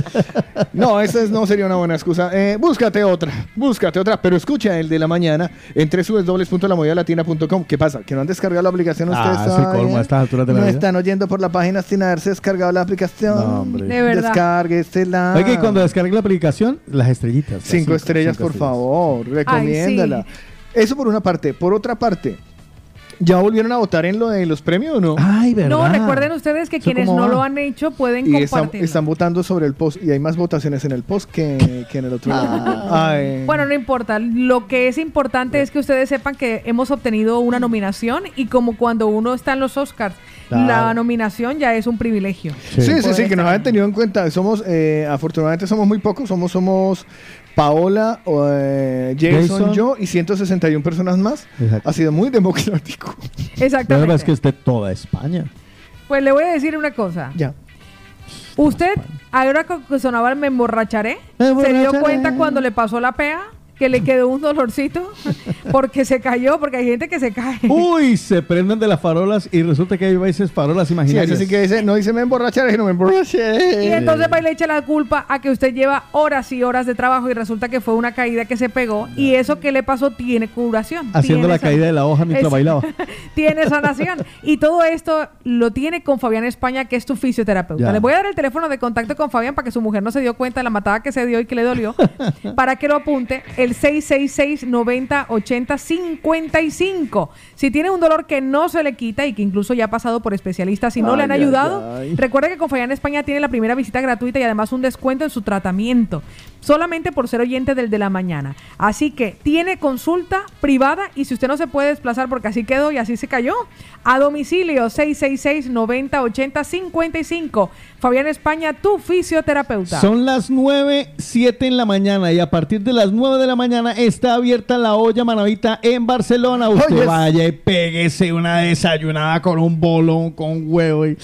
No, esa es- no sería una buena excusa. Eh, búscate otra, búscate otra, pero escucha el de la mañana en www.lamovidalatina.com. ¿Qué pasa? ¿Que no han descargado la aplicación ustedes? Ah, sí, todavía? colmo, a estas alturas de la No vida. están oyendo por la página sin haberse descargado la aplicación. No, hombre. De verdad. Descárguesela. Oye, y cuando descargue la aplicación, las estrellitas. las Cinco estrellas, cinco por estrellas. favor, recomiéndala. Eso por una parte. Por otra parte, ¿ya volvieron a votar en lo de los premios o no? Ay, No, recuerden ustedes que ¿Eso quienes no va? lo han hecho pueden Y están, compartir. están votando sobre el post y hay más votaciones en el post que, que en el otro lado. Ay. Bueno, no importa. Lo que es importante es que ustedes sepan que hemos obtenido una nominación y como cuando uno está en los Oscars, La nominación ya es un privilegio. Sí, sí, sí, que nos hayan tenido en cuenta. Somos, eh, afortunadamente somos muy pocos, somos, somos Paola, eh, Jason, Jason. yo y 161 personas más. Exacto. Ha sido muy democrático. La Exactamente. verdad es que es de toda España. Pues le voy a decir una cosa. Ya. Usted, ahora que sonaba el me emborracharé, Me se dio emborracharé. cuenta cuando le pasó la pea que le quedó un dolorcito porque se cayó, porque hay gente que se cae. Uy, se prenden de las farolas y resulta que hay veces farolas imaginarias. sí que dice, no dice me emborracharé, no me emborraché. Y entonces va y le echa la culpa a que usted lleva horas y horas de trabajo y resulta que fue una caída que se pegó y eso que le pasó tiene curación. Haciendo tiene la caída de la hoja mientras Es- bailaba. *laughs* tiene sanación. Y todo esto lo tiene con Fabián España, que es tu fisioterapeuta. Ya. Le voy a dar el teléfono de contacto con Fabián para que su mujer no se dio cuenta de la matada que se dio y que le dolió, *laughs* para que lo apunte. El 666 90 80 55. Si tiene un dolor que no se le quita y que incluso ya ha pasado por especialistas y no le han Ay, ay, ayudado, ay. recuerde que con Fabián España tiene la primera visita gratuita y además un descuento en su tratamiento. Solamente por ser oyente del de la mañana. Así que tiene consulta privada y si usted no se puede desplazar porque así quedó y así se cayó, a domicilio 666 90 80 55. Fabián España, tu fisioterapeuta. Son las 9, 7 en la mañana y a partir de las 9 de la mañana está abierta la olla manavita en Barcelona. Usted vaya y péguese una desayunada con un bolón, con huevo y...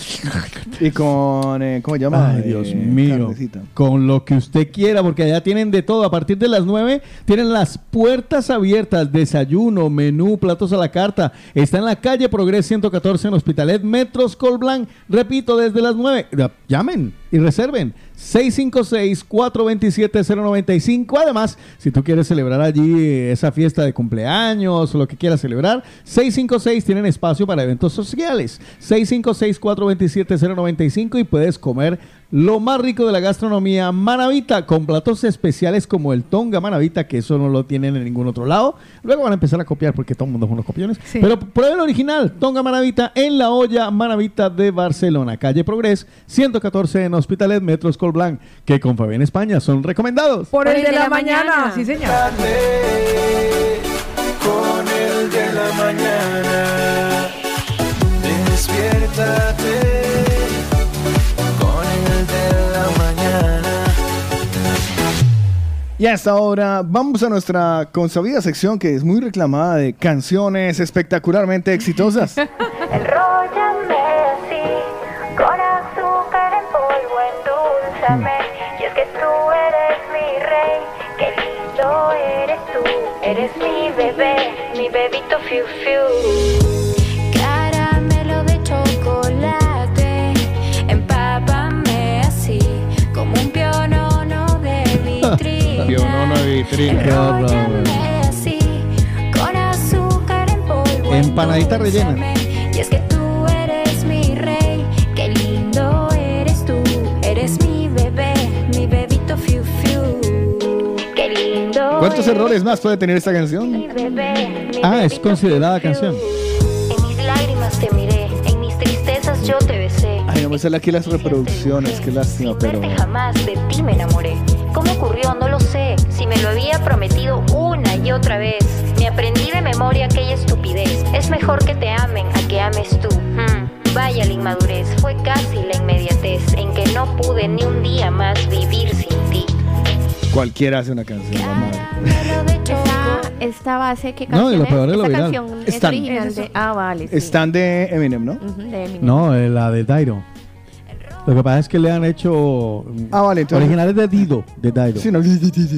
Y con, eh, ¿cómo se llama? Ay, Eh, Dios mío. carnecita. Con lo que usted quiera, porque allá tienen de todo. A partir de las 9 tienen las puertas abiertas, desayuno, menú, platos a la carta. Está en la calle Progres 114 en Hospitalet Metros Colblanc. Repito, desde las 9. Ya- Llamen y reserven. 656-427-095. Además, si tú quieres celebrar allí eh, esa fiesta de cumpleaños o lo que quieras celebrar, 656 tienen espacio para eventos sociales. 656-427-095 y puedes comer lo más rico de la gastronomía manavita con platos especiales como el tonga manavita, que eso no lo tienen en ningún otro lado. Luego van a empezar a copiar porque todo el mundo es unos copiones. Sí. Pero prueba el original, tonga manavita en la olla manavita de Barcelona, calle Progres 114 en Hospitalet Metros Colblanc, que con Fabián España son recomendados. Por el de la mañana, sí señor. Con el de la mañana, despiértate Y hasta ahora vamos a nuestra consabida sección que es muy reclamada de canciones espectacularmente exitosas. *laughs* Enróllame así, con azúcar en polvo, endulzame. Y es que tú eres mi rey, qué lindo eres tú. Eres mi bebé, mi bebito fiu fiu. Pionono de vitrina. En polvo. Empanadita rellena. Y es que tú eres mi rey, qué lindo eres tú. Eres mi bebé, mi bebito fiu fiu. Qué lindo. ¿Cuántos errores más puede tener esta canción? mi bebé, mi Ah, es considerada fiu, fiu. canción. En mis lágrimas te miré, en mis tristezas yo te besé. Ay, no me sale aquí las reproducciones, qué lástima, pero... Jamás de ti me enamoré. ¿Cómo ocurrió? No lo sé. Si me lo había prometido una y otra vez. Me aprendí de memoria aquella estupidez. Es mejor que te amen a que ames tú. Hmm, Vaya la inmadurez. Fue casi la inmediatez en que no pude ni un día más vivir sin ti. Cualquiera hace una canción, la madre. Esta, esta base, ¿qué No, y canción lo es? peor de lo canción es original de... Ah, vale, sí. Están de Eminem, ¿no? Ujú, de Eminem. No, eh, la de Dairo. Lo que pasa es que le han hecho Ah, vale, entonces- originales de Dido, de Dairo. Sí, no,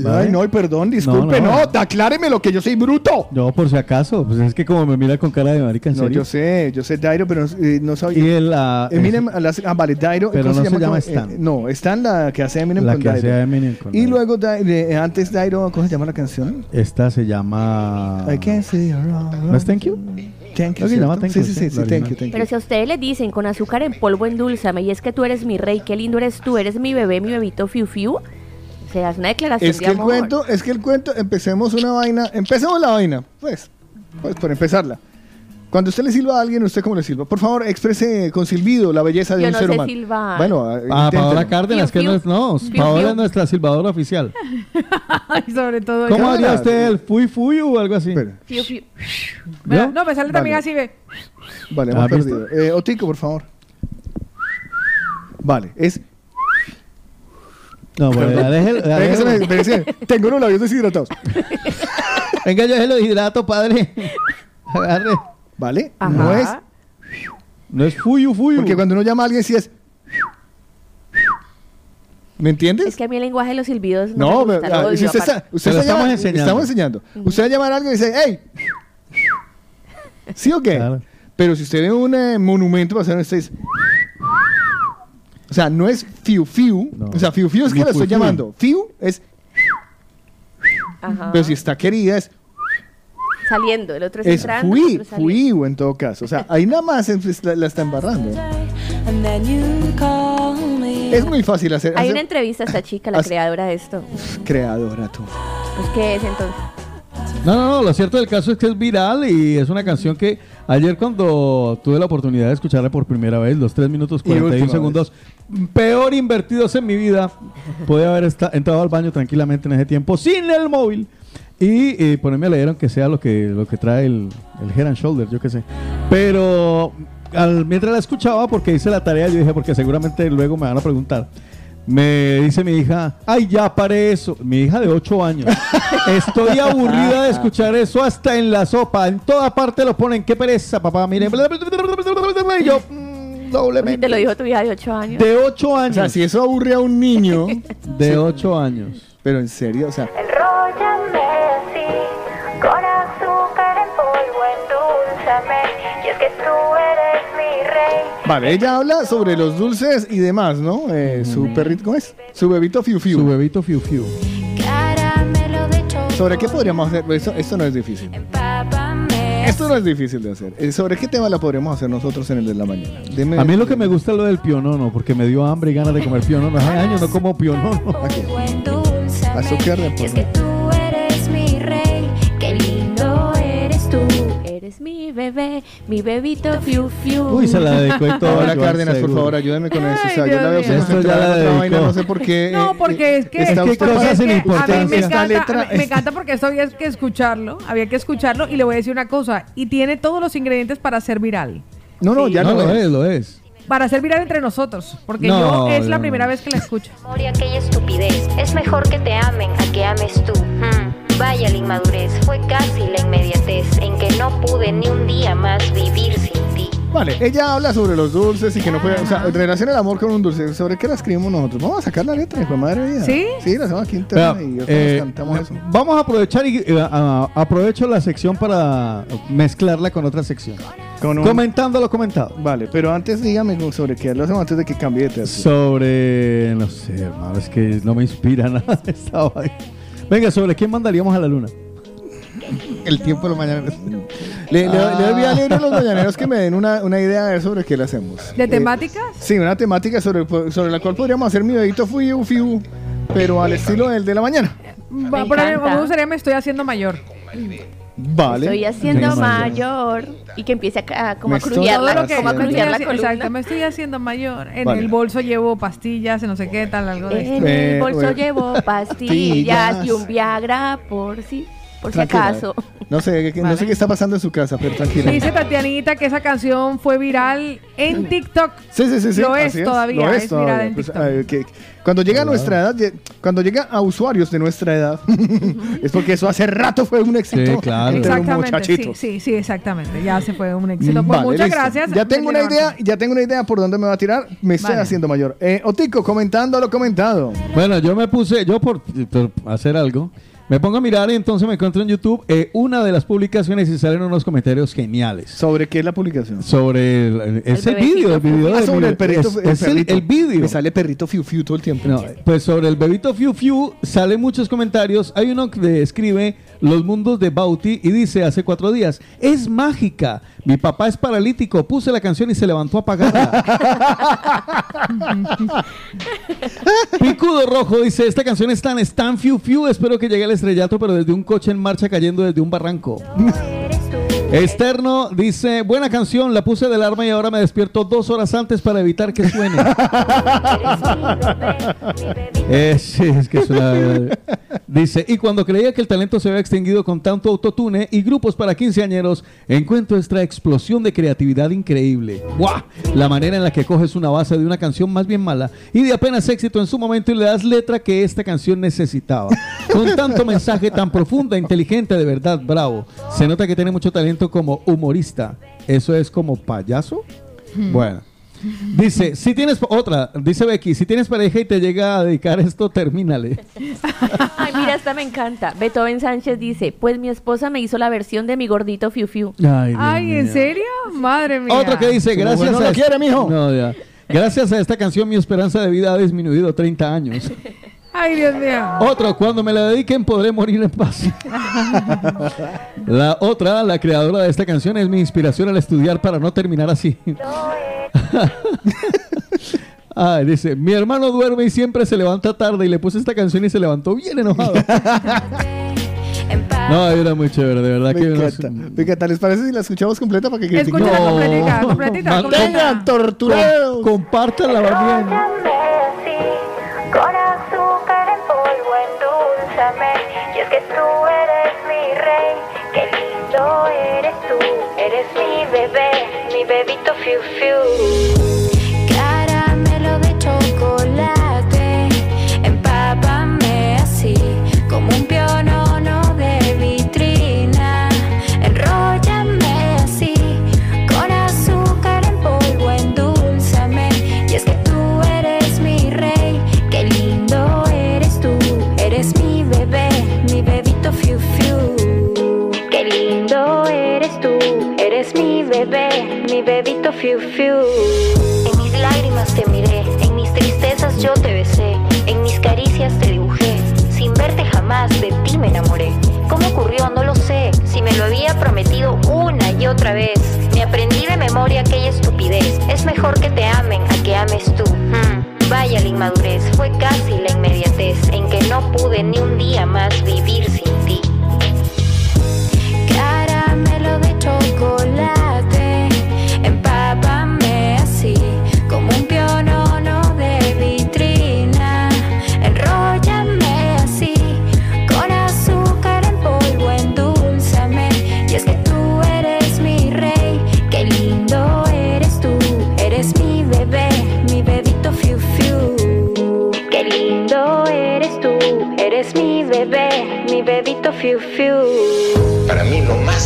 ¿Vale? Ay, no, perdón, disculpe, No, no, no. acláreme lo que yo soy bruto. No, por si acaso, pues es que como me mira con cara de marica, ¿en No, serio? yo sé, yo sé Dairo, pero eh, no sabía. Y el, ah, Eminem, las- ah, vale, Dairo. Pero ¿cómo no se llama ¿Cómo- Stan. eh, no, Stan la que hace Eminem La con que Dairo. hace Eminem con y luego, de- antes Dairo, ¿cómo se llama la canción? Esta se llama... I can't wrong. ¿No es Thank You? Sí, You, sí, sí, sí, sí, la thank original. you, thank you. Pero si a ustedes les dicen con azúcar en polvo endulzame y es que tú eres mi rey, qué lindo eres tú, eres mi bebé, mi bebito fiu fiu. O sea, es una declaración Es de que el amor. cuento, es que el cuento, empecemos una vaina, empecemos la vaina, pues, pues por empezarla. Cuando usted le silba a alguien, ¿usted cómo le silba? Por favor, exprese con silbido la belleza de Yo un no ser sé humano. silbar. Bueno, Ah, inténtelo. Paola Cárdenas, que no es... No, Fiu, Paola fiu. es nuestra silbadora oficial. *laughs* Ay, sobre todo ¿Cómo yo. haría usted el fui fui o algo así? Fiu, fiu. ¿Vio? No, me sale también Vale. así, ve. Vale, ¿Ah, hemos perdido. Eh, Otico, por favor. Vale, es... No, bueno, ya déjelo- ya Venga, déjelo. se me- espérese, Tengo los labios deshidratados. Venga, yo se lo hidrato, padre. *laughs* Agarre. ¿Vale? Ajá. No es... No es fuyu fuyu. Porque cuando uno llama a alguien, sí es... ¿Me entiendes? Es que a mí el lenguaje de los silbidos no, No, me pero, gusta, ah, lo si usted está, usted está estamos enseñando. Estamos enseñando. Usted va a llamar a alguien y dice, ¡Hey! ¿Sí o qué? Claro. Pero si usted ve un eh, monumento, va a ser usted dice, O sea, no es fiu fiu. No. O sea, fiu fiu es que la estoy llamando. Fiu es. Ajá. Pero si está querida es. Saliendo, el otro es, Es entrando, el fui, otro fui en todo caso. O sea, ahí nada más la, la está embarrando. Es muy fácil hacer. Hay hacer- una entrevista a esta chica, la creadora de esto. Creadora tú. Pues, ¿qué es entonces? No, no, no, lo cierto del caso es que es viral y es una canción que ayer cuando tuve la oportunidad de escucharla por primera vez, los 3 minutos Y última 41 segundos, peor invertidos en mi vida, pude haber entrado al baño tranquilamente en ese tiempo sin el móvil y eh, ponerme a leer aunque sea lo que, lo que trae el, el Head and Shoulder, yo qué sé. Pero al- mientras la escuchaba, porque hice la tarea, yo dije, porque seguramente luego me van a preguntar. Me dice mi hija, ay, ya paré eso. Mi hija de 8 años. *laughs* Estoy aburrida de escuchar eso hasta en la sopa. En toda parte lo ponen. Qué pereza, papá. Miren. Y yo, mm, doblemente. Te lo dijo tu hija de 8 años. De 8 O años. sea, si eso aburre a un niño. De 8 años. Pero en serio, o sea. Enróllame Vale, ella habla sobre los dulces y demás, ¿no? Eh, Su perrito, ¿cómo es? Su bebito fiu fiu. Su bebito fiu fiu. Caramelo de chocolate. ¿Sobre qué podríamos hacer? Esto, esto no es difícil. Esto no es difícil de hacer. Eh, ¿Sobre qué tema la podríamos hacer nosotros en el de la mañana? Deme- A mí lo que me gusta es lo del pionono, porque me dio hambre y ganas de comer pionono. Hace años no como pionono. Endulzame. Azúcar de Y mi bebé, mi bebito fiu fiu. Uy, se la dedicó y *laughs* todo. Joan Cárdenas, por favor, ayúdame con eso. O sea, Ay, yo la veo Esto ya la dedicó. vaina, no sé por qué. No, eh, porque es que está Es que usted- cosas es sin que importancia. A mí me encanta, letra- me encanta porque esto había que escucharlo, había que escucharlo y le voy a decir una cosa, y tiene todos los ingredientes para ser viral. No, no, Sí. ya no, no, lo es. es, lo es. para ser viral entre nosotros, porque No, yo es la no. primera vez que la escucho. memoria aquella estupidez. Es mejor que te amen a que ames tú. Hmm, Vaya la inmadurez, fue casi la inmediatez en que no pude ni un día más vivir sin ti. Vale, ella habla sobre los dulces y que no puede, o sea, relaciona el amor con un dulce. ¿Sobre qué la escribimos nosotros? Vamos a sacar la letra, hijo de madre mía. ¿Sí? Sí, la hacemos aquí interna y eh, cantamos eso. Vamos a aprovechar y eh, a- aprovecho la sección para mezclarla con otra sección. Con un- Comentando lo comentado. Vale, pero antes dígame sobre qué lo hacemos antes de que cambie de tema. Sobre, no sé, hermano, es que no me inspira *laughs* nada esta vaina. Venga, ¿sobre quién mandaríamos a la luna? El tiempo de los mañaneros. Le, le, le doy a leer a los mañaneros que me den una, una idea de sobre qué le hacemos. ¿De Eh, temáticas? Sí, una temática sobre, sobre la cual podríamos hacer mi dedito fiu fiu, pero al estilo del de la mañana. Va, por ahí, encanta. me gustaría me estoy haciendo mayor. Vale. Estoy haciendo Sí, mayor y que empiece a, a- como Me a estoy crujiar la, Todo lo que- como a la columna. Exacto, me estoy haciendo mayor. En Vale. el bolso llevo pastillas, no sé qué tal, algo de En esto. Eh, el bolso llevo *laughs* pastillas Pastillas. y un Viagra por si, por si acaso. No sé, qué- no sé qué está pasando en su casa, pero tranquila. Dice Tatianita que esa canción fue viral en TikTok. Sí, sí, sí, sí. Lo es todavía, lo es, viral todavía. en Pues, TikTok. que cuando llega a nuestra edad, cuando llega a usuarios de nuestra edad, *laughs* es porque eso hace rato fue un éxito Sí, claro. entre Exactamente, sí, muchachitos. sí, sí, exactamente. Ya se fue un éxito. Pues Vale, muchas listo. gracias. Ya tengo una idea, ya tengo una idea por dónde me va a tirar. Me estoy haciendo mayor. Eh, Otico, comentando lo comentado. Bueno, yo me puse, yo por, por hacer algo, me pongo a mirar y entonces me encuentro en YouTube eh, una de las publicaciones y salen unos comentarios geniales. ¿Sobre qué es la publicación? Sobre el, el- es el, bebecito vídeo, el video Ah, de sobre mi- el perrito. es, el, es el, el vídeo. Me sale perrito fiu fiu todo el tiempo. No, pues sobre el bebito Fiu Fiu salen muchos comentarios. Hay uno que describe los mundos de Bauti y dice hace cuatro días, es mágica. Mi papá es paralítico, puse la canción y se levantó a apagarla. *laughs* Picudo Rojo dice, esta canción es tan, es tan Fiu Fiu, espero que llegue al estrellato, pero desde un coche en marcha cayendo desde un barranco. Externo dice, buena canción, la puse de alarma y ahora me despierto dos horas antes para evitar que suene. *laughs* Eh, sí, es que es una... Dice, y cuando creía que el talento se había extinguido con tanto autotune y grupos para quinceañeros, encuentro esta explosión de creatividad increíble. ¡Guau! La manera en la que coges una base de una canción más bien mala y de apenas éxito en su momento y le das letra que esta canción necesitaba. Con tanto mensaje tan profunda, inteligente, de verdad, bravo. Se nota que tiene mucho talento como humorista. ¿Eso es como payaso? Bueno. Dice, si tienes otra, dice Becky, si tienes pareja y te llega a dedicar esto, termínale. *laughs* Ay, mira, esta me encanta. Beethoven Sánchez dice, pues mi esposa me hizo la versión de mi gordito Fiu Fiu. Ay, Ay, ¿en serio? Madre mía. Otro que dice, gracias mujer no a lo est- quiere, mijo. No, ya. Gracias a esta canción mi esperanza de vida ha disminuido 30 años. *laughs* Ay, Dios mío. Otro, cuando me la dediquen podré morir en paz. La otra, la creadora de esta canción, es mi inspiración al estudiar para no terminar así. Ay, dice, mi hermano duerme y siempre se levanta tarde y le puse esta canción y se levantó bien enojado. *laughs* No, era muy chévere, de verdad Me que no- encanta. Me encanta. ¿Les parece si la escuchamos completa para que critiquen? Escúchala completita, completita, Mantengan completita. torturados. Compártanla bien. Bebito fiu fiu. Otra vez. Me aprendí de memoria aquella estupidez. Es mejor que te amen a que ames tú. Hmm, Vaya la inmadurez, fue casi la inmediatez en que no pude ni un día más vivir sin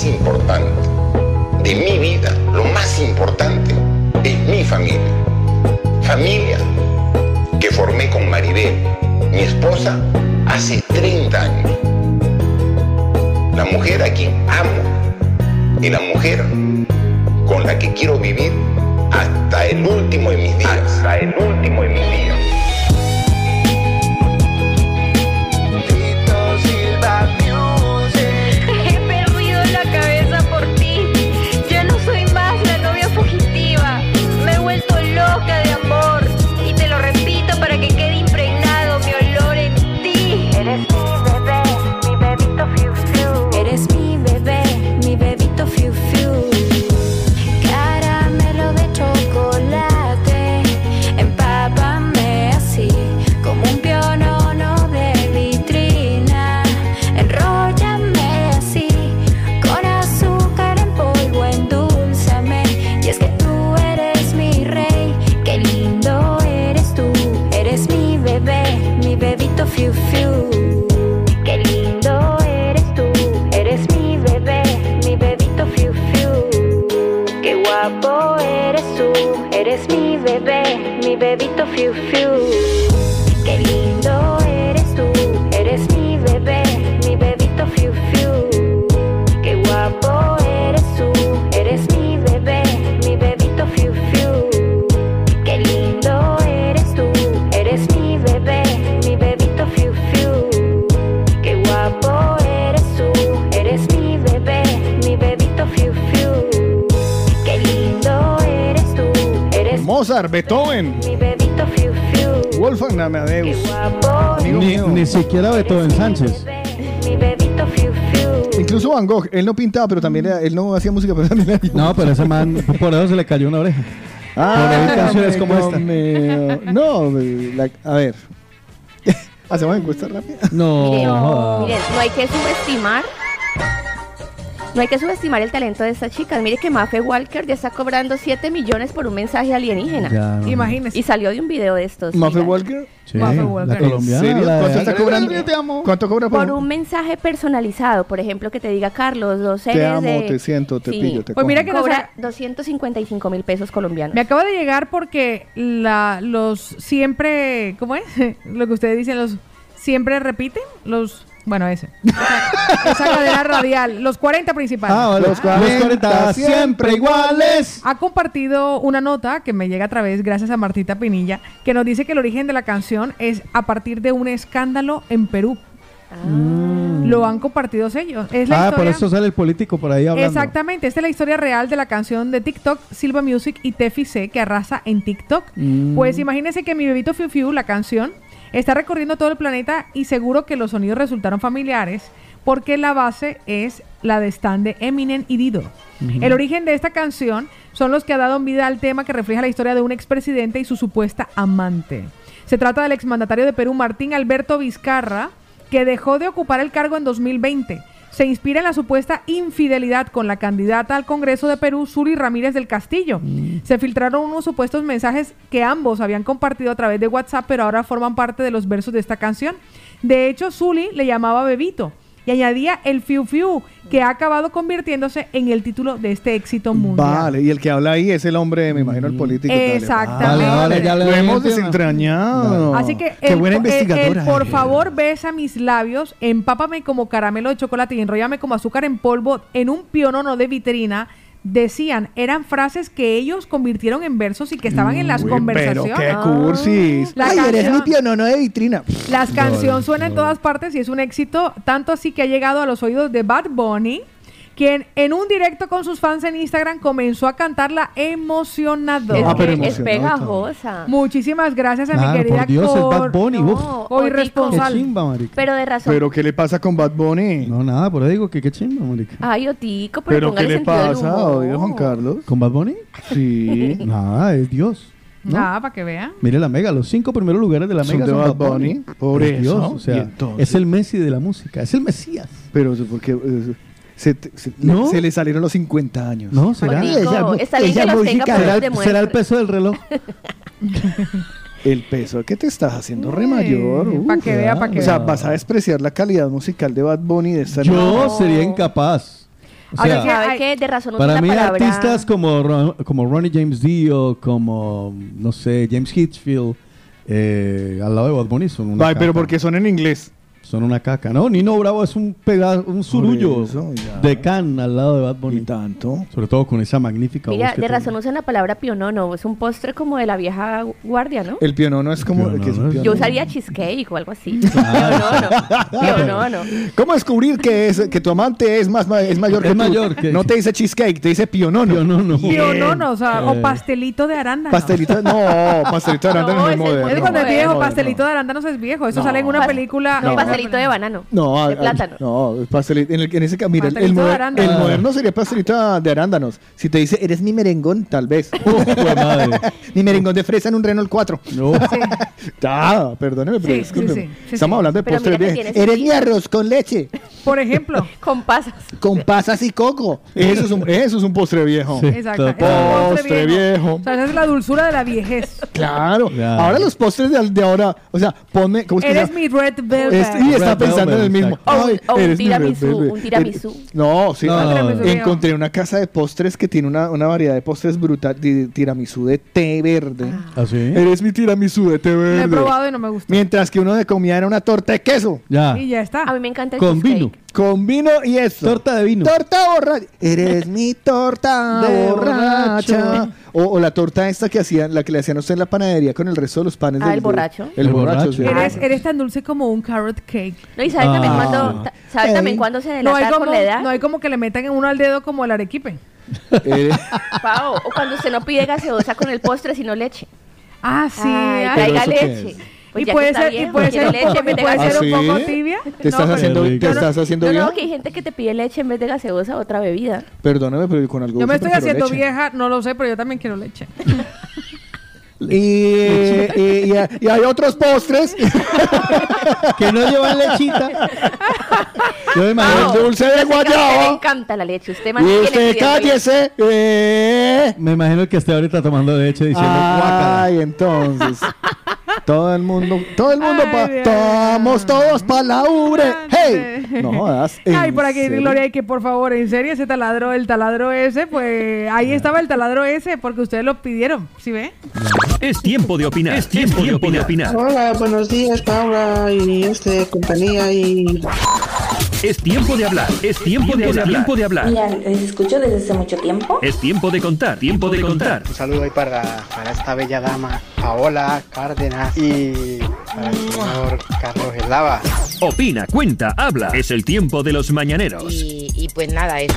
importante de mi vida, lo más importante es mi familia. Familia que formé con Maribel, mi esposa, hace 30 años. La mujer a quien amo y la mujer con la que quiero vivir hasta el último de mis días. Hasta el último de mis días. Beethoven. Wolfgang Amadeus. Ni, ni siquiera Beethoven Sánchez. Incluso Van Gogh, él no pintaba, pero también era- él no hacía música, pero también era No, pero ese man, por eso se le cayó una oreja. por oír canciones como esta. No, la- a ver. *laughs* ¿Hacemos encuesta rápida? No. Miren, no hay que subestimar. No hay que subestimar el talento de estas chicas. Mire que Mafe Walker ya está cobrando 7 millones por un mensaje alienígena. Ya, no. Imagínese. Y salió de un video de estos. ¿Mafe. Walker? Sí, Mafe la Walker. colombiana. ¿En serio? la de- ¿Cuánto está cobrando? Te amo. ¿Cuánto cobra por, Por un mensaje personalizado, por ejemplo, que te diga Carlos, los Te seres amo, de... te siento, te Sí. pillo, te Pues mira que nos Cobra 255 mil pesos colombianos. Me acaba de llegar porque la, los siempre, ¿cómo es? *laughs* Lo que ustedes dicen, los siempre repiten, los, bueno, ese. Esa, esa cadena radial, los 40 principales. Ah, vale. Los 40 siempre iguales. Ha compartido una nota que me llega a través, gracias a Martita Pinilla, que nos dice que el origen de la canción es a partir de un escándalo en Perú. Lo han compartido ellos. Es la Ah, por historia- eso sale el político por ahí hablando. Exactamente, esta es la historia real de la canción de TikTok Silva Music y Tefi C que arrasa en TikTok. Mm. Pues imagínense que mi bebito Fiu Fiu, la canción, está recorriendo todo el planeta y seguro que los sonidos resultaron familiares porque la base es la de Stan de Eminem y Dido. El origen de esta canción son los que ha dado vida al tema que refleja la historia de un expresidente y su supuesta amante. Se trata del exmandatario de Perú, Martín Alberto Vizcarra, que dejó de ocupar el cargo en 2020. Se inspira en la supuesta infidelidad con la candidata al Congreso de Perú, Suri Ramírez del Castillo. Se filtraron unos supuestos mensajes que ambos habían compartido a través de WhatsApp, pero ahora forman parte de los versos de esta canción. De hecho, Suli le llamaba Bebito y añadía el Fiu Fiu, que ha acabado convirtiéndose en el título de este éxito mundial. Vale, y el que habla ahí es el hombre, me imagino, el político. tal. Exactamente. Vale, vale, ya Lo hemos desentrañado. Así que Qué el, buena el- el investigadora. por eres. favor besa mis labios, empápame como caramelo de chocolate y enrollame como azúcar en polvo en un pionono de vitrina. Decían, eran frases que ellos convirtieron en versos y que estaban en las Uy, conversaciones. Pero qué cursis. La Ay, eres mi pionono de vitrina. Las canciones suenan en todas partes y es un éxito, tanto así que ha llegado a los oídos de Bad Bunny, quien en un directo con sus fans en Instagram comenzó a cantarla emocionado. Es, que es pegajosa. Muchísimas gracias a Ah, mi querida por Dios, el Bad Cor- Bunny, No. Qué chimba, marica. Pero de razón. Pero ¿qué le pasa con Bad Bunny? No, nada, por eso digo que qué chimba, marica. Ay, Otico, pero, ¿Pero qué le pasa, oiga, Juan Carlos? ¿Con Bad Bunny? Sí. *laughs* Nada, es Dios. ¿no? Nada, para que vean. Mire la Mega, los cinco primeros lugares de la Son Mega de son Bad Bunny, por Es eso, Dios, o sea, es el Messi de la música, es el Mesías. Pero eso porque se, te- se- ¿No? se le salieron los 50 años. No, será. Otico, está bien que los tenga, pero será, el, será el peso del reloj. *laughs* El peso que te estás haciendo re mayor. pa' uf. que vea, pa' que O sea, vea. vas a despreciar la calidad musical de Bad Bunny de esta Yo sería incapaz. O Ahora, sea, ¿sabe qué? De razón para mí palabra... artistas como, Ron- como Ronnie James Dio, como, no sé, James Hitchfield, eh, al lado de Bad Bunny son una Ay, pero porque son en inglés. Son una caca. No, Nino Bravo es un pega, un surullo eso, de can al lado de Bad Bunny. tanto. Sobre todo con esa magnífica Mira, voz que de tiene. razón usan la palabra pionono. Es un postre como de la vieja guardia, ¿no? El pionono es como. ¿qué es un Yo pionono? usaría cheesecake o algo así. *laughs* Pionono. Pionono. ¿Cómo descubrir que, es, que tu amante es, más, es mayor que Es tú? mayor que- No te dice cheesecake, te dice pionono. Pionono. Yo no, no, o sea, o pastelito de arándano. Pastelito, no, pastelito de arándano no, es ese- moderno. Es cuando es viejo, pastelito de arándanos es viejo. Eso No. sale en una película. No, pastelito de banano. No, de a- a- plátano. no, pastelito, en, el, en ese ca- mira, el, el moder- moderno sería pastelito de arándanos. Si te dice, eres mi merengón, tal vez. *laughs* *laughs* mi merengón de fresa en un Renault 4. No. *laughs* Perdóneme, pero Sí, sí, Estamos sí. hablando de Pero postres Eres mi arroz con leche, Por ejemplo. Con pasas. con pasas y coco. Eso es un, eso es un postre viejo. Exacto. es un Postre viejo. O sea, esa es la dulzura de la viejez. Claro. Ahora los postres de, de ahora, o sea, ponme, ¿cómo es que Eres mi red velvet. Y está pensando en el mismo. O un- Ay, o un eres mi tiramisú, un. Eh, No, sí. No. ah, encontré una casa de postres que tiene una, una variedad de postres brutal. de tiramisú de té verde. ¿Ah, sí? Eres mi tiramisú de té Lo he verde. probado y no me gusta. Mientras que uno de comida era una torta de queso. Ya. Y ya está. A mí me encanta el Con cheesecake. vino. Con vino y eso. Torta de vino. Torta borracha. Eres mi torta De borracha. borracho. O, o la torta esta que hacían, la que le hacían a usted en la panadería con el resto de los panes. Ah, del- el borracho. El, El borracho. borracho. sí. Eres, eres tan dulce como un carrot cake. No, y ¿sabes también Ah. cuando, ta- ¿sabe Ey. también cuando se No hay, delata como, con la edad? no hay como que le metan en uno al dedo como el arequipe. Eres- *laughs* Pao, o cuando usted no pide gaseosa con el postre, sino leche. Ah, sí. Ay, ay. traiga ¿Pero eso qué leche. Es? Pues y puede ser, y viejo, puede ser un leche poco, y puede ser ¿Ah, un poco tibia. ¿Te estás pero- haciendo, te estás haciendo No, vieja? no, que hay gente que te pide leche en vez de gaseosa, otra bebida. Perdóname, pero con algo Yo me estoy haciendo leche. vieja, no lo sé, pero yo también quiero leche. *laughs* Y, y- y- y hay otros postres. *laughs* Que no llevan lechita. *laughs* Yo me imagino, El dulce de guayaba. encanta la leche. Usted Y usted cállese. Eh. me imagino que esté ahorita tomando leche diciendo. Ay, entonces. Todo el mundo, todo el mundo, Ay, pa, vamos todos para la ubre. ¡Hey! No jodas. *laughs* Ay, ¿en por aquí, serio? Gloria, y que por favor, en serio, ese taladro, el taladro ese, pues ahí estaba el taladro ese, porque ustedes lo pidieron, ¿sí ve? Es tiempo de opinar. Es tiempo de opinar. Hola, buenos días, Paula y este compañía y Es tiempo de hablar. Es tiempo de hablar. Tiempo de hablar. Mira, les escucho desde hace mucho tiempo. Es tiempo de contar. Tiempo de contar. Un saludo ahí para, para esta bella dama, Paola Cárdenas, y para el señor Carlos Eslava. Opina, cuenta, habla. Es el tiempo de los mañaneros. Y, y pues nada, eso.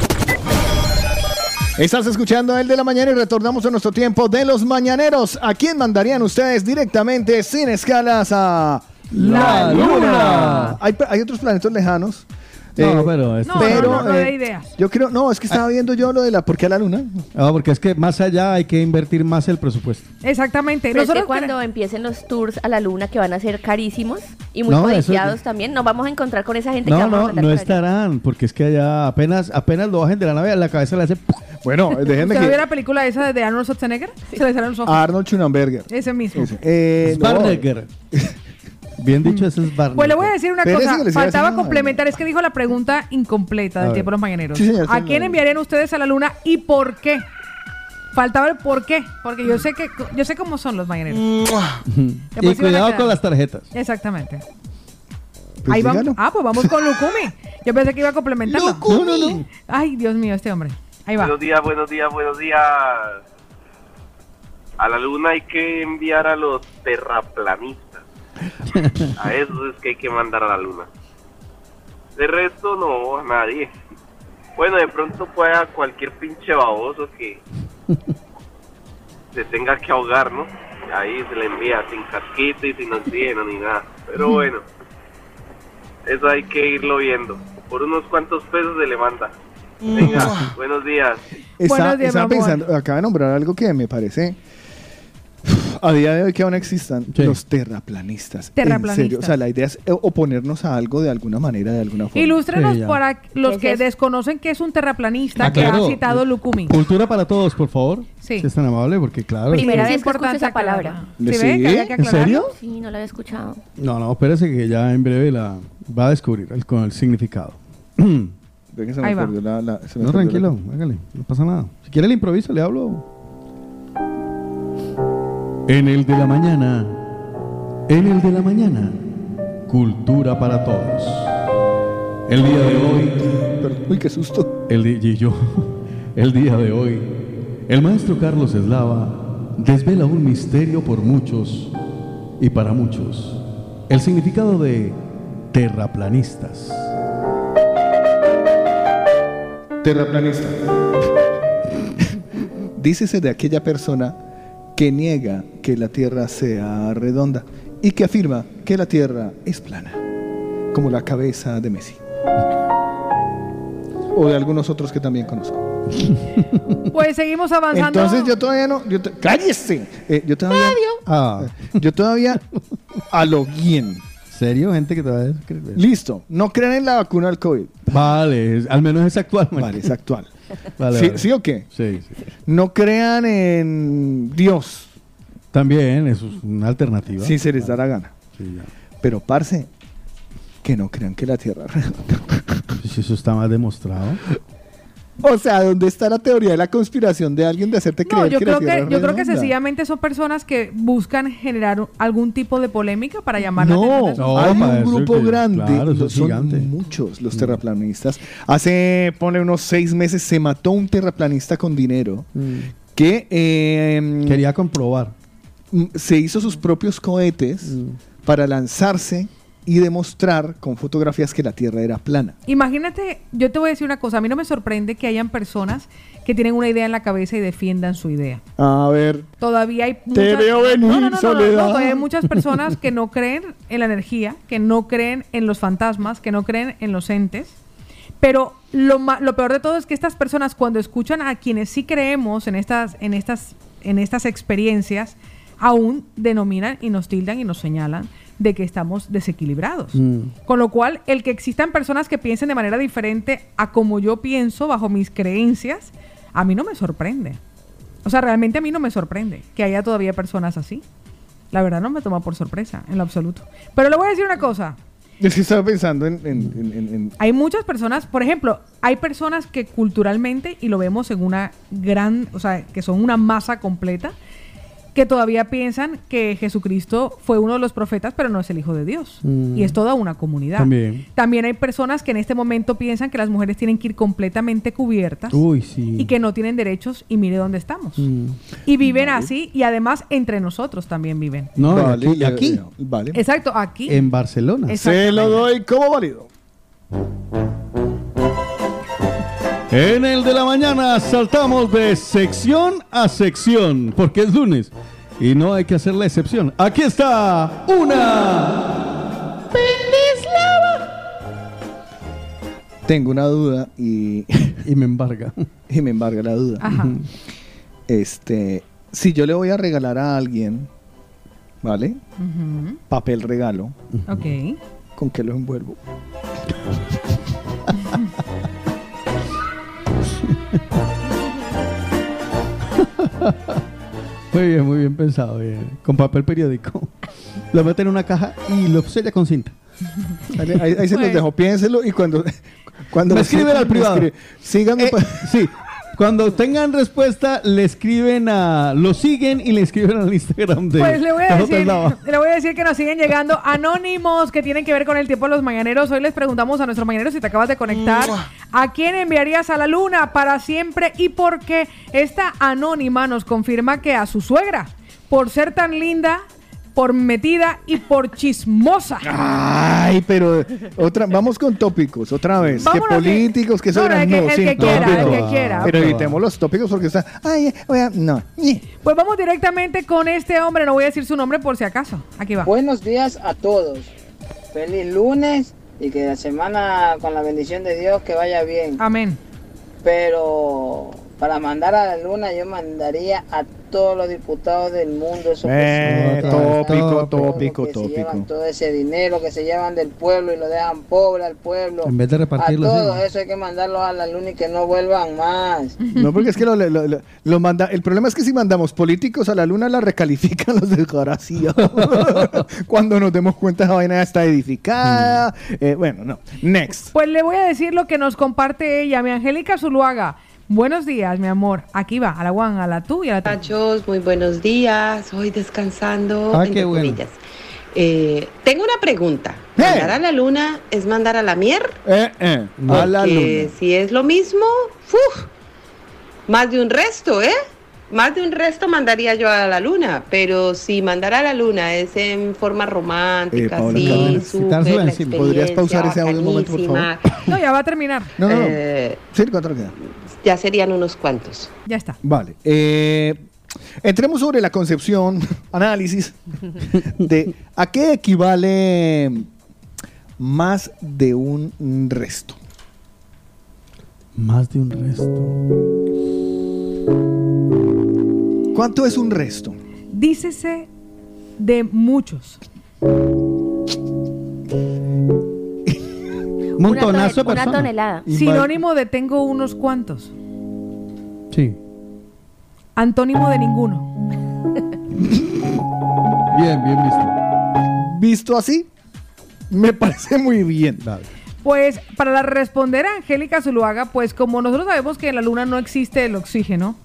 Estás escuchando el de la mañana y retornamos a nuestro tiempo de los mañaneros. ¿A quién mandarían ustedes directamente sin escalas a La Luna? Hay, hay otros planetas lejanos. No, eh, pero este- No, pero, no, no, no eh, de ideas. Yo creo, no, es que estaba viendo yo lo de la, ¿por qué a la luna? Ah, porque es que más allá hay que invertir más el presupuesto. Exactamente. Pero es que Nosotros cuando empiecen los tours a la luna, que van a ser carísimos y muy No, eso- codiciados también, nos vamos a encontrar con esa gente que No, vamos a no, no estarán, porque es que allá apenas, apenas lo bajen de la nave, a la cabeza le hace... Bueno, déjenme ¿Usted vio que la película esa de Arnold Schwarzenegger? Se le salen los ojos. Arnold Schwarzenegger. Ese mismo. Eh, no. Schwarzenegger. Bien dicho, ese es Barney. Pues le voy a decir una cosa. Faltaba complementar. Es que dijo la pregunta incompleta del tiempo de los mañaneros. Sí, señor, ¿A sí, quién no. enviarían ustedes a la luna y por qué? Faltaba el por qué. Porque yo sé que yo sé cómo son los mañaneros. y cuidado con las tarjetas. Exactamente. Pues Ahí vamos. Ah, pues vamos con Lukumi. Yo pensé que iba a complementarlo. No, no, no. Ay, Dios mío, este hombre. Ahí va. Buenos días, buenos días, buenos días. A la luna hay que enviar a los terraplanistas. A esos es que hay que mandar a la luna. De resto, no, a nadie. Bueno, de pronto pueda cualquier pinche baboso que se tenga que ahogar, ¿no? Ahí se le envía sin casquito y sin oxígeno ni nada. Pero bueno, eso hay que irlo viendo. Por unos cuantos pesos se le manda. Venga, buenos días. Está- Buenos días, estaba mi amor. pensando, acaba de nombrar algo que me parece A día de hoy que aún existan Sí. los terraplanistas. En Terraplanistas. serio, o sea, la idea es eh, oponernos a algo de alguna manera, de alguna forma. Ilústrenos Sí, para los ¿Qué es que eso? desconocen que es un terraplanista Ah, que claro. ha citado Lukumi. Cultura para todos, por favor. Sí. Si es tan amable, porque claro. Primera Sí, vez que escucho esa palabra. aclararla. ¿Le ¿Sí que ¿En serio? Sí, no lo había escuchado. No, no, espérese que ya en breve la va a descubrir el, con el significado. *clears throat* Ve que se me Ahí va. la- la- se me No, perdió tranquilo, hágale, no pasa nada. Si quiere el improviso, le hablo. En el de la mañana, en el de la mañana, cultura para todos. El día de hoy, Uy, qué susto. el y yo, el día de hoy, el maestro Carlos Eslava desvela un misterio por muchos y para muchos. El significado de terraplanistas. Terraplanista. *laughs* Dícese de aquella persona que niega que la Tierra sea redonda y que afirma que la Tierra es plana, como la cabeza de Messi. O de algunos otros que también conozco. Pues seguimos avanzando. Entonces yo todavía no... Yo ¡Cállese! Eh, yo todavía... Ah, Yo todavía a lo bien. ¿serio? Gente que todavía Listo. No crean en la vacuna del COVID. Vale, al menos es actual. man. Vale, es actual. *laughs* Vale, ¿Sí, vale. ¿Sí o qué? Sí, sí. No crean en Dios También, eso es una alternativa. si se les da la gana. Sí, ya. Pero, parce, que no crean que la Tierra es redonda. *laughs* Pues eso está más demostrado. *laughs* O sea, ¿dónde está la teoría de la conspiración de alguien de hacerte No, creer yo que creo la Tierra que, yo creo que sencillamente son personas que buscan generar algún tipo de polémica para llamar la atención. No, No, hay un grupo que- grande, claro, son gigante. muchos los terraplanistas. Hace, pone unos seis meses, se mató un terraplanista con dinero que eh, Quería comprobar. mm, se hizo sus propios cohetes para lanzarse y demostrar con fotografías que la Tierra era plana. Imagínate, yo te voy a decir una cosa, a mí no me sorprende que hayan personas que tienen una idea en la cabeza y defiendan su idea. A ver, Todavía hay Te veo venir, no, no, no, no, no, Soledad. no, todavía hay muchas personas que no creen en la energía, que no creen en los fantasmas, que no creen en los entes. Pero lo, lo peor de todo es que estas personas cuando escuchan a quienes sí creemos en estas, en estas, en estas experiencias, aún denominan y nos tildan y nos señalan de que estamos desequilibrados. Con lo cual, el que existan personas que piensen de manera diferente a como yo pienso, bajo mis creencias, a mí no me sorprende. O sea, realmente a mí no me sorprende que haya todavía personas así. La verdad no me toma por sorpresa, en lo absoluto. Pero le voy a decir una cosa. es que estaba pensando en... en- en- en- en- Hay muchas personas, por ejemplo, hay personas que culturalmente, y lo vemos en una gran, o sea, que son una masa completa, que todavía piensan que Jesucristo fue uno de los profetas, pero no es el Hijo de Dios. Mm. Y es toda una comunidad. También. También hay personas que en este momento piensan que las mujeres tienen que ir completamente cubiertas Uy, sí. y que no tienen derechos y mire dónde estamos. Mm. Y viven así y además entre nosotros también viven. No, Vale, aquí, y le- aquí, Vale. Exacto, aquí. en Barcelona. Se lo doy como válido. En el de la mañana saltamos de sección a sección, porque es lunes y no hay que hacer la excepción. Aquí está una. Tengo una duda y, *laughs* Y me embarga. y me embarga la duda. Ajá. Este, si yo le voy a regalar a alguien, ¿vale? Papel regalo, Ok. ¿con qué lo envuelvo? *laughs* *laughs* Muy bien, muy bien pensado. bien. Con papel periódico. Lo mete en una caja y lo sella con cinta. Ahí, ahí- ahí se los dejo, piénselo y cuando... *laughs* cuando Me escriben al privado. escribe, Síganme. Eh, sí. Cuando tengan respuesta, le escriben a. Lo siguen y le escriben al Instagram de. Pues le voy, a de decir, le voy a decir que nos siguen llegando anónimos que tienen que ver con el tiempo de los mañaneros. Hoy les preguntamos a nuestros mañaneros si te acabas de conectar. ¿A quién enviarías a la luna para siempre y por qué? Esta anónima nos confirma que a su suegra, por ser tan linda, por metida y por chismosa. Ay, pero otra, vamos con tópicos, otra vez. Vámonos que políticos, que eso No, no, el que- no, el sin que quiera, el que quiera. Pero evitemos los tópicos porque está. Ay, oiga, no. Pues vamos directamente con este hombre, no voy a decir su nombre por si acaso. Aquí va. Buenos días a todos. Feliz lunes y que la semana con la bendición de Dios que vaya bien. Amén. Pero Para mandar a la luna yo mandaría a todos los diputados del mundo. Esos Eh, tópico, tópico, que se llevan tópico. todo ese dinero que se llevan del pueblo y lo dejan pobre al pueblo. En vez de repartirlo, A sí, ¿no? eso hay que mandarlos a la luna y que no vuelvan más. *laughs* No, porque es que lo, lo- lo- lo manda, el problema es que si mandamos políticos a la luna, la recalifican los desgraciados. *laughs* Cuando nos demos cuenta, esa vaina ya está edificada. Eh, bueno, no. Next. Pues le voy a decir lo que nos comparte ella, mi Angélica Zuluaga. Buenos días, mi amor. Aquí va, a la Juan, a la tú y a la tú. Muchachos, muy buenos días. Hoy descansando. Ah, entre qué bueno. comillas. Eh, tengo una pregunta. ¿Mandar a la luna es mandar a la mier? Eh, eh, a la luna. si es lo mismo, ¡uf! más de un resto, ¿eh? Más de un resto mandaría yo a la luna, pero si mandar a la luna es en forma romántica, Eh, la encima. ¿Podrías pausar ese audio un momento, por favor? No, ya va a terminar. No, no, no. eh, Sí, ¿cuánto queda? Ya serían unos cuantos. Ya está. Vale. eh, entremos sobre la concepción, *laughs* análisis *laughs* de a qué equivale más de un resto. Más de un resto. ¿Cuánto es un resto? Dícese de muchos. Un montonazo de Una personas. tonelada. Sinónimo de tengo unos cuantos. Sí. Antónimo de ninguno. *laughs* Bien, bien visto. Visto así, me parece muy bien. Pues para responder a Angélica Zuluaga, pues como nosotros sabemos que en la luna no existe el oxígeno,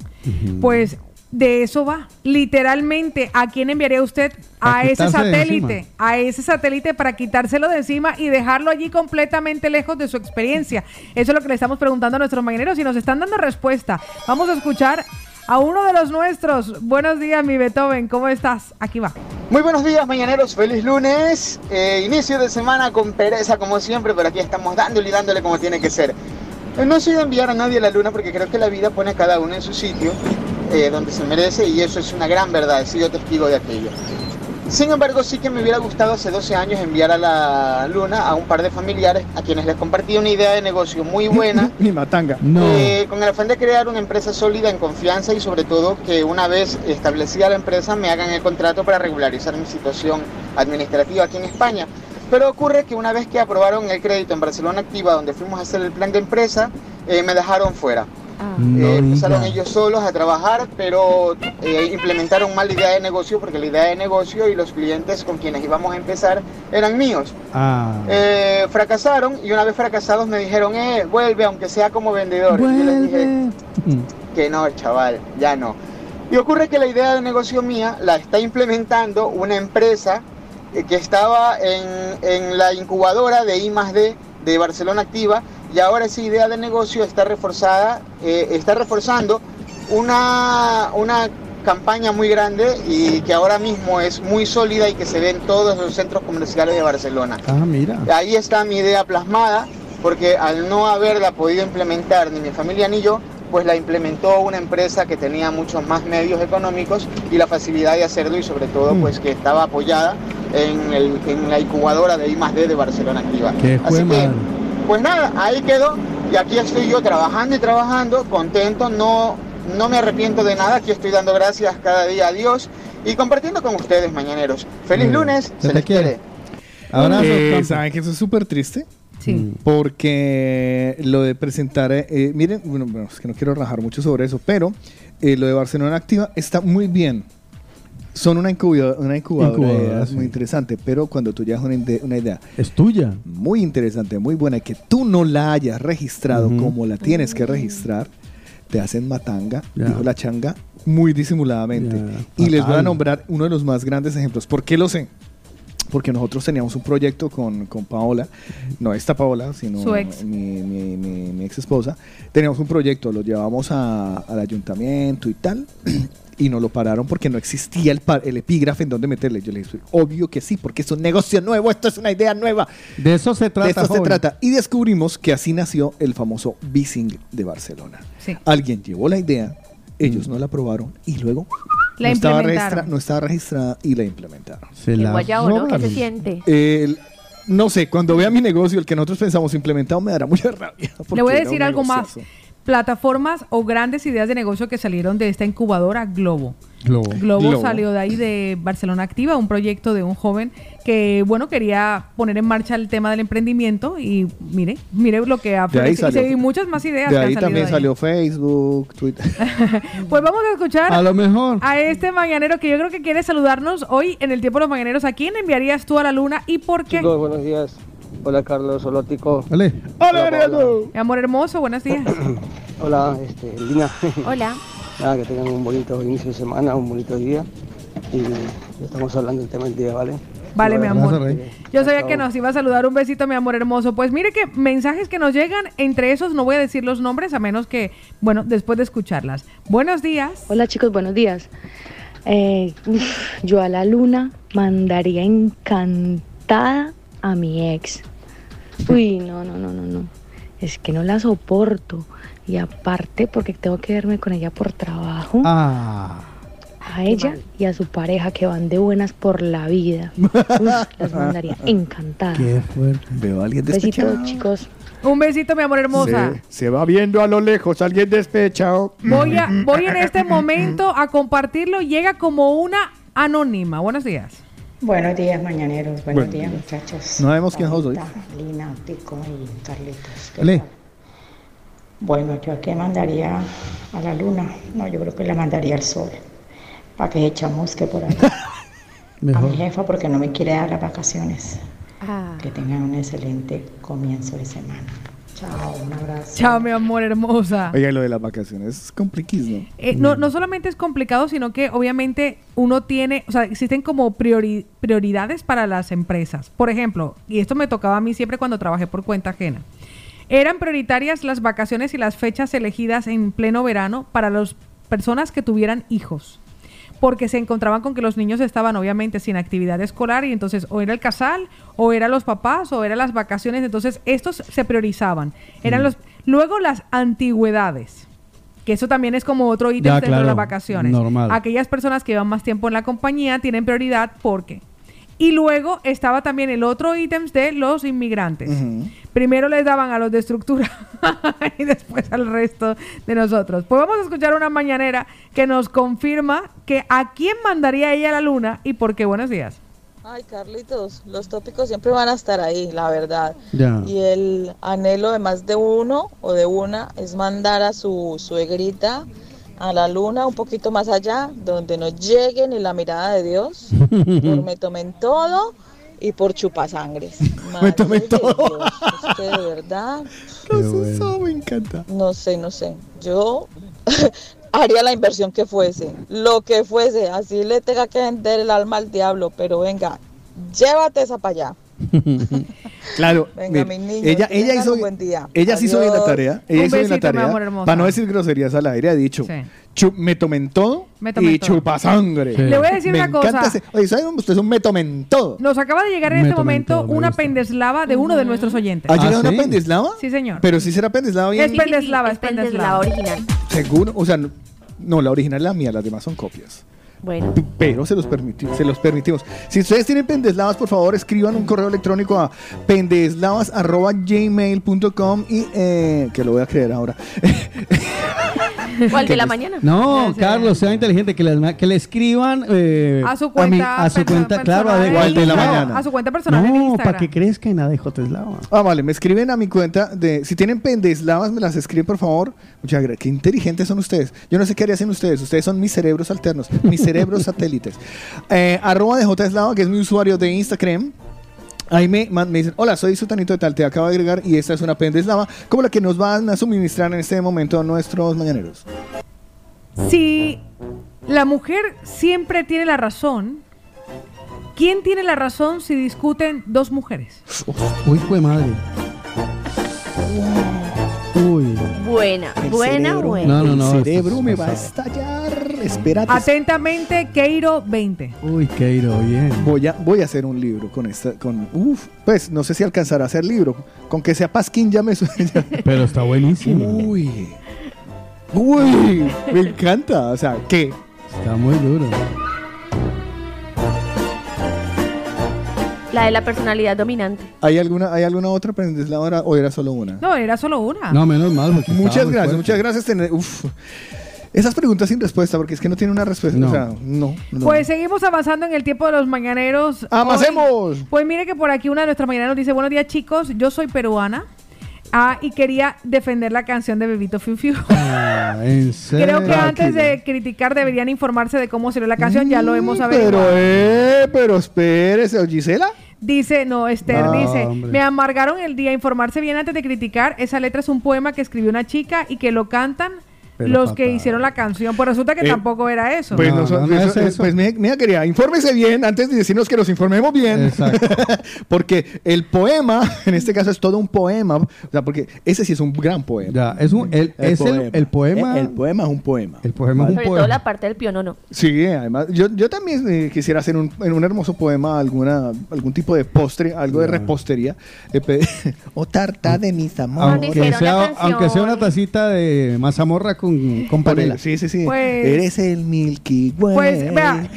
pues de eso va. Literalmente, ¿a quién enviaría usted? A ese satélite. A ese satélite para quitárselo de encima y dejarlo allí completamente lejos de su experiencia. Eso es lo que le estamos preguntando a nuestros mañaneros y nos están dando respuesta. Vamos a escuchar a uno de los nuestros. Buenos días, mi Beethoven. ¿Cómo estás? Aquí va. Muy buenos días, mañaneros. Feliz lunes. Eh, inicio de semana con pereza, como siempre, pero aquí estamos dándole y dándole como tiene que ser. Eh, No soy de enviar a nadie a la luna porque creo que la vida pone a cada uno en su sitio, eh, donde se merece, y eso es una gran verdad. He sido testigo de aquello. Sin embargo, sí que me hubiera gustado hace 12 años enviar a la luna a un par de familiares a quienes les compartí una idea de negocio muy *laughs* buena. Mi matanga. Eh, con el afán de crear una empresa sólida en confianza y sobre todo que una vez establecida la empresa me hagan el contrato para regularizar mi situación administrativa aquí en España. Pero ocurre que una vez que aprobaron el crédito en Barcelona Activa, donde fuimos a hacer el plan de empresa, eh, me dejaron fuera. No Eh, empezaron ellos solos a trabajar, pero eh, implementaron mal la idea de negocio porque la idea de negocio y los clientes con quienes íbamos a empezar eran míos. Ah. Eh, fracasaron y una vez fracasados me dijeron, eh, vuelve aunque sea como vendedor. Y yo les dije que no, chaval, ya no. Y ocurre que la idea de negocio mía la está implementando una empresa eh, que estaba en, en la incubadora de I D de Barcelona Activa y ahora esa idea de negocio está reforzada, eh, está reforzando una, una campaña muy grande y que ahora mismo es muy sólida y que se ve en todos los centros comerciales de Barcelona. Ah, mira. Ahí está mi idea plasmada, porque al no haberla podido implementar ni mi familia ni yo, pues la implementó una empresa que tenía muchos más medios económicos y la facilidad de hacerlo y sobre todo Mm. pues que estaba apoyada en, el- en la incubadora de I+D de Barcelona Activa. Así que. Pues nada, ahí quedó y aquí estoy yo trabajando y trabajando, contento, no, no me arrepiento de nada, aquí estoy dando gracias cada día a Dios y compartiendo con ustedes mañaneros. Feliz lunes, Se les quiere. quiere. Abrazo, Eh. ¿Saben que eso es súper triste? Sí. Porque lo de presentar, eh, eh, miren, bueno, bueno, es que no quiero rajar mucho sobre eso, pero eh, lo de Barcelona Activa está muy bien. Son una incubadora, una incubadora, de ideas sí. muy interesante, pero cuando tú llevas una, ide- una idea Es tuya. muy interesante, muy buena, y que tú no la hayas registrado como la tienes que registrar, te hacen matanga, dijo la changa, muy disimuladamente. Y les voy a nombrar uno de los más grandes ejemplos. ¿Por qué lo sé? Porque nosotros teníamos un proyecto con, con Paola, no esta Paola, sino Su ex. Mi, mi- mi- mi ex esposa. Teníamos un proyecto, lo llevamos a- al ayuntamiento y tal, y nos lo pararon porque no existía el, epígrafe en donde meterle. Yo le dije, obvio que sí, porque es un negocio nuevo, esto es una idea nueva. De eso se trata. De esto se trata. Y descubrimos que así nació el famoso Bising de Barcelona. Sí. Alguien llevó la idea, ellos no la aprobaron y luego La no, estaba implementaron. registra- no estaba registrada y la implementaron. Se El la guayabo, ¿no? ¿Qué se siente? El- no sé, cuando vea mi negocio, el que nosotros pensamos implementado, me dará mucha rabia. Le voy a decir algo más. Plataformas o grandes ideas de negocio que salieron de esta incubadora Globo. Globo. Globo, salió de ahí de Barcelona Activa, un proyecto de un joven que, bueno, quería poner en marcha el tema del emprendimiento y mire, mire lo que ha. Y muchas más ideas De que han ahí salido también de ahí. salió Facebook, Twitter. *laughs* Pues vamos a escuchar A lo mejor. a este mañanero que yo creo que quiere saludarnos hoy en el tiempo de los mañaneros. ¿A quién enviarías tú a la luna y por qué? Chicos, buenos días. Hola Carlos, hola Tico. Hola, Mariano. Mi amor hermoso, buenos días. *coughs* Hola, este, Lina. *coughs* Hola. Nada, que tengan un bonito inicio de semana, un bonito día. Y ya estamos hablando del tema del día, ¿vale? Vale, mi amor. Yo sabía que nos iba a saludar. Un besito, mi amor hermoso. Pues mire que mensajes que nos llegan, entre esos no voy a decir los nombres, a menos que, bueno, después de escucharlas. Buenos días. Hola chicos, buenos días. Eh, *laughs* yo a la luna mandaría encantada a mi ex. Uy, no, no, no, no, no. Es que no la soporto. Y aparte porque tengo que verme con ella por trabajo. Ah. A ella y a su pareja que van de buenas por la vida. Uf, las mandaría *laughs* encantada. Qué fuerte. Veo a alguien Besitos chicos. Un besito, mi amor hermosa. Se, se va viendo a lo lejos alguien despechado. Voy, a, *laughs* voy en este momento a compartirlo. Llega como una anónima. Buenos días. Buenos días, mañaneros. Buenos Buenos días, días. muchachos. No sabemos quién. Paulita, Lina, Tico y Carlitos. ¿Qué Ole. tal? Bueno, yo a qué mandaría a la luna. No, yo creo que la mandaría al sol. Para que se chamusque por ahí. *laughs* A mi jefa porque no me quiere dar las vacaciones. Ah. Que tengan un excelente comienzo de semana. Chao, un abrazo. Chao, mi amor hermosa. Oiga, lo de las vacaciones es compliquísimo. Eh, no, no solamente es complicado, sino que obviamente uno tiene, o sea, existen como priori- prioridades para las empresas. Por ejemplo, y esto me tocaba a mí siempre cuando trabajé por cuenta ajena. Eran prioritarias las vacaciones y las fechas elegidas en pleno verano para las personas que tuvieran hijos. Porque se encontraban con que los niños estaban obviamente sin actividad escolar y entonces o era el casal, o era los papás, o eran las vacaciones. Entonces estos se priorizaban. Eran los Luego las antigüedades. Que eso también es como otro ítem Ya, dentro de las vacaciones. normal. Aquellas personas que llevan más tiempo en la compañía tienen prioridad porque. Y luego estaba también el otro ítem de los inmigrantes. Primero les daban a los de estructura *laughs* y después al resto de nosotros. Pues vamos a escuchar una mañanera que nos confirma que a quién mandaría ella a la luna y por qué. Buenos días. Ay, Carlitos, los tópicos siempre van a estar ahí, la verdad. Y el anhelo de más de uno o de una es mandar a su suegrita a la luna un poquito más allá, donde no llegue ni la mirada de Dios, *laughs* por me tomen todo y por chupasangres. *laughs* Me tomé todo. Es que de verdad, me encanta. no sé, no sé. Yo *laughs* haría la inversión que fuese, lo que fuese, así le tenga que vender el alma al diablo, pero venga, llévate esa para allá. *laughs* Claro, Venga, mis niños, ella, ella hizo, un buen día. ella sí hizo bien la tarea. Ella Un hizo bien la tarea. Para no decir groserías al aire, ha dicho, "Chu- me tomen todo Me tomen y todo". chupa sangre. Sí. Le voy a decir me una cosa. ese- Oye, ¿saben? Usted es un me tomen todo. Nos acaba de llegar en Me este momento todo, una pendeslava de uno de nuestros oyentes. ¿Ha llegado una pendeslava? Sí, señor. Pero si será pendeslava bien. Es pendeslava, es pendeslava. original. Seguro, o sea, no, no, la original es la mía, las demás son copias. Bueno. Pero se los, se los permitimos. Si ustedes tienen pendeslavas, por favor, escriban un correo electrónico a pendeslavas.gmail.com y eh, que lo voy a creer ahora. *laughs* *laughs* ¿Cuál de la mañana? No, Carlos, sea inteligente, que le, que le escriban eh, A su cuenta a su perso- cuenta, claro, a personal de en ¿Cuál de la Instagram. mañana? A su cuenta personal en No, Instagram. para que crezcan a DJ Teslava. Ah, vale, me escriben a mi cuenta de. Si tienen pendeslavas, me las escriben, por favor. Muchas gracias. Qué inteligentes son ustedes. Yo no sé qué harían ustedes. Ustedes son mis cerebros alternos, mis cerebros satélites. *laughs* Eh, arroba de Eslava, que es mi usuario de Instagram. Ahí me, me dicen, hola, soy Sutanito de Tal, te acabo de agregar y esta es una pendeslava, como la que nos van a suministrar en este momento nuestros mañaneros. Si la mujer siempre tiene la razón, ¿quién tiene la razón si discuten dos mujeres? Uy, fue madre. Uy. Buena, buena, buena. No, no, no. El cerebro me va a estallar. Espérate. Atentamente, Keiro 20. Uy, Keiro, bien. Voy a, voy a hacer un libro con esta, con, uf, pues no sé si alcanzará a hacer libro, con que sea Pasquín ya me suena. *laughs* Pero está buenísimo. Uy, uy, me encanta, o sea, ¿qué? Está muy duro. La de la personalidad dominante. ¿Hay alguna, ¿Hay alguna otra hora o era solo una? No, era solo una. No, menos mal. porque Muchas gracias, fuerte. muchas gracias. tener- uf. Esas preguntas sin respuesta, porque es que no tiene una respuesta. No. O sea, no. no. Pues seguimos avanzando en el tiempo de los mañaneros. ¡Amasemos! Hoy- Pues mire que por aquí una de nuestras mañaneros dice, buenos días chicos, yo soy peruana. Ah, y quería defender la canción de Bebito Fiu Fiu. Ah, ¿En serio? *laughs* Creo que antes de criticar deberían informarse de cómo salió la canción, ya lo hemos averiguado. Pero, eh, pero espérese, Gisela. Dice, no, Esther No, dice, hombre. me amargaron el día, informarse bien antes de criticar. Esa letra es un poema que escribió una chica y que lo cantan Pero los fatal. que hicieron la canción. Pues resulta que Eh, tampoco era eso. Pues, no, son- eso- eh, pues mira, mira, querida, infórmese bien antes de decirnos que nos informemos bien. *laughs* porque el poema, *laughs* en este caso, es todo un poema. O sea, porque ese sí es un gran poema. Ya, es un, el, es el, el poema. El, el poema es un poema. El poema es un Sobre todo poema. la parte del pionono. Sí, además, yo, yo también eh, quisiera hacer un, en un hermoso poema alguna, algún tipo de postre, algo de repostería. eh, *laughs* o tarta de mis amores. Aunque sea, aunque sea una tacita de mazamorra con, con panela. el- sí, sí, sí. Pues- Eres el Milky Way Pues, vea,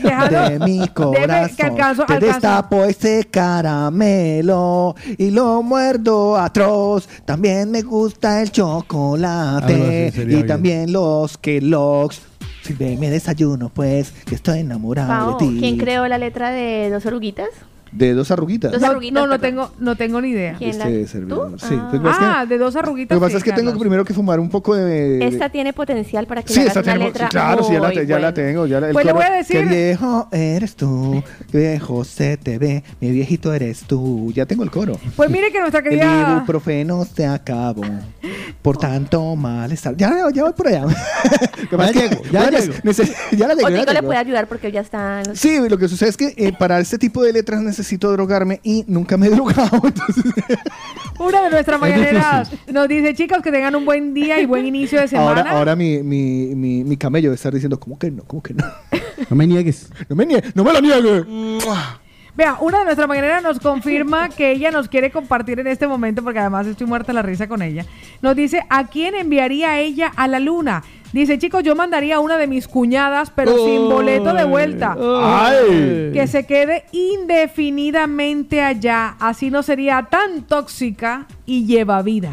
de mi *laughs* corazón. que alcanzo- Te alcanzo. destapo ese caramelo y lo muerdo atroz. También me gusta el chocolate y bien. también los Kellogg's. Sírveme desayuno, pues, que estoy enamorado Pao, de ti. ¿quién creó la letra de Dos Oruguitas? De dos arruguitas. Dos No, arruguitas, no, no perdón. tengo, no tengo ni idea. ¿Quién la- Este servidor. Sí, Ah. pues, es que- Ah, de dos arruguitas. lo que pasa sí, es que tengo Carlos. primero que fumar un poco de... Esta tiene potencial para que Sí, le esta hagas una tenemos, letra claro, sí, ya la, muy te- ya la buena. tengo. Ya la, el Pues le coro, voy a decir- Qué viejo eres tú, qué viejo se te ve, mi viejito eres tú. Ya tengo el coro. Pues mire que nuestra El querida... ibuprofeno se acabó por tanto malestar. Ya, ya voy por allá. *laughs* ¿Qué pasa? Ya Es que- llego, ya bueno, llego. neces- ya la tengo, ya la le tengo. puede ayudar porque ya está en los- Sí, lo que sucede es que eh, para este tipo de letras necesito drogarme y nunca me he drogado. *laughs* Entonces, Una de nuestras Es mañaneras nos dice, chicos, que tengan un buen día y buen inicio de semana. ahora ahora mi, mi, mi, mi camello debe estar diciendo, ¿cómo que no? ¿Cómo que no? *laughs* No me niegues. No me, nie- no me lo niegue. Vea, una de nuestras mañaneras nos confirma que ella nos quiere compartir en este momento, porque además estoy muerta de la risa con ella. Nos dice, ¿a quién enviaría ella a la luna? Dice, chicos, yo mandaría a una de mis cuñadas, pero sin boleto de vuelta. Ay. Que se quede indefinidamente allá. Así no sería tan tóxica y lleva vida.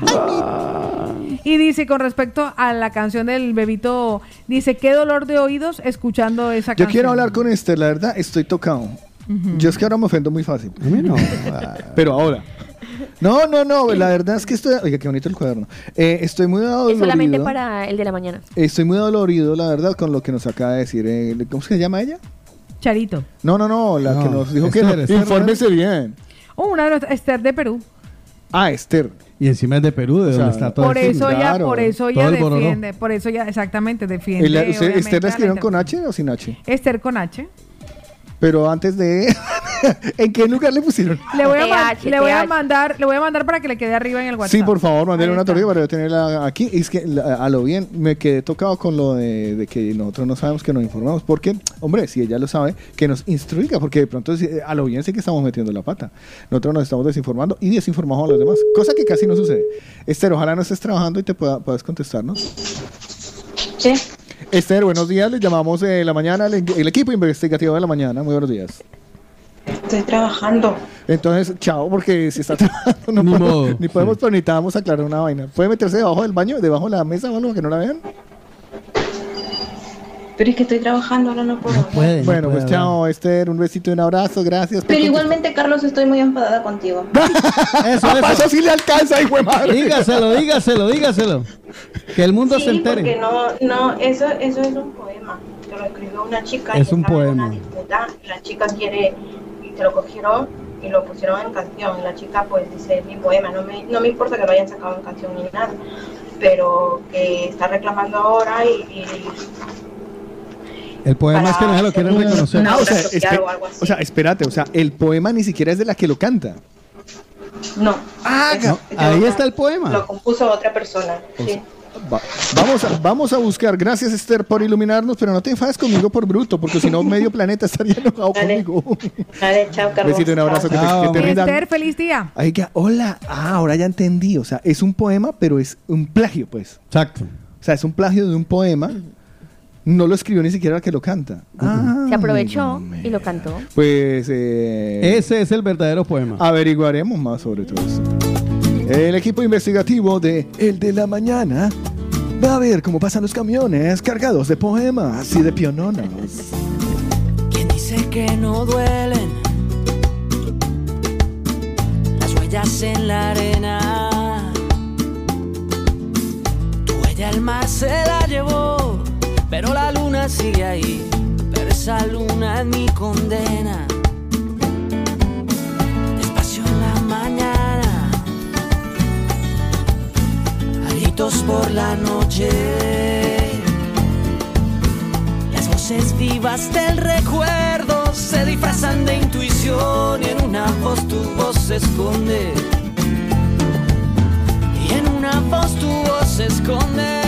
Y dice, con respecto a la canción del bebito, dice, qué dolor de oídos escuchando esa Yo canción. quiero hablar con Esther, la verdad, estoy tocado. Yo es que ahora me ofendo muy fácil. A mí no. *laughs* Pero ahora. No, no, no, la verdad es que estoy... Oiga, qué bonito el cuaderno. Eh, estoy muy dolorido. Es solamente para el de la mañana. Estoy muy dolorido, la verdad, con lo que nos acaba de decir. eh, ¿Cómo se llama ella? Charito. No, no, no, la No, que nos dijo que Esther, Infórmese bien. Oh, una de nuestras, Esther de Perú. Ah, Esther. Y encima es de Perú, de O sea, donde está todo Por el eso ella, claro. por eso bororó. defiende, por eso ella exactamente defiende. ¿Y la- usted- obviamente, ¿Esther la escribieron con H o sin H? Esther con H. Pero antes de... *laughs* ¿En qué lugar le pusieron? Le voy, a TH, le voy a TH. mandar, le voy a mandar para que le quede arriba en el WhatsApp. Sí, por favor, mandéle Ahí una está. tortilla para yo tenerla aquí. Y es que la- a lo bien me quedé tocado con lo de, de que nosotros no sabemos que nos informamos. Porque, hombre, si ella lo sabe, que nos instruya. Porque de pronto si- a lo bien sé que estamos metiendo la pata. Nosotros nos estamos desinformando y desinformamos a los demás. Cosa que casi no sucede. Esther, ojalá no estés trabajando y te pueda, puedas contestarnos. Sí. Esther, buenos días. Le llamamos de la mañana, el, el equipo investigativo de la mañana. Muy buenos días. Estoy trabajando. Entonces, chao, porque si está *laughs* trabajando no Ni podemos, modo, ni podemos, pero necesitamos aclarar una vaina. ¿Puede meterse debajo del baño, debajo de la mesa o algo que no la vean? Pero es que estoy trabajando, ahora no puedo. Puede, no Bueno, puede pues chao, Esther, un besito y un abrazo, gracias. Pero igualmente, Carlos, estoy muy enfadada contigo. *laughs* Eso, Ah, eso. eso sí le alcanza, hijo de madre. Dígaselo, dígaselo, dígaselo. Que el mundo se Sí, entere. porque no, no, eso, eso es un poema. Que lo escribió una chica. Es y un poema. una disputa, y la chica quiere, y se lo cogieron y lo pusieron en canción. La chica pues dice, mi poema, no me, no me importa que lo hayan sacado en canción ni nada. Pero que está reclamando ahora y, y El poema es que no se lo quieren Para- reconocer. una Ah, o, sea, espe- o algo así. o sea, espérate, o sea, el poema ni siquiera es de la que lo canta. no. Ah, Es- No, es ahí está el poema. Lo compuso otra persona. Sí. Va- vamos, a, vamos a buscar, gracias Esther por iluminarnos, pero no te enfades conmigo por bruto, porque si no *laughs* medio planeta estaría enojado Dale. conmigo. Dale, chao, Carlos. Besito y un abrazo que te, que te. Esther, feliz día. Ay, que, hola, ah, ahora ya entendí, o sea, es un poema, pero es un plagio, pues. Exacto. O sea, es un plagio de un poema. No lo escribió ni siquiera la que lo canta. Ah, Se aprovechó y lo cantó. Pues eh, Ese es el verdadero poema. averiguaremos más sobre todo eso. El equipo investigativo de El de la Mañana va a ver cómo pasan los camiones cargados de poemas y de piononas. ¿Quién dice que no duelen las huellas en la arena? Tu huella el mar se la llevó, pero la luna sigue ahí. Pero luna es mi condena. Despacio en la mañana, a gritos por la noche. Las voces vivas del recuerdo se disfrazan de intuición y en una voz tu voz se esconde. Y en una voz tu voz se esconde.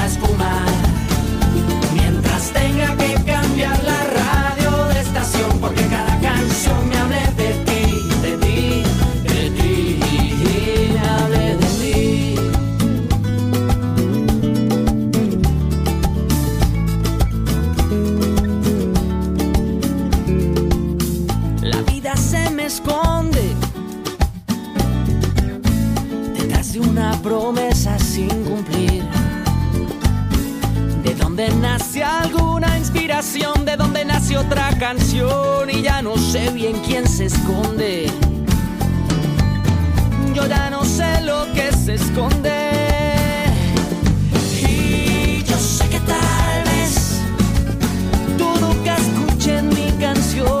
nace alguna inspiración, de donde nace otra canción y ya no sé bien quién se esconde. Yo ya no sé lo que se esconde. Y yo sé que tal vez tú nunca escuches mi canción,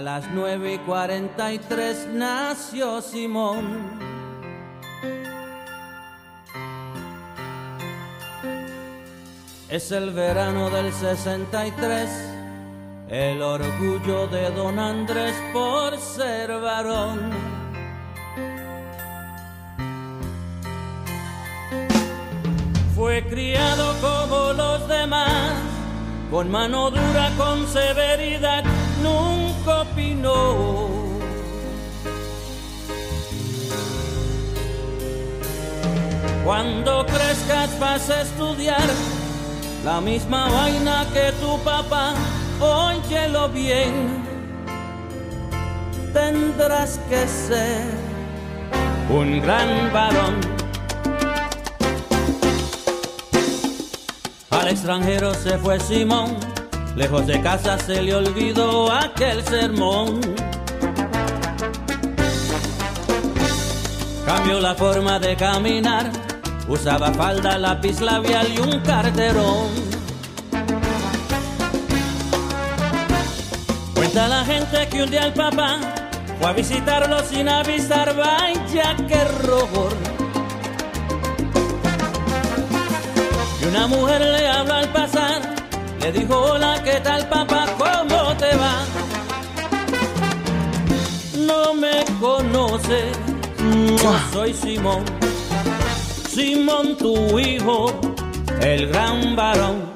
A las 9 y 43 nació Simón. Es el verano del 63, el orgullo de don Andrés por ser varón. Fue criado como los demás, con mano dura, con severidad, nunca opinó. Cuando crezcas vas a estudiar la misma vaina que tu papá, óyelo bien. Tendrás que ser un gran varón. Al extranjero se fue Simón, lejos de casa se le olvidó aquel sermón. Cambió la forma de caminar, usaba falda, lápiz labial y un carterón. Cuenta la gente que un día el papá fue a visitarlo sin avisar, vaya que error. Y una mujer le habló al pasar, le dijo, hola, ¿qué tal papá? ¿Cómo te va? No me conoces, yo soy Simón, Simón tu hijo, el gran varón.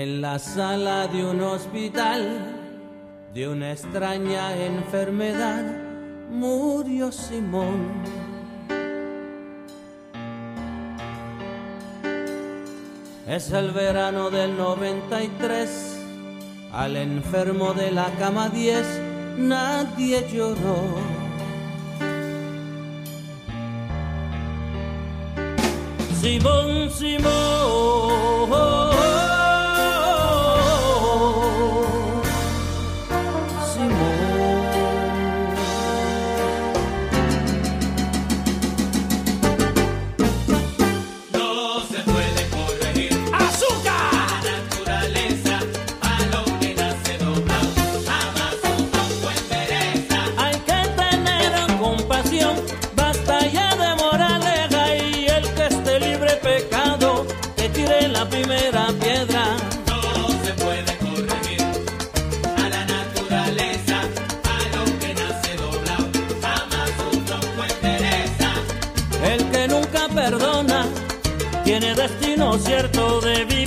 En la sala de un hospital de una extraña enfermedad murió Simón. Es el verano del 93, al enfermo de la cama 10 nadie lloró. Simón, Simón. Destino cierto de vivir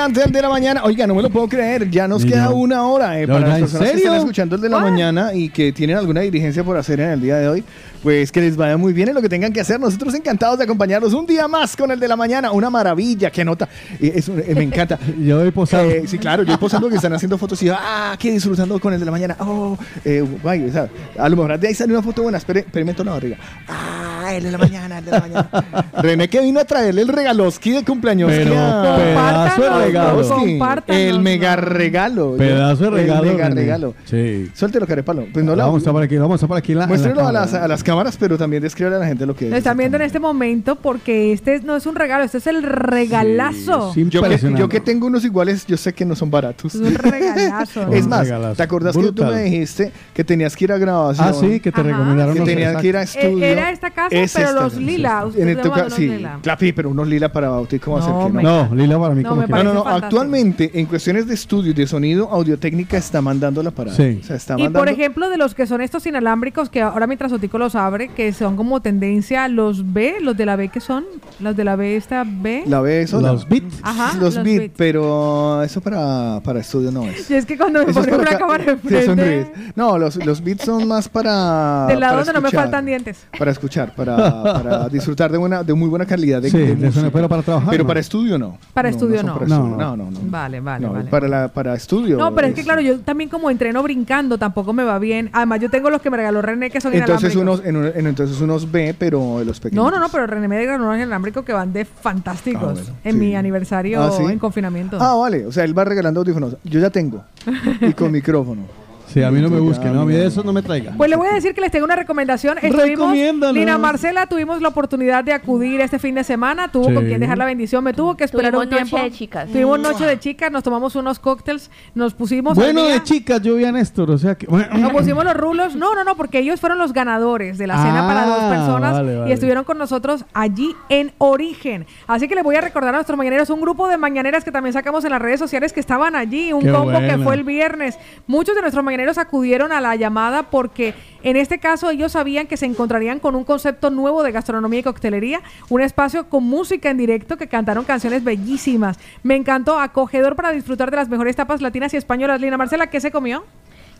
Sigue adelante el de la mañana. Oiga, no me lo puedo creer. Ya nos queda una hora. eh, ¿De para verdad? las ¿En personas que están escuchando el de la mañana y que tienen alguna dirigencia por hacer en el día de hoy, pues que les vaya muy bien en lo que tengan que hacer. Nosotros encantados de acompañarlos un día más con el de la mañana. Una maravilla. Qué nota. Eh, es eh, me encanta. *laughs* Yo voy posado. Eh, sí, claro, yo voy posando que están haciendo fotos y yo, ah, que disfrutando con el de la mañana. Oh, eh, guay, o sea, a lo mejor de ahí sale una foto buena. Espere, experimento la barriga. Ah, el de la mañana, el de la mañana. *laughs* René que vino a traerle el regaloski de cumpleaños. Pero pedazo de regalo. El mega regalo. Pedazo de regalo. El mega René. regalo. Sí. Suéltelo, carepalo. Pues no la, Vamos a estar por aquí, vamos a estar por aquí. muéstrelo a las, a las cámaras, pero también describe a la gente lo que Lo es. están viendo en este momento porque este no es un regalo, este es el regalazo. Yo que, yo que tengo unos iguales, yo sé que no son baratos. Es un regalazo. *laughs* Es más, regalazo. ¿te acordás que tú Brutal. me dijiste que tenías que ir a grabación? Ah, sí, que te Ajá. recomendaron. Que tenías que ir a Exacto. estudio. Eh, era esta casa, Es pero esta los casa, lila. sí. En el toca- sí, lila. Clapi, pero unos lila para Bauti, ¿cómo No, hacer que no? No, Lila para mí No, como que No, no, no. Actualmente, en cuestiones de estudio y de sonido, Audiotécnica está mandándola para. Sí. O sea, está Y mandando. por ejemplo, de los que son estos inalámbricos, que ahora mientras Otico los abre, que son como tendencia los B, los de la B que son, los de la B esta B. La ve eso. Los beats. Ajá, los, los beats. pero eso para, para estudio no es. Y es que cuando me ponen una cámara enfrente, sonríes. No, los, los beats son más para. del lado para donde no me escuchar, faltan dientes. Para escuchar, para, para *laughs* disfrutar de, buena, de muy buena calidad de, Sí, de de música. pero para trabajar, Pero no. para estudio no. Para estudio son no. para No, estudio. no. no. Vale, vale, No, vale. Para, la, para estudio. No, pero es que claro, yo también como entreno brincando, tampoco me va bien. Además, yo tengo los que me regaló René, que son Entonces unos, en un- en- entonces unos B, pero los pequeños. No, no, no, pero René me regaló unos inalámbricos que van de fantásticos Ah, bueno, en sí. mi aniversario Ah, ¿sí? en confinamiento. Ah, vale. O sea, él va regalando audífonos. Yo ya tengo. y con *laughs* micrófono. Sí, a mí no me busquen, no, a mí de eso no me traiga. Pues le voy a decir que les tengo una recomendación. Estuvimos, Recomiéndanos. Lina Marcela, tuvimos la oportunidad de acudir este fin de semana. Tuvo Sí. con quien dejar la bendición. Me tuvo que esperar Tuvimos un tiempo. noche de chicas. Tuvimos noche de chicas, nos tomamos unos cócteles, nos pusimos. Bueno, de chicas, yo vi a Néstor, o sea que. bueno, Nos pusimos los rulos. No, no, no, porque ellos fueron los ganadores de la cena para dos Ah, personas vale, y estuvieron con nosotros allí en Origen. Así que les voy a recordar a nuestros mañaneros un grupo de mañaneras que también sacamos en las redes sociales que estaban allí, un Qué combo que fue el viernes. Muchos de nuestros mañaneros acudieron a la llamada porque en este caso ellos sabían que se encontrarían con un concepto nuevo de gastronomía y coctelería, un espacio con música en directo que cantaron canciones bellísimas. Me encantó, acogedor para disfrutar de las mejores tapas latinas y españolas. Lina Marcela, ¿qué se comió?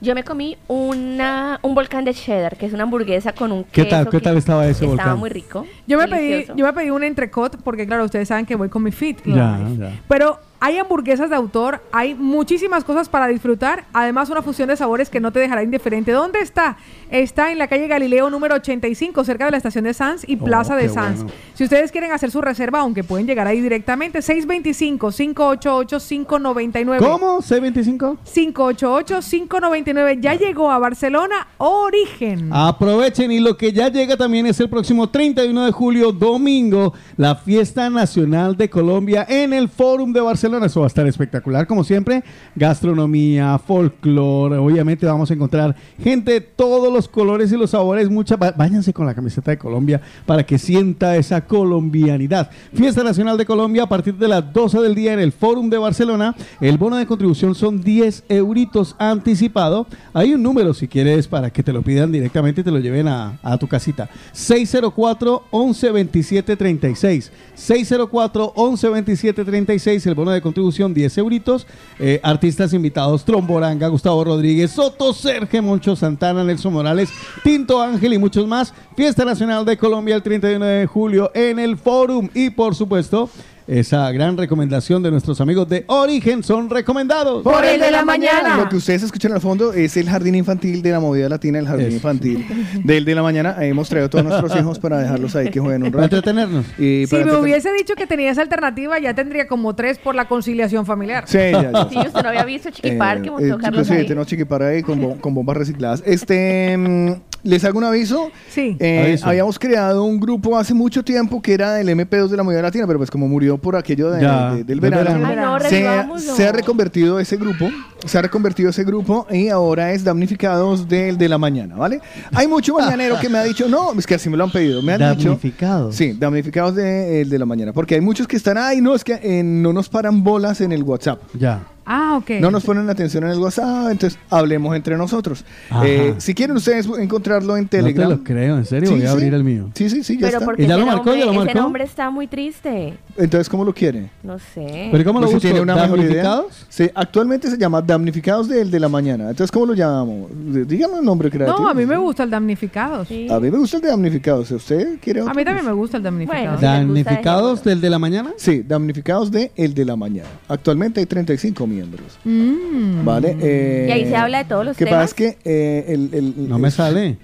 Yo me comí una, un volcán de cheddar, que es una hamburguesa con un ¿Qué queso. tal- qué que tal estaba ese Estaba volcán? muy rico. Yo me, pedí, yo me pedí un entrecot porque, claro, ustedes saben que voy con mi fit. Ya, ya. Pero hay hamburguesas de autor, hay muchísimas cosas para disfrutar. Además, una fusión de sabores que no te dejará indiferente. ¿Dónde está? Está en la calle Galileo número 85, cerca de la estación de Sanz y Oh, Plaza de Sanz. bueno. Si ustedes quieren hacer su reserva, aunque pueden llegar ahí directamente, 625-588-599. ¿Cómo? ¿C25? 588-599. Ya llegó a Barcelona Origen. Aprovechen y lo que ya llega también es el próximo 31 de julio, domingo, la fiesta nacional de Colombia en el Fórum de Barcelona. Eso va a estar espectacular, como siempre. Gastronomía, folclore, obviamente vamos a encontrar gente de todos los colores y los sabores. Mucha, váyanse con la camiseta de Colombia para que sienta esa colombianidad. Fiesta nacional de Colombia a partir de las 12 del día en el Fórum de Barcelona. El bono de contribución son 10 euritos anticipado. Hay un número si quieres para que te lo pidan directamente y te lo lleven a, a tu casita. 604 11 27 36. 604 11 27 36. El bono de contribución 10 euritos. Eh, artistas invitados: Tromboranga, Gustavo Rodríguez, Soto, Sergio Moncho Santana, Nelson Morales, Tinto Ángel y muchos más. Fiesta Nacional de Colombia el 31 de julio en el Fórum. Y por supuesto, esa gran recomendación de nuestros amigos de Origen son recomendados. Por el de la mañana. Lo que ustedes escuchan al fondo es el jardín infantil de la movida latina, el jardín Eso. infantil *laughs* del de la mañana. Hemos traído a todos nuestros hijos para dejarlos ahí que jueguen un Para rato. entretenernos. Y Si para me hubiese dicho que tenía esa alternativa, ya tendría como tres por la conciliación familiar. Sí, ya, ya. Sí, usted no había visto Chiquipar que Eh, montó eh, Carlos sí, ahí. tenemos chiquipar ahí con, bo- con bombas recicladas. Este, mm, les hago un aviso. Sí. Eh, Aviso. habíamos creado un grupo hace mucho tiempo que era el MP2 de la movida latina, pero pues como murió por aquello de- Ya, de- del del verano, verano. Ay, no, se, se ha reconvertido ese grupo se ha reconvertido ese grupo y ahora es Damnificados del de la mañana, ¿vale? Hay mucho mañanero que me ha dicho, no, es que así me lo han pedido, me han dicho. Damnificados. Sí, damnificados de, el de la mañana, porque hay muchos que están, ay, no, es que eh, no nos paran bolas en el WhatsApp. Ya. Ah, ok. No nos ponen atención en el WhatsApp, entonces hablemos entre nosotros. Eh, si quieren ustedes encontrarlo en Telegram. No te lo creo, en serio, Sí, voy a sí. abrir el mío. Sí, sí, sí, ya Pero está. porque ¿Y ya lo marcó? ¿Ya nombre, lo ese marcó? nombre está muy triste. Entonces, ¿cómo lo quiere? No sé. ¿Pero cómo lo Pues busco? tiene una mejor idea. ¿Damnificados? Sí, actualmente se llama Damnificados del de la mañana. Entonces, ¿cómo lo llamamos? Dígame un nombre creativo. No, a mí me gusta el damnificados. A mí me gusta el de Damnificados. ¿Usted quiere otro? A mí también me gusta el damnificados. ¿Damnificados del de la mañana? Sí, Damnificados de el de la mañana. Actualmente hay 35 miembros. Mm. ¿Vale? Eh, Y ahí se habla de todos los ¿Qué pasa? temas. Es que eh, el, el- No me sale.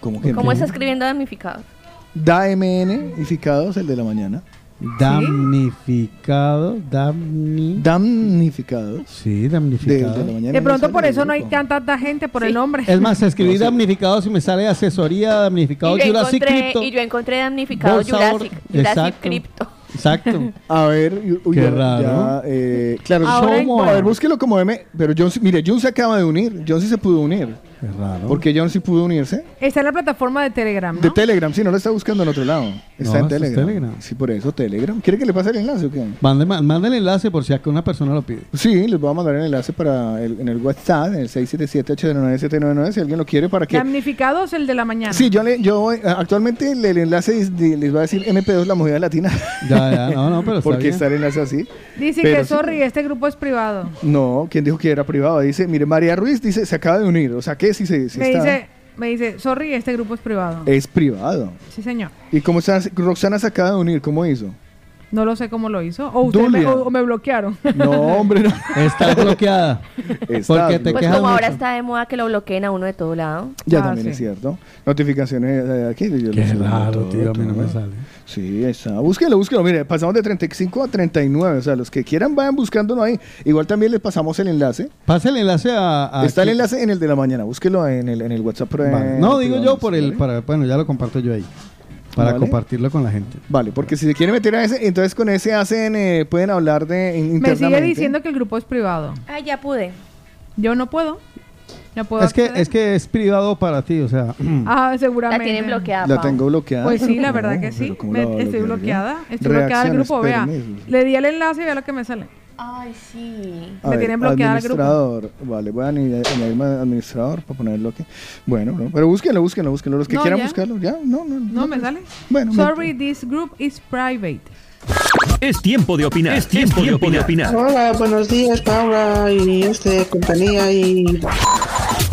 ¿Cómo que ¿Cómo está escribiendo damnificado? Damnificados, el de la mañana. Damnificado, damni... Damnificados. Sí, damnificado. De pronto por eso no hay tanta gente por el nombre. Es más, escribí damnificados y me sale asesoría, damnificado Y yo, Jurassic encontré, Crypto. y yo encontré damnificado Jurassic, Jurassic Exacto. Crypto. Exacto. *laughs* A ver, uy, Qué ya- raro. ya, eh, claro, en- a ver, búsquelo como M. Pero John, sí- mire, John se acaba de unir. John sí se pudo unir. Qué raro. Porque John sí pudo unirse. Está en la plataforma de Telegram, ¿no? De Telegram, sí, no lo está buscando en otro lado. Está No, en es Telegram. Sí, por eso, Telegram. ¿Quiere que le pase el enlace o qué? Mande, ma- mande el enlace por si acá una persona lo pide. Sí, les voy a mandar el enlace para el, en el WhatsApp, en el 677-809-799, si alguien lo quiere, para que... Damnificados el de la mañana. Sí, yo, le, yo eh, actualmente el, el enlace es les va a decir MP2 la movida latina. Ya, ya, no, no, pero *laughs* está Porque bien. está el enlace así. Dice Pero que, sí- sorry, este grupo es privado. No, ¿quién dijo que era privado? Dice, mire, María Ruiz dice, se acaba de unir. O sea, que si se si me, está- dice, me dice, sorry, este grupo es privado. Es privado. Sí, señor. ¿Y cómo? Roxana se acaba de unir, ¿cómo hizo? No lo sé cómo lo hizo. O, usted me, o- o me bloquearon. No, hombre, no. *laughs* Está bloqueada. Está Porque te Pues quejas como ahora está de moda que lo bloqueen a uno de todo lado. Ya Ah, también sí. es cierto. Notificaciones eh, aquí. yo Qué raro, todo, tío, a mí no me sale. Sí, está. Búsquelo, búsquelo. Mire, pasamos de 35 a 39. O sea, los que quieran vayan buscándolo ahí. Igual también les pasamos el enlace. Pasa el enlace a... a Está el enlace en el de la mañana. Búsquelo en el, en el WhatsApp. Vale. No, digo yo por el... Para, bueno, ya lo comparto yo ahí. Para Vale. compartirlo con la gente. Vale, porque si se quiere meter a ese, entonces con ese hacen, eh, pueden hablar de in- Me sigue internamente. diciendo que el grupo es privado. Ah, ya pude. Yo no puedo. No puedo Es que, es que es privado para ti, o sea... *clears throat* *clears throat* Ah, La seguramente. tienen bloqueada. La tengo bloqueada. Pues sí, la *laughs* verdad que sí. ¿cómo Me- la estoy bloqueada. Estoy bloqueada del grupo, vea. Le di el enlace y vea lo que me sale. Ay, sí. A Me ver, tienen bloqueada el grupo. administrador. Vale, voy a añadir añadirme administrador para ponerlo aquí. Bueno, no, pero búsquenlo, búsquenlo, búsquenlo. Los que No, quieran ya. buscarlo, ya. No, no, No, me sale. Bueno, me- Sorry, this group is private. Es tiempo de opinar. Es tiempo de opinar. Hola, buenos días, Paula y este compañía y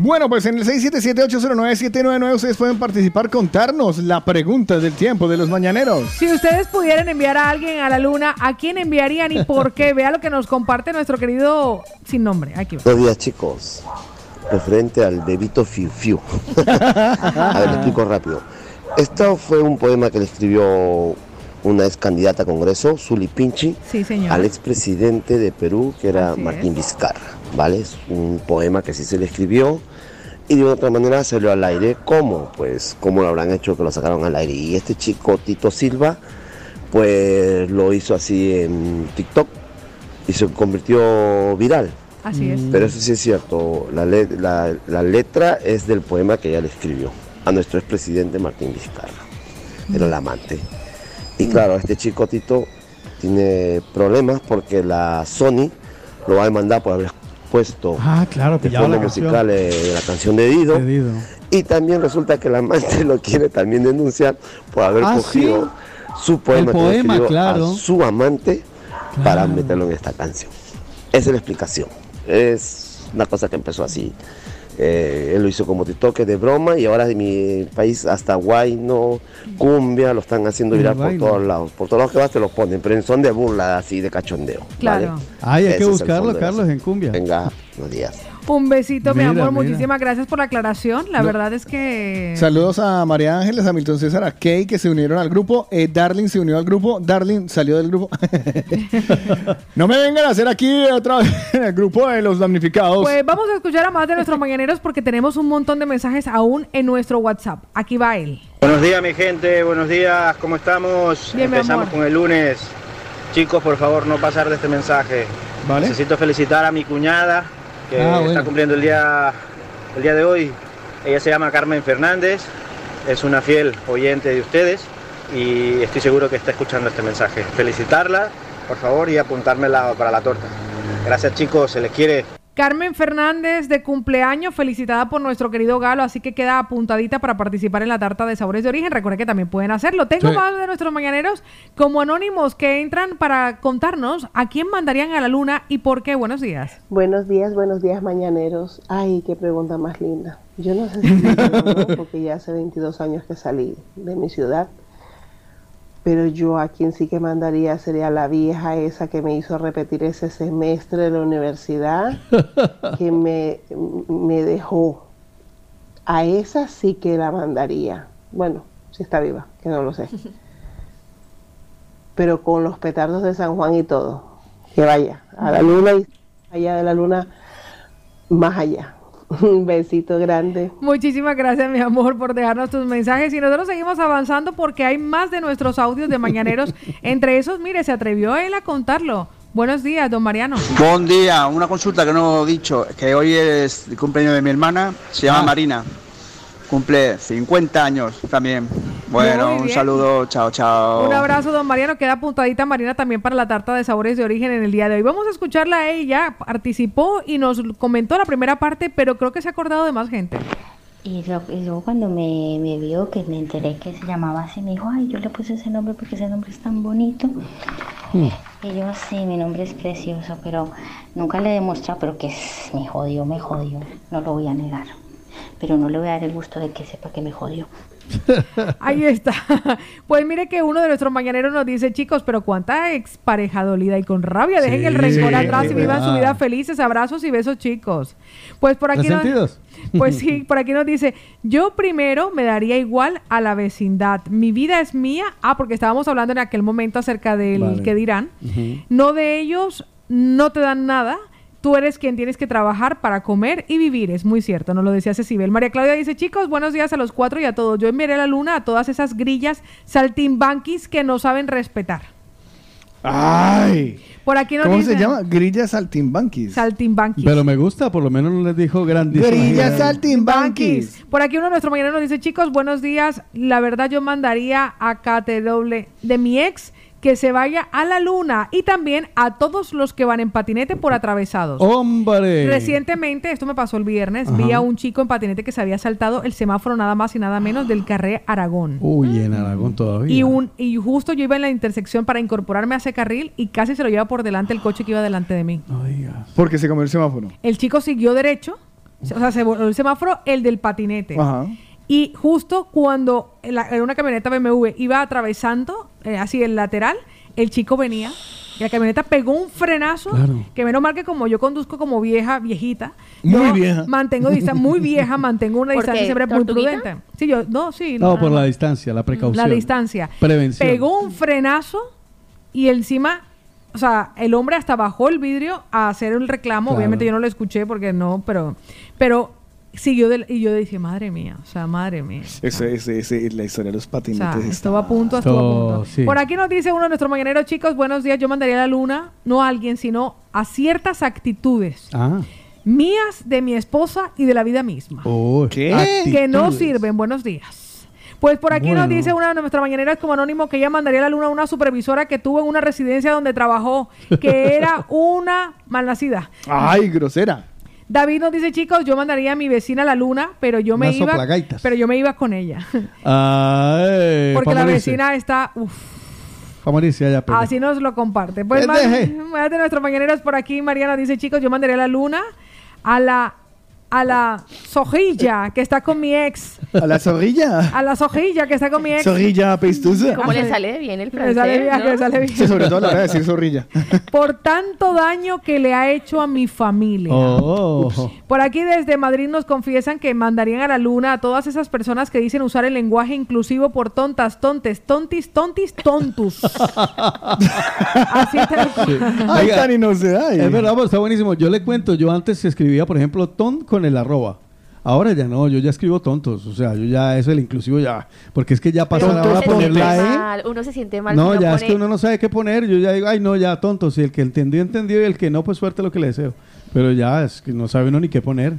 Bueno, pues en el 677-809-799 ustedes pueden participar, contarnos la pregunta del tiempo de los mañaneros. Si ustedes pudieran enviar a alguien a la luna, ¿a quién enviarían y por qué? *laughs* Vea lo que nos comparte nuestro querido sin nombre. Aquí va. Buenos días, chicos. Referente al bebito Fiu Fiu. *laughs* A ver, explico rápido. Esto fue un poema que le escribió una ex candidata a Congreso, Zuli Pinchi, Sí, señor. al expresidente de Perú, que era Así Martín es. Vizcarra. ¿Vale? Es un poema que sí se le escribió y de otra manera salió al aire. ¿Cómo? Pues, ¿cómo lo habrán hecho que lo sacaron al aire? Y este chico, Tito Silva, pues lo hizo así en TikTok y se convirtió viral. Así es. Pero eso sí es cierto, la, la- la letra es del poema que ella le escribió a nuestro expresidente Martín Vizcarra, era el amante. Y claro, este chico Tito tiene problemas porque la Sony lo va a demandar por haber puesto Ah, claro, de la fondo musical eh, la canción de Dido. De Dido. Y también resulta que el amante *laughs* lo quiere también denunciar por haber Ah, cogido su poema, que claro. a su amante para meterlo en esta canción. Esa es la explicación. Es una cosa que empezó así. Eh, él lo hizo como TikTok de broma y ahora en mi país hasta guayno, cumbia, lo están haciendo viral por todos lados. Por todos lados que vas te lo ponen, pero en son de burla, así de cachondeo. Claro. ¿vale? Ay, hay Ese que buscarlo, de Carlos, en cumbia. Venga, buenos días. Un besito, mi amor. mira. Muchísimas gracias por la aclaración. La No. verdad es que. Saludos a María Ángeles, a Milton César, a Kay que se unieron al grupo. Eh, Darling se unió al grupo. Darling salió del grupo. *laughs* no me vengan a hacer aquí otra vez en el grupo de los damnificados. Pues vamos a escuchar a más de nuestros mañaneros porque tenemos un montón de mensajes aún en nuestro WhatsApp. Aquí va él. Buenos días, mi gente. Buenos días. ¿Cómo estamos? Bien, mi Empezamos con el lunes. Chicos, por favor, no pasar de este mensaje. Necesito felicitar a mi cuñada que Ah, bueno. está cumpliendo el día, el día de hoy. Ella se llama Carmen Fernández. Es una fiel oyente de ustedes y estoy seguro que está escuchando este mensaje. Felicitarla, por favor, y apuntármela para la torta. Gracias, chicos. Se les quiere. Carmen Fernández de cumpleaños, felicitada por nuestro querido Galo, así que queda apuntadita para participar en la tarta de sabores de origen. Recuerden que también pueden hacerlo. Tengo Sí. más de nuestros mañaneros como anónimos que entran para contarnos a quién mandarían a la luna y por qué. Buenos días. Buenos días, buenos días, mañaneros. Ay, qué pregunta más linda. Yo no sé si *laughs* porque ya hace 22 años que salí de mi ciudad, pero yo a quien sí que mandaría sería la vieja esa que me hizo repetir ese semestre de la universidad, *laughs* que me, me dejó. A esa sí que la mandaría. Bueno, si está viva, que no lo sé. Pero con los petardos de San Juan y todo. Que vaya a la luna y allá de la luna, más allá. Un besito grande. Muchísimas gracias, mi amor, por dejarnos tus mensajes. Y nosotros seguimos avanzando porque hay más de nuestros audios de mañaneros. *laughs* Entre esos, mire, se atrevió él a contarlo. Buenos días, don Mariano. Buen día, una consulta que no he dicho, que hoy es el cumpleaños de mi hermana, se llama Ah. Marina, cumple 50 años también. Bueno, un saludo, chao, chao. Un abrazo, don Mariano. Queda apuntadita Marina también para la tarta de sabores de origen en el día de hoy. Vamos a escucharla a ella. Participó y nos comentó la primera parte, pero creo que se ha acordado de más gente. Y, lo- y luego cuando me, me vio, que me enteré que se llamaba así, me dijo, ay, yo le puse ese nombre porque ese nombre es tan bonito. Y yo, sí, mi nombre es precioso, pero nunca le he demostrado, pero que es- me jodió, me jodió, no lo voy a negar. Pero no le voy a dar el gusto de que sepa que me jodió. *laughs* Ahí está. Pues mire que uno de nuestros mañaneros nos dice, chicos, pero cuánta expareja dolida y con rabia. Dejen Sí, el rencor sí, atrás y vivan su vida felices. Abrazos y besos, chicos. Pues por aquí nos. *laughs* Pues sí, por aquí nos dice, yo primero me daría igual a la vecindad. Mi vida es mía. Ah, porque estábamos hablando en aquel momento acerca del Vale. que dirán. No de ellos, no te dan nada. Tú eres quien tienes que trabajar para comer y vivir. Es muy cierto, nos lo decía Cecibel. María Claudia dice, chicos, buenos días a los cuatro y a todos. Yo enviaré la luna a todas esas grillas saltimbanquis que no saben respetar. ¡Ay! Por aquí nos ¿Cómo se llama? Grillas saltimbanquis. Saltimbanquis. Pero me gusta, por lo menos no les dijo grandísima. Grillas saltimbanquis. Por aquí uno de nuestros mañaneros nos dice, chicos, buenos días. La verdad yo mandaría a KTW de mi ex que se vaya a la luna y también a todos los que van en patinete por atravesados. ¡Hombre! Recientemente, esto me pasó el viernes, vi a un chico en patinete que se había saltado el semáforo nada más y nada menos del carril Aragón. Uy, en Aragón todavía. Y, un, y justo yo iba en la intersección para incorporarme a ese carril y casi se lo lleva por delante el coche que iba delante de mí. Porque se comió el semáforo. El chico siguió derecho, o sea, se voló el semáforo, el del patinete. Ajá. Y justo cuando la- en una camioneta BMW iba atravesando eh, así el lateral, el chico venía y la camioneta pegó un frenazo Claro. que menos mal que como yo conduzco como vieja, viejita, Muy yo vieja. mantengo distancia, muy vieja, *laughs* mantengo una ¿Por distancia siempre muy prudente. Sí, yo, no, sí. No, nada por la distancia, la precaución. La distancia. Prevención. Pegó un frenazo y encima, o sea, el hombre hasta bajó el vidrio a hacer el reclamo. Claro. Obviamente yo no lo escuché porque no, pero, pero siguió del- y yo dije, madre mía, o sea, madre mía. Ese, ese, ese- la historia de los O patinetes. sea, está- estuvo a punto, estuvo a punto. sí. Por aquí nos dice uno de nuestros mañaneros, chicos, buenos días, yo mandaría a la luna, no a alguien, sino a ciertas actitudes Ah. mías, de mi esposa y de la vida misma. Uy, que actitudes. no sirven. Buenos días. Pues por aquí nos dice una de nuestras mañaneras como anónimo que ella mandaría a la luna a una supervisora que tuvo en una residencia donde trabajó, que *laughs* era una malnacida. ¡Ay, grosera! David nos dice, chicos, yo mandaría a mi vecina a la luna, pero yo me Una iba, soplagaitas. pero yo me iba con ella, *laughs* Ay, porque la vecina está, uf, Pa' morirse allá, pero- así nos lo comparte. Pues más, más de nuestros mañaneros por aquí, Mariana dice, chicos, yo mandaría a la luna a la a la sojilla que está con mi ex. A la zorrilla. A la sojilla que está con mi ex. Zorrilla apestosa. ¿Cómo le sale bien el Le francés? sale bien, no? le sale bien. Sí, sobre todo a la hora de decir zorrilla. Por tanto daño que le ha hecho a mi familia. Oh. Por aquí desde Madrid nos confiesan que mandarían a la luna a todas esas personas que dicen usar el lenguaje inclusivo por tontas, tontes, tontis, tontis, tontus. *laughs* Así te Ay, Oiga, Tani, no se da. Es verdad, pues, está buenísimo. Yo le cuento, yo antes escribía, por ejemplo, ton con el arroba. Ahora ya no, yo ya escribo tontos. O sea, yo ya, eso el inclusivo ya. Porque es que ya pasa la hora Uno de se poner siente la E. mal, uno se siente mal. No, si ya es pone- que uno no sabe qué poner. Yo ya digo, ay, no, ya tontos. Y el que entendió, entendió. Y el que no, pues suerte lo que le deseo. Pero ya es que no sabe uno ni qué poner.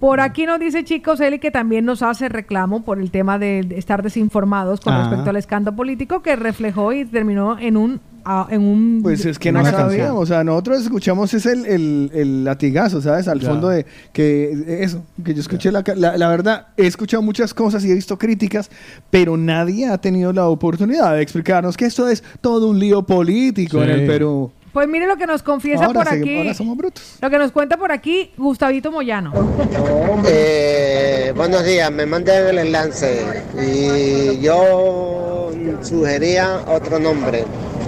Por aquí nos dice Chicos Eli que también nos hace reclamo por el tema de de estar desinformados con Ah. respecto al escándalo político que reflejó y terminó en un ah, en un Pues es que no sabíamos, o sea, nosotros escuchamos es el, el, el latigazo, ¿sabes? Al Ya. fondo de que eso, que yo escuché la, la, la verdad, he escuchado muchas cosas y he visto críticas, pero nadie ha tenido la oportunidad de explicarnos que esto es todo un lío político en Sí. el Perú. Pues mire lo que nos confiesa Ahora por aquí. ahora somos brutos. Lo que nos cuenta por aquí Gustavito Moyano. Eh, buenos días, me mandan el enlace y yo sugería otro nombre,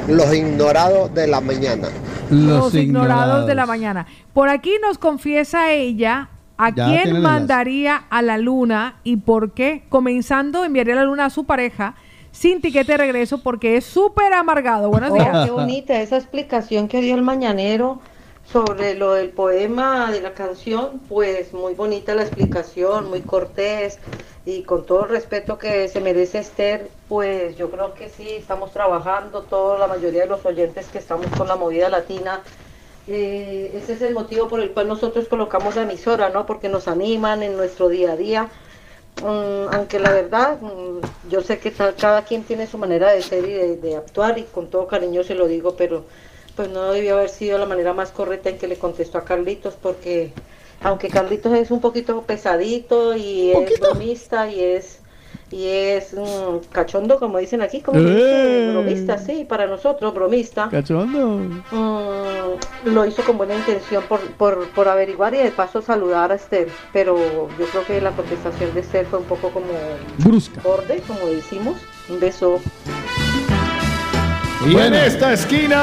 los ignorados de la mañana. Los, ignorados. de la mañana. Por aquí nos confiesa ella a Ya quién mandaría a la luna y por qué. Comenzando, enviaría a la luna a su pareja sin tiquete de regreso porque es súper amargado. Buenos Oh, días. qué bonita esa explicación que dio el mañanero sobre lo del poema de la canción, pues muy bonita la explicación, muy cortés y con todo el respeto que se merece Esther, pues yo creo que sí, estamos trabajando, toda la mayoría de los oyentes que estamos con la movida latina. eh, ese es el motivo por el cual nosotros colocamos la emisora, ¿no? Porque nos animan en nuestro día a día. Mm, aunque la verdad, mm, yo sé que cada quien tiene su manera de ser y de, de actuar y con todo cariño se lo digo, pero pues no debió haber sido la manera más correcta en que le contestó a Carlitos porque aunque Carlitos es un poquito pesadito y es bromista y es y es mm, cachondo como dicen aquí, como? ¡Eh! bromista, sí, para nosotros bromista. Cachondo. Mm, lo hizo con buena intención por, por, por averiguar y de paso saludar a Esther, pero yo creo que la contestación de Esther fue un poco como Brusca. borde, como decimos. Un beso. Y en esta esquina,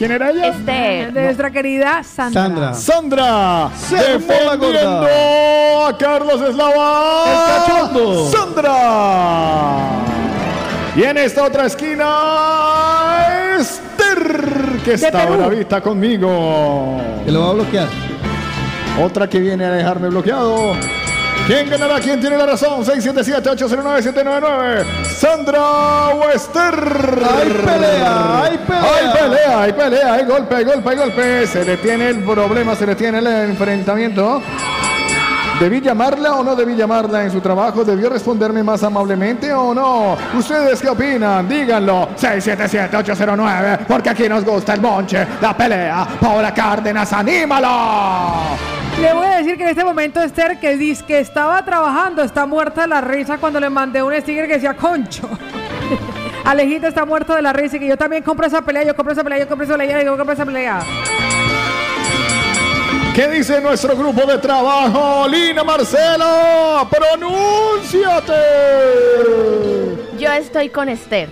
¿quién era ella? De nuestra querida Sandra. Sandra. Sandra, Se fue la defendiendo a Carlos Eslava. El cachondo. Sandra. Y en esta otra esquina, Esther, que está bravita conmigo. Que lo va a bloquear. Otra que viene a dejarme bloqueado. ¿Quién ganará? ¿Quién tiene la razón? 677-809-799. Sandra o Esther. Hay pelea, hay pelea. Hay pelea, hay pelea, hay golpe, hay golpe, hay golpe. Se detiene el problema, se detiene el enfrentamiento. ¿Debí llamarla o no debí llamarla en su trabajo? ¿Debió responderme más amablemente o no? ¿Ustedes qué opinan? Díganlo. 677-809, porque aquí nos gusta el bonche, la pelea. Paola Cárdenas, ¡anímalo! Le voy a decir que en este momento Esther, que dice que estaba trabajando, está muerta de la risa cuando le mandé un sticker que decía concho. *laughs* Alejita está muerto de la risa y que yo también compro esa pelea, yo compro esa pelea, yo compro esa pelea, yo compro esa pelea. ¿Qué dice nuestro grupo de trabajo? Lina Marcela, pronúnciate. Yo estoy con Esther.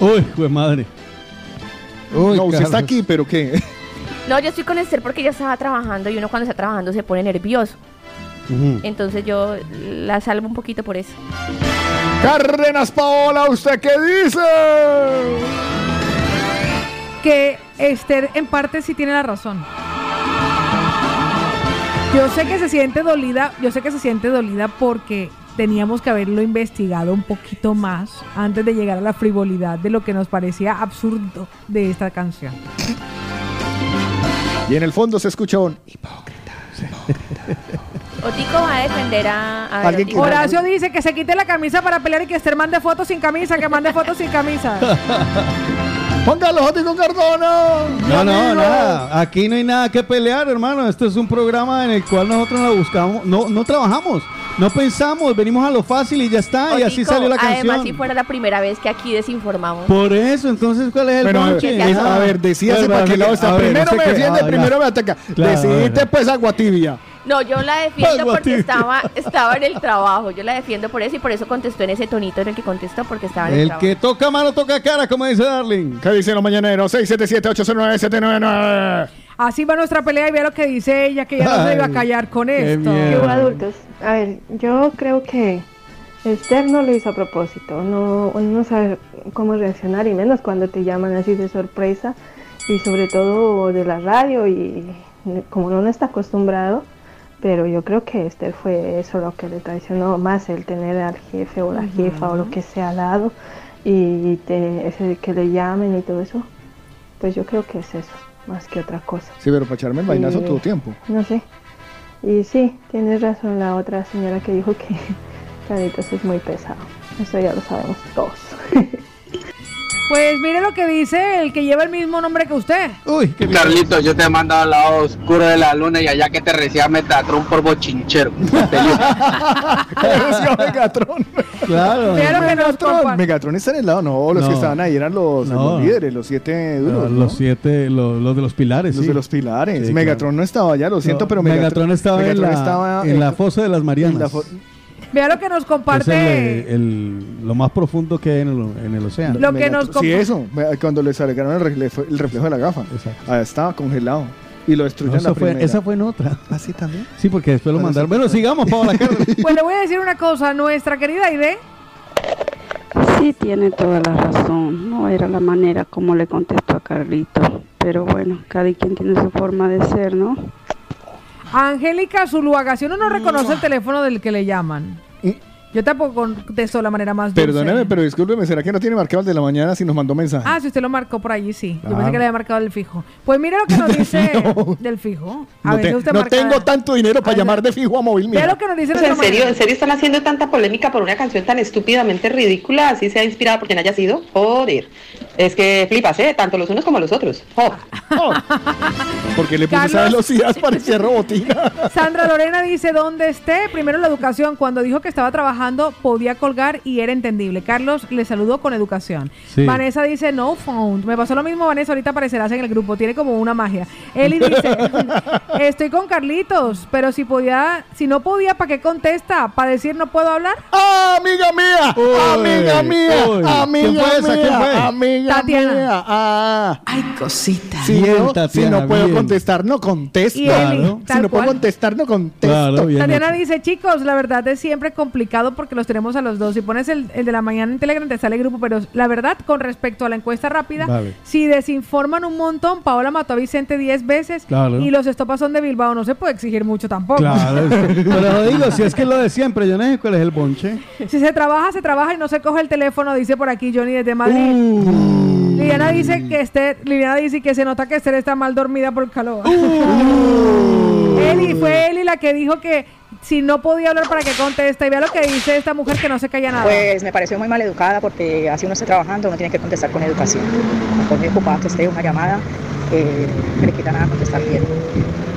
Uy, pues madre. Uy, no, usted está aquí, pero ¿qué? No, yo estoy con Esther porque ella estaba trabajando y uno cuando está trabajando se pone nervioso. Entonces yo la salvo un poquito por eso. Cárdenas Paola, ¿usted qué dice? Que Esther en parte sí tiene la razón. Yo sé que se siente dolida, yo sé que se siente dolida porque teníamos que haberlo investigado un poquito más antes de llegar a la frivolidad de lo que nos parecía absurdo de esta canción. Y en el fondo se escucha un... *laughs* Otico va a defender a, a Otico. Horacio dice que se quite la camisa para pelear y que Esther mande fotos sin camisa, que mande fotos sin camisa. *laughs* Juan Carlos Cardona. No, no, amigo. nada. Aquí no hay nada que pelear, hermano. Esto es un programa en el cual nosotros no buscamos, no, no trabajamos, no pensamos, venimos a lo fácil y ya está. y así salió la Además, canción. si fuera la primera vez que aquí desinformamos. Por eso, entonces, ¿cuál es el Bueno, a ver, bonche? es- a ver, decíase para qué lado está. Primero no sé me defiende, ah, primero me ataca. Claro, Decidiste pues agua tibia. No, yo la defiendo porque estaba, *laughs* estaba en el trabajo. Yo la defiendo por eso y por eso contestó en ese tonito en el que contestó porque estaba en el, El trabajo. que toca mano toca cara, como dice Darling. ¿Qué dicen los mañaneros? 677-809-799. Así va nuestra pelea y vea lo que dice ella, que ya no se iba a callar con qué esto. miedo. Digo, adultos, a ver, yo creo que Esther no lo hizo a propósito, no, uno no sabe cómo reaccionar y menos cuando te llaman así de sorpresa y sobre todo de la radio y como uno no está acostumbrado, pero yo creo que Esther fue eso lo que le traicionó más el tener al jefe o la jefa o lo que sea al lado y te- ese que le llamen y todo eso, pues yo creo que es eso, más que otra cosa. Sí, pero para echarme el vainazo todo tiempo. No sé. Y sí, tienes razón la otra señora que dijo que *laughs* Carlitos es muy pesado. Eso ya lo sabemos todos. *laughs* Pues mire lo que dice el que lleva el mismo nombre que usted. Uy, Carlitos, yo te he mandado al lado oscuro de la luna y allá que te recibía Metatron por bochinchero. *laughs* *laughs* Megatron. Claro. Que Megatron. Megatron está en el lado. No, los No. que estaban ahí eran los, No. los líderes, los siete duros. Los, ¿no? siete, los, los de los pilares. Los sí. de los pilares. Sí, Megatron no estaba allá, lo siento, No, pero Megatron, estaba, en, Megatron la, estaba en la fosa de las en Marianas. Vea lo que nos Es el, comparte. el- lo más profundo que hay en el, en el océano. Lo que nos Sí, eso. Cuando les agregaron el reflejo, el reflejo de la gafa. Ahí estaba congelado. Y lo No, destruyeron esa, la fue, primera. esa fue en otra. *laughs* ¿Ah, sí, también? Sí, porque después lo Bueno, mandaron. Bueno, sigamos, Paola. *laughs* Pues le voy a decir una cosa, nuestra querida Aide. Sí, tiene toda la razón. No era la manera como le contestó a Carlito. Pero bueno, cada quien tiene su forma de ser, ¿no? Angélica Zuluaga, si uno no reconoce el teléfono del que le llaman. Yo tampoco contesto de la manera más dulce. Perdóneme, pero discúlpeme, ¿será que no tiene marcado el de la mañana si nos mandó mensaje? Ah, si usted lo marcó por allí, sí. Yo pensé que le había marcado el fijo. Pues mire lo que nos *laughs* dice del fijo. A no te- usted no marca- tengo tanto dinero para llamar de fijo a móvil. Mira. lo que nos dice Pues, ¿En serio, mañana. ¿En serio están haciendo tanta polémica por una canción tan estúpidamente ridícula? Así sea inspirada por quien haya sido. Joder. Es que flipas, ¿eh? Tanto los unos como los otros. Jo. Porque le puse esa velocidad, parecía robotina. *laughs* Sandra Lorena dice, ¿dónde esté? Primero la educación. Cuando dijo que estaba trabajando, podía colgar y era entendible. Carlos le saludó con educación. Sí. Vanessa dice, no phone. Me pasó lo mismo, Vanessa. Ahorita aparecerás en el grupo. Tiene como una magia. Eli dice, *laughs* estoy con Carlitos, pero si podía, si no podía, ¿para qué contesta? ¿Para decir no puedo hablar? ¡Ah, amiga mía! ¡Amiga mía! uy. ¡Amiga ¿Quién fue esa? mía! ¿Quién fue? ¡Amiga Tatiana. mía! ¡Ah! Ay, cosita. Si Bien, no, si Tatiana, no puedo bien. contestar, no contesto. Y Claro. Si no puedo cual. contestar, no contesto. Claro, bien Tatiana dice, chicos, la verdad es siempre complicado porque los tenemos a los dos. Si pones el, el de la mañana en Telegram te sale el grupo, pero la verdad, con respecto a la encuesta rápida, Vale. si desinforman un montón, Paola mató a Vicente 10 veces Claro. y los estopas son de Bilbao, no se puede exigir mucho tampoco. Claro, pero lo digo, si es que es lo de siempre, yo no sé cuál es el bonche. Si se trabaja, se trabaja y no se coge el teléfono, dice por aquí Johnny desde Madrid. Uh. Liliana dice que Esther, Liliana dice que se nota que Esther está mal dormida por el calor. Uh. Eli, fue Eli la que dijo que si no podía hablar para que conteste. Y vea lo que dice esta mujer que no se calla nada. Pues me pareció muy mal educada porque así uno está trabajando, uno tiene que contestar con educación. Por muy ocupada que esté una llamada, eh, le quita nada contestar bien.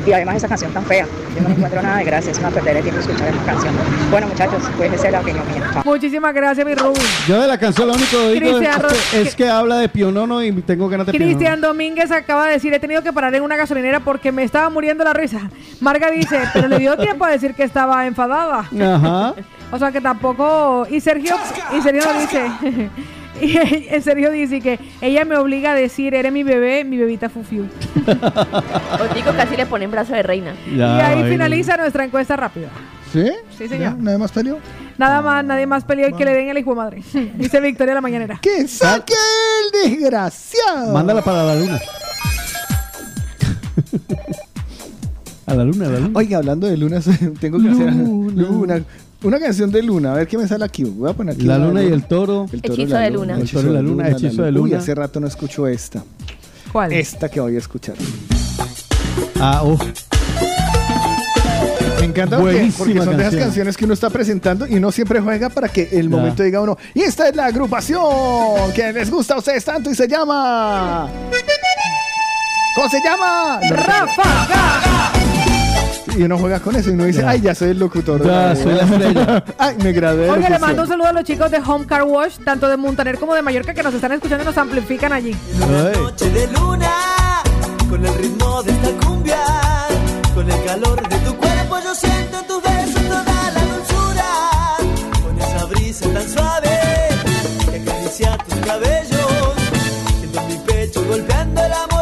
Y además esa canción tan fea, yo no encuentro nada de gracia, es una perder el tiempo escuchar esa canción. Bueno muchachos, pues esa es la opinión mía. Chao. Muchísimas gracias, mi Ruby. Yo de la canción lo único que digo Cristian es, es que habla de pionono y tengo ganas de Cristian pionono. Domínguez acaba de decir, he tenido que parar en una gasolinera porque me estaba muriendo la risa. Marga dice, pero le dio tiempo a decir que estaba enfadada. Ajá. *laughs* O sea que tampoco. Y Sergio, y Sergio dice. *laughs* Y Sergio dice que ella me obliga a decir, eres mi bebé, mi bebita Fufiu. *laughs* Os digo casi le ponen brazo de reina. y ahí finaliza nuestra encuesta rápida. ¿Sí? Sí, señor. ¿Nadie más peleó? Nada más, nadie más peleó y que le den el hijo de madre. *laughs* Dice Victoria la mañanera. ¡Que saque el desgraciado! Mándala para la luna. a la luna, a la luna. Oiga, hablando de lunas, tengo que hacer Luna. Una canción de luna, a ver qué me sale aquí. Voy a poner aquí La una luna y el toro. El toro Hechizo la de luna. El toro y la luna, hechizo de Uy, luna. hace rato no escucho esta. ¿Cuál? Esta que voy a escuchar. Ah, oh. Me encanta porque, porque son de esas canciones que uno está presentando y uno siempre juega para que el Ya. momento diga uno, y esta es la agrupación que les gusta a ustedes tanto y se llama... ¿Cómo se llama? ¡Ráfaga! y uno juega con eso y uno dice, ay, ya soy el locutor. Ya, soy la estrella. *laughs* ay, me gradué. Oye, le mando un saludo a los chicos de Home Car Wash, tanto de Montaner como de Mallorca, que nos están escuchando y nos amplifican allí. Noche de luna, con el ritmo de esta cumbia, con el calor de tu cuerpo, yo siento en tus besos toda la dulzura, con esa brisa tan suave que acaricia tus cabellos, siento mi pecho golpeando la mano.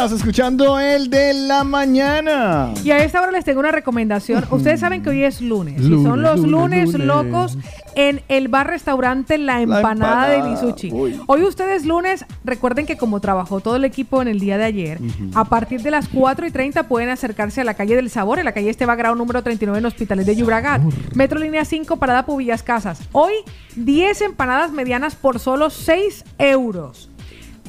Estás escuchando el de la mañana. Y a esta hora les tengo una recomendación. Ustedes saben que hoy es lunes. y son los lunes, lunes, lunes. locos en el bar restaurante La Empanada, de Empanada. Lisuchi. Uy. Hoy ustedes lunes, recuerden que como trabajó todo el equipo en el día de ayer, a partir de las 4 y 30 pueden acercarse a la calle del Sabor, en la calle Esteba Grau número 39 en Hospitales de Llobregat. Metro Línea 5, Parada Pubillas Casas. Hoy 10 empanadas medianas por solo 6 euros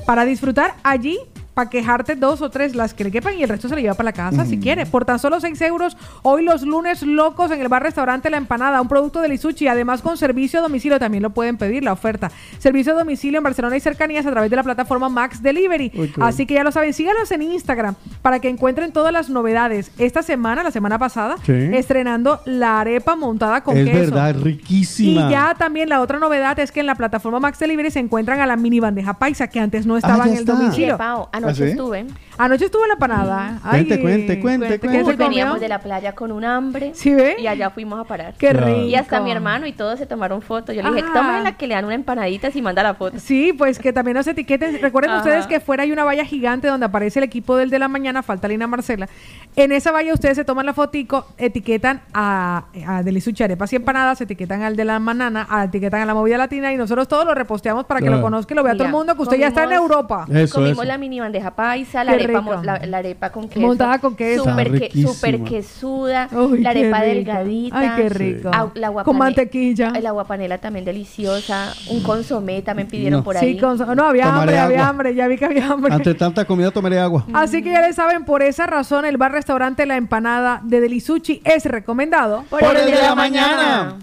para disfrutar allí. Para quejarte dos o tres las que le quepan y el resto se le lleva para la casa si quiere. Por tan solo 6 euros, hoy los lunes locos en el bar restaurante La Empanada, un producto de Lisuchi, además con servicio a domicilio, también lo pueden pedir la oferta. Servicio a domicilio en Barcelona y cercanías a través de la plataforma Max Delivery. Así que ya lo saben, síganos en Instagram para que encuentren todas las novedades. Esta semana, la semana pasada, Sí. estrenando la arepa montada con es queso. verdad, riquísima. Y ya también la otra novedad es que en la plataforma Max Delivery se encuentran a la mini bandeja paisa que antes no estaba Ah, ya en el está. domicilio. Sí, Pau, anoche ¿Ah, sí? estuve. Anoche estuve en la panada. Ay, Cuente, cuente, cuente, ¿qué cuente. veníamos de la playa con un hambre. ¿Sí ve? Y allá fuimos a parar. Qué Claro. Y hasta rico. mi hermano y todos se tomaron fotos. Yo le dije, Ah. tomen la que le dan una empanadita y manda la foto. Sí, pues que también nos etiqueten. Recuerden Ajá. ustedes que fuera hay una valla gigante donde aparece el equipo del de la mañana, falta Lina Marcela. En esa valla ustedes se toman la fotico, etiquetan a, a Delisuchi Arepas y Empanadas, etiquetan al de la manana, a- etiquetan a la movida latina y nosotros todos lo reposteamos para que Claro. lo conozca y lo vea todo el Mira, mundo, que usted ya está en Europa. Eso, Comimos eso. la mini bandeja paisa, la Qué arepa, mo- la, la arepa con queso. Montada con queso. Súper, que, súper quesuda. Uy, la arepa rico. delgadita. Ay, qué rico. La Con mantequilla. La guapanela también deliciosa. Un consomé también pidieron No. por ahí. Sí, con- no, había Tomaré hambre, había agua. hambre, ya vi que había hambre. Ante tanta comida tomaré agua. Así que ya le saben, por esa razón el bar restaurante La Empanada de Delisuchi es recomendado Por el de la mañana.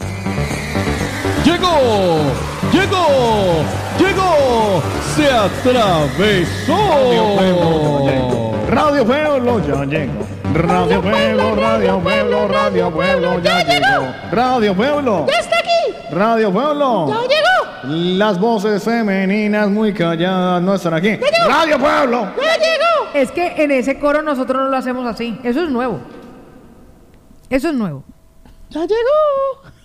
Llegó, llegó, llegó, se atravesó. Radio Pueblo ya llegó. Radio Pueblo, Radio Pueblo, Radio Pueblo ya llegó. Radio Pueblo. ¡Ya está aquí! Radio Pueblo. ¡Ya llegó! Las voces femeninas muy calladas no están aquí. Radio Pueblo. ¡Ya llegó! Es que en ese coro nosotros no lo hacemos así. Eso es nuevo. Eso es nuevo. ¡Ya llegó!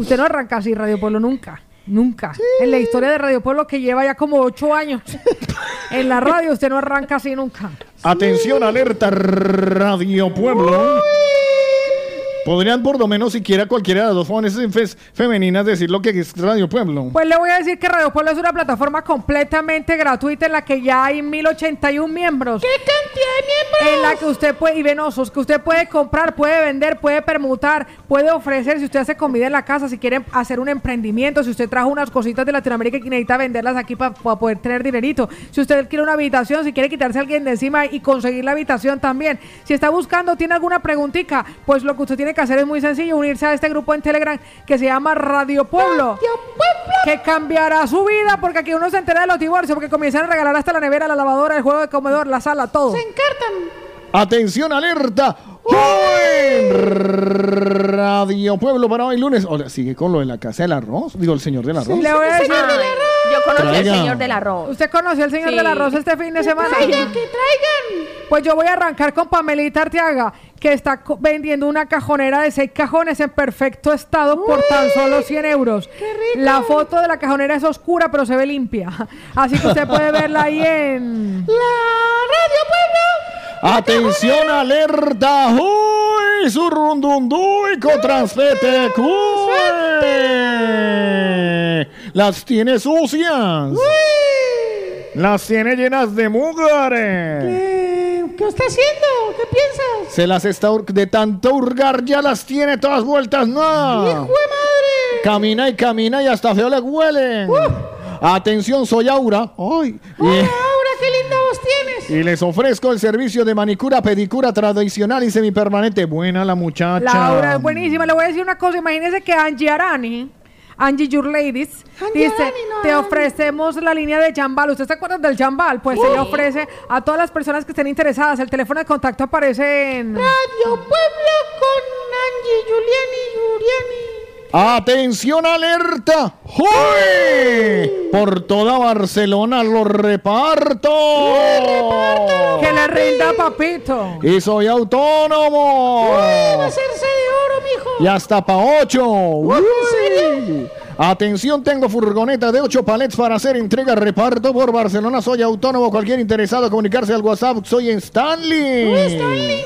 Usted no arranca así Radio Pueblo nunca. Nunca. En la historia de Radio Pueblo que lleva ya como ocho años. *laughs* en la radio usted no arranca así nunca. Atención, alerta Radio Pueblo. Podrían por lo menos siquiera cualquiera de las dos jóvenes fes- femeninas decir lo que es Radio Pueblo. Pues le voy a decir que Radio Pueblo es una plataforma completamente gratuita en la que ya hay 1081 miembros. ¡Qué cantidad de miembros! En la que usted puede, y venosos, que usted puede comprar, puede vender, puede permutar, puede ofrecer, si usted hace comida en la casa, si quiere hacer un emprendimiento, si usted trajo unas cositas de Latinoamérica y necesita venderlas aquí para poder tener dinerito, si usted quiere una habitación, si quiere quitarse a alguien de encima y conseguir la habitación también, si está buscando, tiene alguna preguntita, pues lo que usted tiene que hacer es muy sencillo, unirse a este grupo en Telegram que se llama Radio Pueblo, que cambiará su vida porque aquí uno se entera de los divorcios, porque comienzan a regalar hasta la nevera, la lavadora, el juego de comedor, la sala, todo. ¡Se encartan! Atención, alerta. Joven Radio Pueblo para hoy lunes. Ahora sigue con lo de la casa del arroz. Digo, el señor del arroz. Le voy a decir, conocí al señor del arroz. ¿Usted conoció al señor Sí. del arroz este fin de semana? Traigan, que traigan. Pues yo voy a arrancar con Pamelita Arteaga, que está co- vendiendo una cajonera de seis cajones en perfecto estado por tan solo 100 euros. La foto de la cajonera es oscura, pero se ve limpia. *laughs* Así que usted puede verla ahí en... La Radio Pueblo. Atención, alerta. ¡Uy! Surrundunduico transfete. ¡Uy! Las tiene sucias. Las tiene llenas de mugre. ¿Qué está haciendo? ¿Qué piensas? Se las está de tanto hurgar, ya las tiene todas vueltas. No. ¡Hijo de madre! Camina y camina y hasta feo le huelen. Atención, soy Aura. Ay. Y- Ahora, qué linda tienes. Y les ofrezco el servicio de manicura, pedicura tradicional y semipermanente. Buena la muchacha. Laura es buenísima. Le voy a decir una cosa. Imagínese que Angie Arani, Angie Your Ladies, dice, te ofrecemos la línea de Jambal. ¿Usted se acuerda del Jambal? Pues ella ofrece a todas las personas que estén interesadas. El teléfono de contacto aparece en... Radio Pueblo con Angie, Giuliani, Giuliani. Atención, alerta. ¡Uy! Por toda Barcelona lo reparto. Que le rinda, papito. Y soy autónomo. Va a hacerse de oro, mijo. Y hasta pa' ocho. Uy. Atención, tengo furgoneta de 8 palets para hacer entrega reparto por Barcelona. Soy autónomo. Cualquier interesado comunicarse al WhatsApp. Soy Stanley.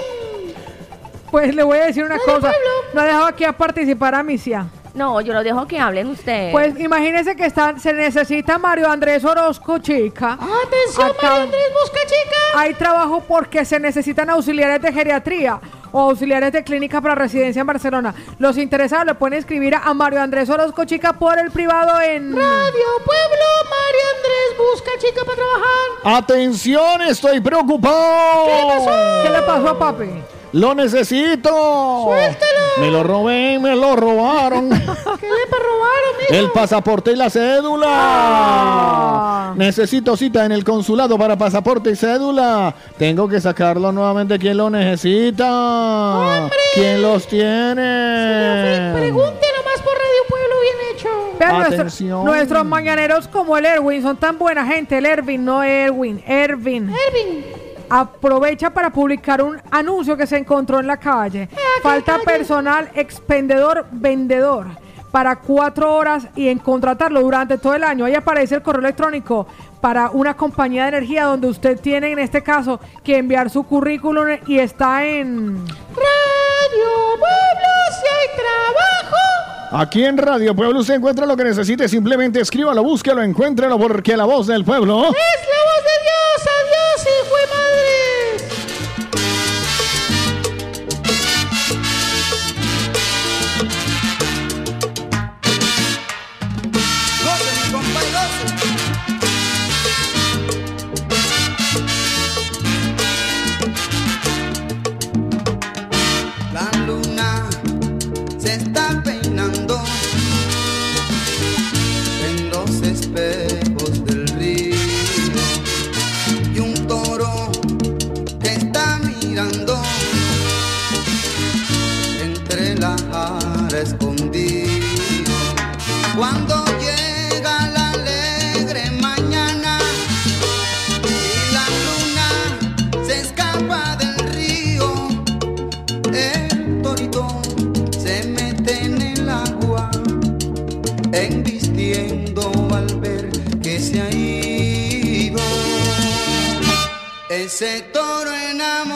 Pues le voy a decir una cosa. No ha dejado aquí a participar a Misia. No, yo lo dejo que hablen ustedes. Pues imagínese que está, se necesita Mario Andrés Orozco, chica. Atención, Mario Andrés Busca Chica. Hay trabajo porque se necesitan auxiliares de geriatría o auxiliares de clínica para residencia en Barcelona. Los interesados le pueden escribir a Mario Andrés Orozco, chica, por el privado en... Radio Pueblo, Mario Andrés Busca Chica para trabajar. Atención, estoy preocupado. ¿Qué pasó? ¿Qué le pasó a papi? Lo necesito. Suéltelo. Me lo robé, me lo robaron. *laughs* ¿Qué le robaron, mijo? El pasaporte y la cédula. Ah. Necesito cita en el consulado para pasaporte y cédula. Tengo que sacarlo nuevamente. ¿Quién lo necesita? ¿Quién los tiene? Pregunte nomás por Radio Pueblo bien hecho. Vean, nuestro- nuestros mañaneros como el Erwin son tan buena gente. El Erwin, no Erwin. Erwin. Erwin. Aprovecha para publicar un anuncio que se encontró en la calle. Falta personal expendedor vendedor para cuatro horas y en contratarlo durante todo el año. Ahí aparece el correo electrónico para una compañía de energía donde usted tiene en este caso que enviar su currículum y está en... Radio Pueblo, si hay trabajo. Aquí en Radio Pueblo usted encuentra lo que necesite. Simplemente escríbalo, búsquelo, encuéntrelo, porque la voz del pueblo. Es la voz de Dios. Adiós, hijo de madre. Jara escondido. Cuando llega la alegre mañana y la luna se escapa del río. El torito se mete en el agua, embistiendo al ver que se ha ido. Ese toro enamorado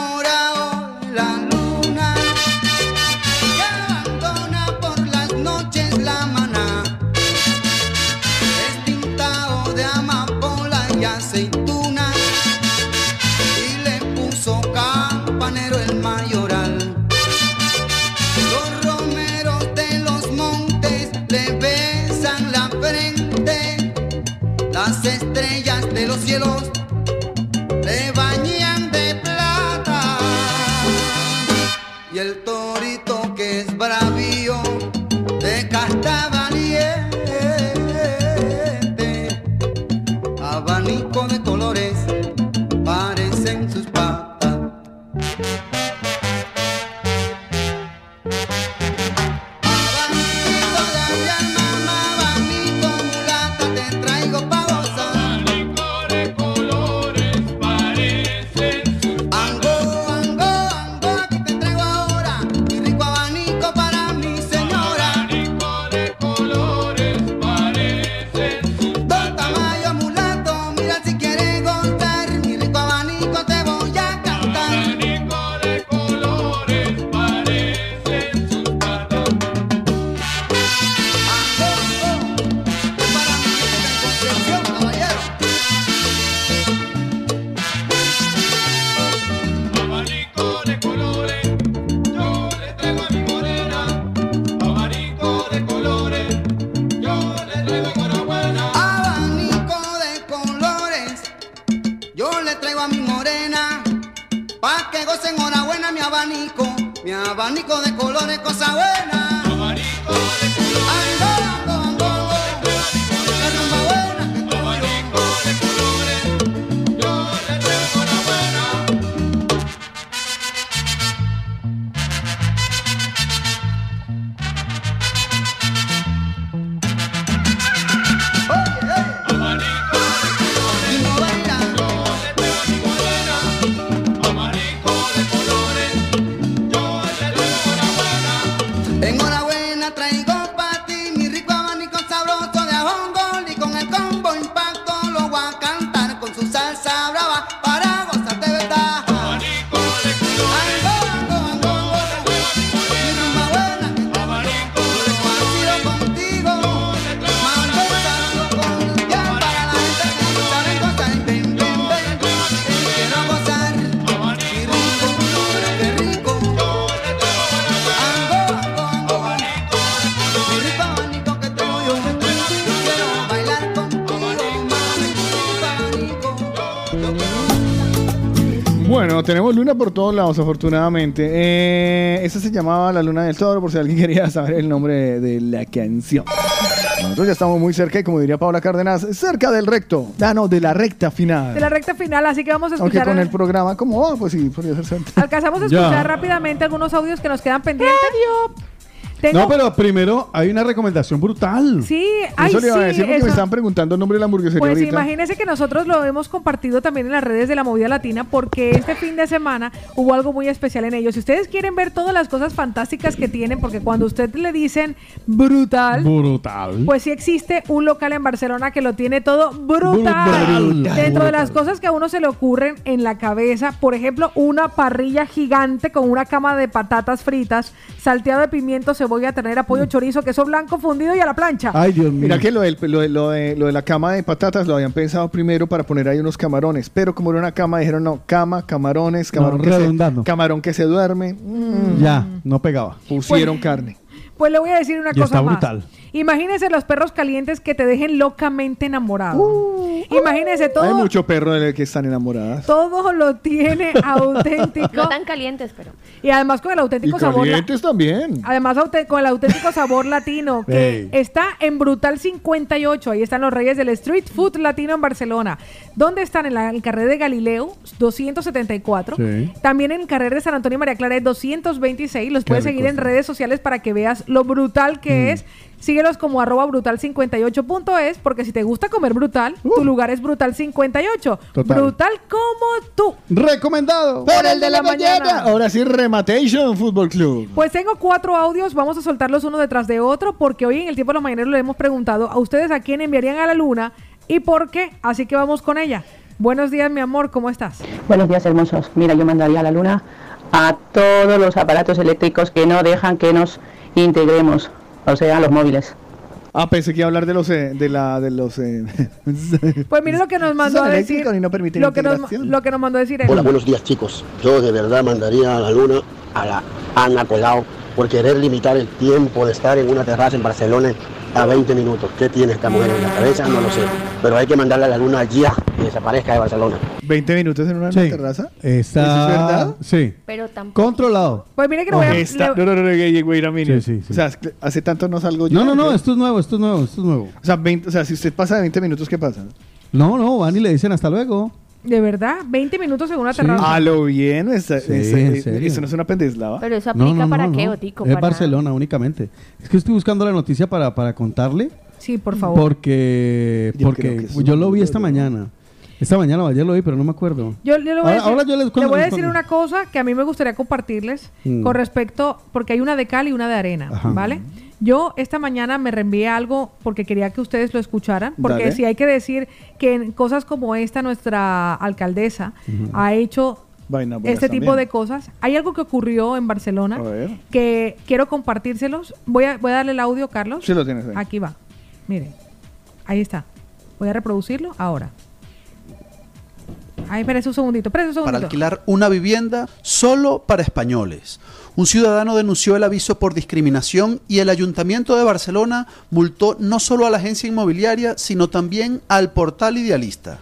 tenemos luna por todos lados, afortunadamente. Eh, esta se llamaba La Luna del Toro, por si alguien *laughs* quería saber el nombre de, de la canción. Nosotros ya estamos muy cerca y, como diría Paula Cárdenas, cerca del recto. Ah, no, de la recta final. De la recta final, así que vamos a Aunque escuchar. con el programa, como, oh, pues sí, podría ser cerca. Alcanzamos a Ya. escuchar rápidamente algunos audios que nos quedan pendientes. Tengo- No, pero primero hay una recomendación brutal. Sí, ay, Eso le iba a decir porque eso. me estaban preguntando el nombre de la hamburguesería Pues ahorita. imagínense que nosotros lo hemos compartido también en las redes de la movida latina porque este fin de semana hubo algo muy especial en ellos. Si ustedes quieren ver todas las cosas fantásticas que tienen, porque cuando usted le dicen brutal, Brutal. pues sí existe un local en Barcelona que lo tiene todo brutal. Brutal. Dentro de las cosas que a uno se le ocurren en la cabeza, por ejemplo, una parrilla gigante con una cama de patatas fritas, salteado de pimiento, cebolla, ternera, pollo, chorizo, queso blanco fundido y a la plancha. Ay, Dios mío. Mira que lo, del- lo, de, lo, de, lo de la cama de patatas lo habían pensado primero para poner ahí unos camarones, pero como era una cama dijeron no, cama, camarones, camarón, No, que, se, redundando. camarón que se duerme, mm, Ya, no pegaba. pusieron carne. Pues le voy a decir una Y cosa está más. brutal. Imagínese los perros calientes que te dejen locamente enamorado. Imagínese todo. Hay mucho perro del que están enamoradas. Todo lo tiene *laughs* auténtico. No tan calientes, pero. Y además con el Y auténtico sabor. la- calientes también. Además con el auténtico sabor latino que está en Brutal 58. Ahí están los reyes del street food latino en Barcelona. ¿Dónde están? En la, el carrer de Galileo 274. Sí. También en el carrer de San Antonio y María Clara es 226. Los Qué puedes rico seguir en redes sociales para que veas lo brutal que Mm. es. Síguelos como arroba brutal58.es porque si te gusta comer brutal, tu lugar es brutal 58. Total. Brutal como tú. Recomendado. Por el de la mañana. Ahora sí, Rematation Fútbol Club. Pues tengo cuatro audios, vamos a soltarlos uno detrás de otro, porque hoy en el tiempo de los mañaneros le hemos preguntado a ustedes a quién enviarían a la luna y por qué, así que vamos con ella. Buenos días, mi amor, ¿cómo estás? Buenos días, hermosos. Mira, yo mandaría a la luna a todos los aparatos eléctricos que no dejan que nos integremos, o sea, los móviles. Ah, pensé que iba a hablar de los eh, de la de los eh, *laughs* Pues mire lo que nos mandó a decir. no Lo que, nos, lo que nos mandó a decir él. Hola, buenos días chicos. Yo de verdad mandaría a la luna a la Ana Colau por querer limitar el tiempo de estar en una terraza en Barcelona a 20 minutos. ¿Qué tiene esta mujer en la cabeza? No lo sé. Pero hay que mandarle a la luna ya, que desaparezca de Barcelona. 20 minutos en una Sí. terraza. Está, ¿Eso es verdad? Sí. Pero tampoco. Controlado. Pues mire que lo voy a... Esta- le- no, no, no, no, a minute. Sí, sí, sí. O sea, es que hace tanto no salgo yo. No, no, no, esto es nuevo, esto es nuevo, esto es nuevo. O sea, 20 o sea, si usted pasa de 20 minutos, ¿qué pasa? No, no, van y le dicen hasta luego. De verdad, 20 minutos en una Sí. terraza. A lo bien, esa, Sí, esa- en serio. eso no es una pendeslava. Pero eso No, aplica no, para no, qué, no. Otico. Es Para- Barcelona únicamente. Es que estoy buscando la noticia para, para contarle. Sí, por favor. Porque, Yo porque yo lo vi esta mañana. Esta mañana o ayer lo vi, pero no me acuerdo. Yo, yo le voy, Ahora- a decir, ahora yo les le voy a decir una cosa que a mí me gustaría compartirles Mm. con respecto, porque hay una de cal y una de arena, Ajá. ¿vale? Yo esta mañana me reenvié algo porque quería que ustedes lo escucharan, porque Dale. si hay que decir que en cosas como esta nuestra alcaldesa ha hecho Vaina este tipo también. de cosas. Hay algo que ocurrió en Barcelona que quiero compartírselos. Voy a, voy a darle el audio, Carlos. Sí lo tienes ahí. Aquí va. Miren. Ahí está. Voy a reproducirlo ahora. Ay, espérese un segundito, espérese un para alquilar una vivienda solo para españoles. Un ciudadano denunció el aviso por discriminación y el Ayuntamiento de Barcelona multó no solo a la agencia inmobiliaria, sino también al portal idealista.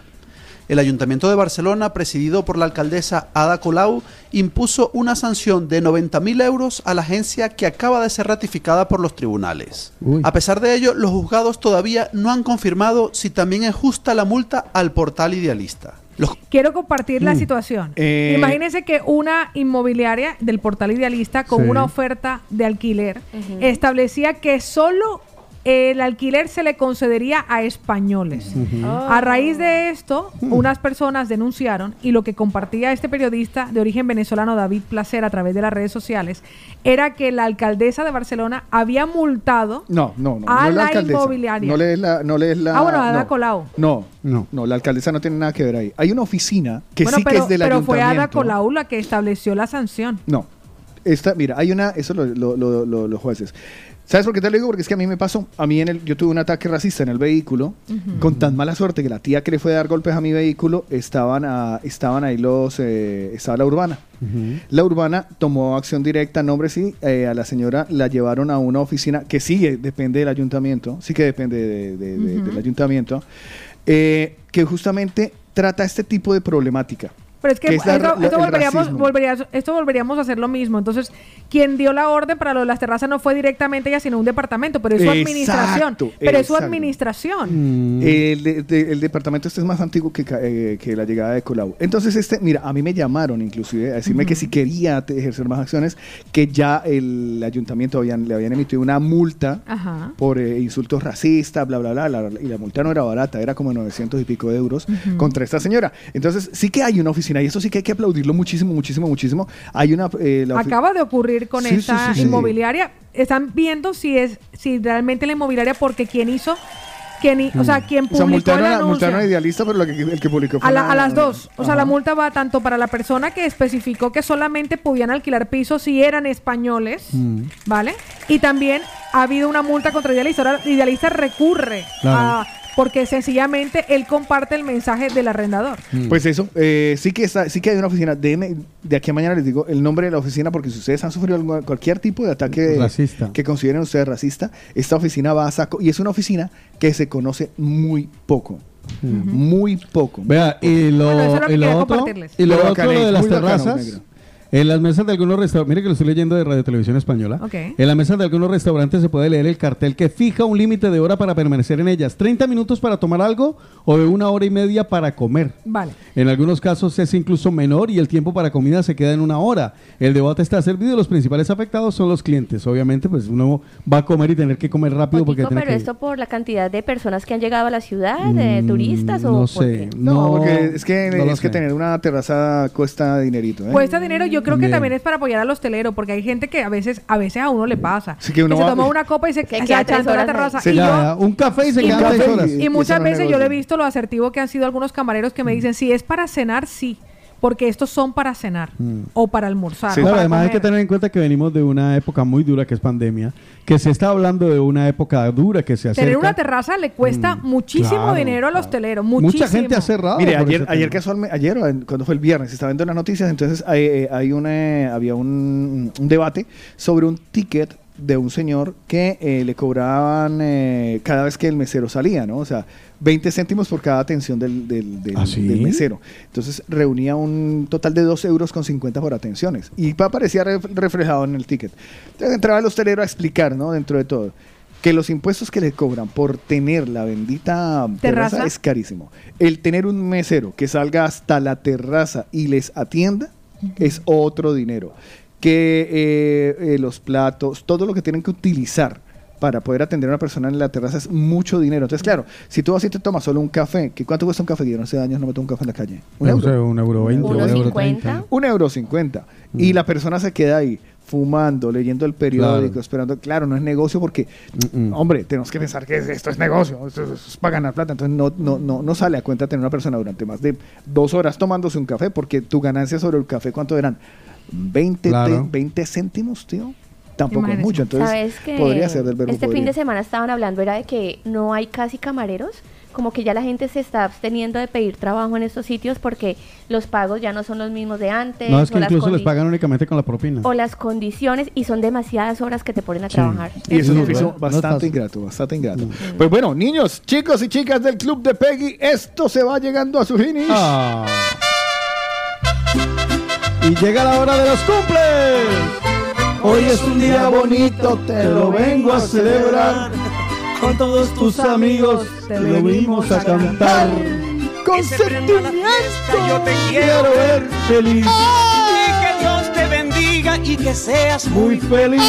el Ayuntamiento de Barcelona, presidido por la alcaldesa Ada Colau, impuso una sanción de 90.000 euros a la agencia que acaba de ser ratificada por los tribunales. A pesar de ello, los juzgados todavía no han confirmado si también es justa la multa al portal idealista. Los- Quiero compartir la Mm. situación. Eh, Imagínense que una inmobiliaria del portal Idealista con Sí. una oferta de alquiler establecía que solo el alquiler se le concedería a españoles. A raíz de esto, unas personas denunciaron y lo que compartía este periodista de origen venezolano David Placer a través de las redes sociales era que la alcaldesa de Barcelona había multado No, no, no. A no es la alcaldesa. inmobiliaria. No lees la, no lees la. Ah, bueno, Ada no. Colau. No, no, no, la alcaldesa no tiene nada que ver ahí. Hay una oficina que bueno, sí pero, que es del pero fue Ada. Colau la que estableció la sanción. No. Esta, mira, hay una, eso lo, lo- lo- lo- los jueces. ¿Sabes por qué te lo digo? Porque es que a mí me pasó, a mí en el, yo tuve un ataque racista en el vehículo, con tan mala suerte que la tía que le fue a dar golpes a mi vehículo, estaban, a- estaban ahí los, eh, estaba la urbana. La urbana tomó acción directa, nombre sí, eh, a la señora la llevaron a una oficina que sí depende del ayuntamiento, sí que depende de- de- de- Ujú. del ayuntamiento, eh, que justamente trata este tipo de problemática. Pero es que, que es la- esto, volveríamos, volverías- esto volveríamos a hacer lo mismo. Entonces, quien dio la orden para lo de las terrazas no fue directamente ella, sino un departamento, pero es su administración. Exacto, Pero es su administración. El, de- de- el departamento este es más antiguo que, eh, que la llegada de Colau. Entonces, este, mira, a mí me llamaron inclusive a decirme que si quería ejercer más acciones, que ya el ayuntamiento habían, le habían emitido una multa Ajá. por eh, insultos racistas, bla, bla, bla, la- y la multa no era barata, era como 900 y pico de euros contra esta señora. Entonces, sí que hay una oficina, y eso sí que hay que aplaudirlo muchísimo, muchísimo, muchísimo. Hay una... eh, la Acaba de ocurrir con Sí, esta sí, sí. inmobiliaria. Están viendo si es si realmente la inmobiliaria, porque quien hizo, quien, o sea, quien Mm. O sea, publicó el multaron, a- anuncio. multaron a Idealista, pero lo que, el que publicó fue A, la- la- a las dos. O sea, la multa va tanto para la persona que especificó que solamente podían alquilar pisos si eran españoles, Mm. ¿vale? Y también ha habido una multa contra Idealista. Ahora Idealista recurre Claro. a... Porque sencillamente él comparte el mensaje del arrendador. Pues eso, eh, sí que está, sí que hay una oficina. De aquí a mañana les digo el nombre de la oficina porque si ustedes han sufrido algún- cualquier tipo de ataque Racista. que consideren ustedes racista, esta oficina va a saco y es una oficina que se conoce muy poco. Muy poco. Vea, y lo, Bueno, eso es lo que y lo otro, y lo otro lo de las bacano, terrazas. negro. En las mesas de algunos restaurantes, mire que lo estoy leyendo de Radio Televisión Española. Ok. En las mesas de algunos restaurantes se puede leer el cartel que fija un límite de hora para permanecer en ellas. 30 minutos para tomar algo o de una hora y media para comer. Vale. En algunos casos es incluso menor y el tiempo para comida se queda en una hora. El debate está servido y los principales afectados son los clientes. Obviamente, pues uno va a comer y tener que comer rápido porque pero que... esto por la cantidad de personas que han llegado a la ciudad, de Mm, turistas o no por sé. qué? No, porque es que, no es que tener una terraza cuesta dinerito. ¿eh? Cuesta dinero, yo creo que también es para apoyar al hostelero, porque hay gente que a veces, a veces a uno le pasa. Sí, que uno se va- toma una copa y se, se queda echando tres la terraza. Se y yo- un café y se yo- seis horas. Y muchas veces yo le he visto lo asertivo que han sido algunos camareros que me dicen, si es para cenar, sí, porque estos son para cenar o para almorzar. o Claro, para además hay que comer. tener en cuenta que venimos de una época muy dura que es pandemia, que se está hablando de una época dura que se acerca. Tener una terraza le cuesta muchísimo claro, dinero al hostelero, muchísimo. Mucha gente ha cerrado. Mire, ayer, ayer casualmente, ayer, en- cuando fue el viernes, estaba viendo las noticias, entonces hay, eh, hay una, había un, un debate sobre un ticket de un señor que eh, le cobraban eh, cada vez que el mesero salía, ¿no? O sea, 20 céntimos por cada atención del, del, del- ¿Ah, sí? del mesero. Entonces reunía un total de 2 euros con 50 por atenciones y aparecía ref- reflejado en el ticket. Entonces entraba el hostelero a explicar, ¿no? Dentro de todo. Que los impuestos que le cobran por tener la bendita terraza, Terraza. es carísimo. El tener un mesero que salga hasta la terraza y les atienda es otro dinero. Que eh, eh, los platos, todo lo que tienen que utilizar para poder atender a una persona en la terraza es mucho dinero. Entonces, claro, si tú así te tomas solo un café, ¿que ¿cuánto cuesta un café? Yo no sé años no me tomo un café en la calle. ¿Un euro? un euro veinte, ¿Uno un euro cincuenta? Un euro cincuenta. Y la persona se queda ahí fumando, leyendo el periódico, Claro. esperando. Claro, no es negocio porque, hombre, tenemos que pensar que esto es negocio, esto es, es para ganar plata. Entonces no, no, no, no sale a cuenta tener una persona durante más de dos horas tomándose un café porque tu ganancia sobre el café, ¿cuánto eran? 20, Claro. te- 20 céntimos, tío. Tampoco es mucho. Entonces ¿Sabes que podría ser del verbo este fin podría. de semana estaban hablando era de que no hay casi camareros? como que ya la gente se está absteniendo de pedir trabajo en estos sitios porque los pagos ya no son los mismos de antes. No, es que o las incluso les pagan únicamente con la propina. O las condiciones y son demasiadas horas que te ponen a trabajar. Y eso es un Sí, oficio bastante ingrato, bastante ingrato. Pues bueno, niños, chicos y chicas del club de Peggy, esto se va llegando a su finish. Ah. Y llega la hora de los cumples. Hoy es un día bonito, te lo vengo a celebrar. Con todos tus amigos te lo vimos a cantar. Con sentimiento yo te Quiero ver feliz, Y que Dios te bendiga y que seas muy feliz.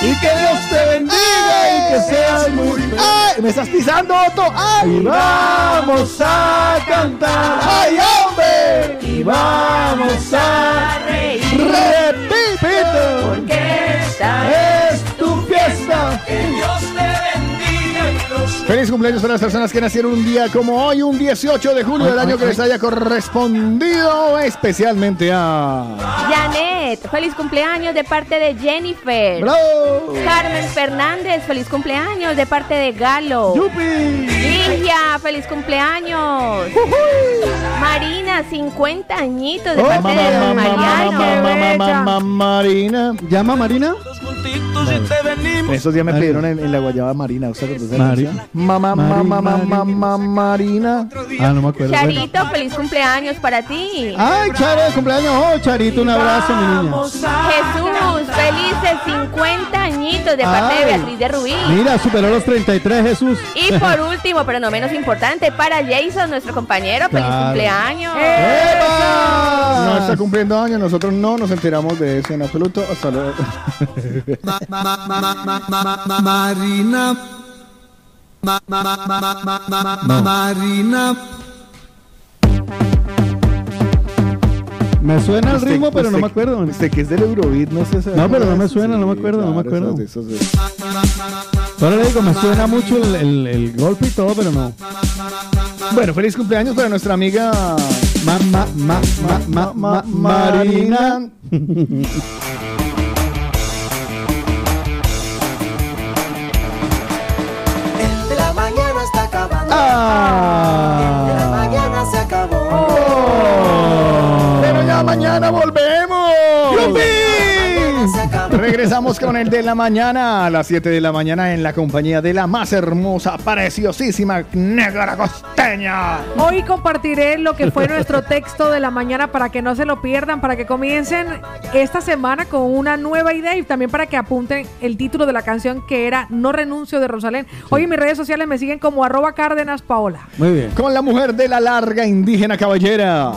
Y que Dios te bendiga y que seas muy feliz. ¡Ay! ¡Me estás pisando, Otto! ¡Ay! Y vamos a cantar. ¡Ay, hombre! Y vamos a reír. ¡Repito! Porque esta Es tu fiesta. Que Dios Feliz cumpleaños para las personas que nacieron un día como hoy, un 18 de julio del año que les haya correspondido especialmente a... Janet, feliz cumpleaños de parte de Jennifer. ¡Bravo! Carmen Fernández, feliz cumpleaños de parte de Galo. ¡Yupi! Ligia, feliz cumpleaños. Marina, 50 añitos de Oh, parte de Don Mariano. Marina. ¿Llama Marina? En esos días me Marina. pidieron en, en la guayaba Marina. ¿Usted conoce esa Marina. Mamá, mamá, mamá, Marina. mamá, Marina. Ah, no me acuerdo. Bueno. Charito, feliz cumpleaños para ti. Ay, Charo, cumpleaños. Oh, Charito, un abrazo, mi niña. Jesús, felices 50 añitos de parte de Ay. Beatriz de Rubí. Mira, superó los 33, Jesús. Y por último, pero no menos importante, para Jason, nuestro compañero, feliz Claro. cumpleaños. No está cumpliendo años, nosotros no nos enteramos de eso en absoluto. Hasta luego. Marina. Ma- ma- ma- ma- ma- ma- ma- ma- Marina. Me suena el Usted- ritmo, pero no usted- me acuerdo. Usted que es del Eurobeat, no sé. No, pero no me suena, no me acuerdo, no me acuerdo. Ahora le digo, me suena mucho el, el- el golpe y todo, pero no. Bueno, feliz cumpleaños para nuestra amiga Ma, ma, ma, ma, ma, ma- Marina. *laughs* Ah. La mañana se acabó. Pero ya mañana volvemos. Regresamos con el de la mañana a las 7 de la mañana en la compañía de la más hermosa, preciosísima negra costeña. Hoy compartiré lo que fue nuestro texto de la mañana para que no se lo pierdan, para que comiencen esta semana con una nueva idea y también para que apunten el título de la canción que era No renuncio de Rosalén. Hoy en mis redes sociales me siguen como arroba Cárdenas Paola. Muy bien. Con la mujer de la larga indígena caballera.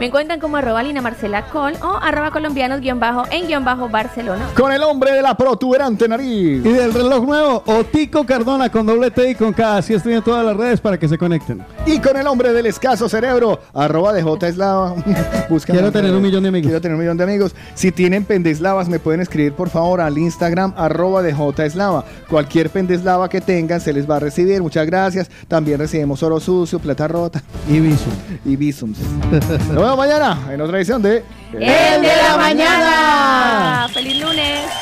Me encuentran como arroba Lina Marcela Col o arroba colombianos guion bajo en guion bajo Barcelona. Con el hombre de la protuberante nariz. Y del reloj nuevo, Otico Cardona con doble T y con K. Así estoy en todas las redes para que se conecten. Y con el hombre del escaso cerebro, arroba de J Eslava. *laughs* Quiero tener un millón de amigos. Quiero tener un millón de amigos. Si tienen pendeslavas, me pueden escribir por favor al Instagram, arroba de J Eslava. Cualquier pendeslava que tengan se les va a recibir. Muchas gracias. También recibimos oro sucio, plata rota Y Viso. *laughs* y visums. Nos vemos mañana en otra edición de El de la mañana. Feliz lunes.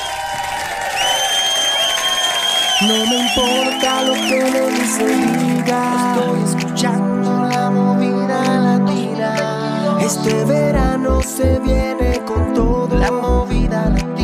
No me importa lo que mí se diga. Estoy escuchando la movida latina. Este verano se viene con todo. La movida latina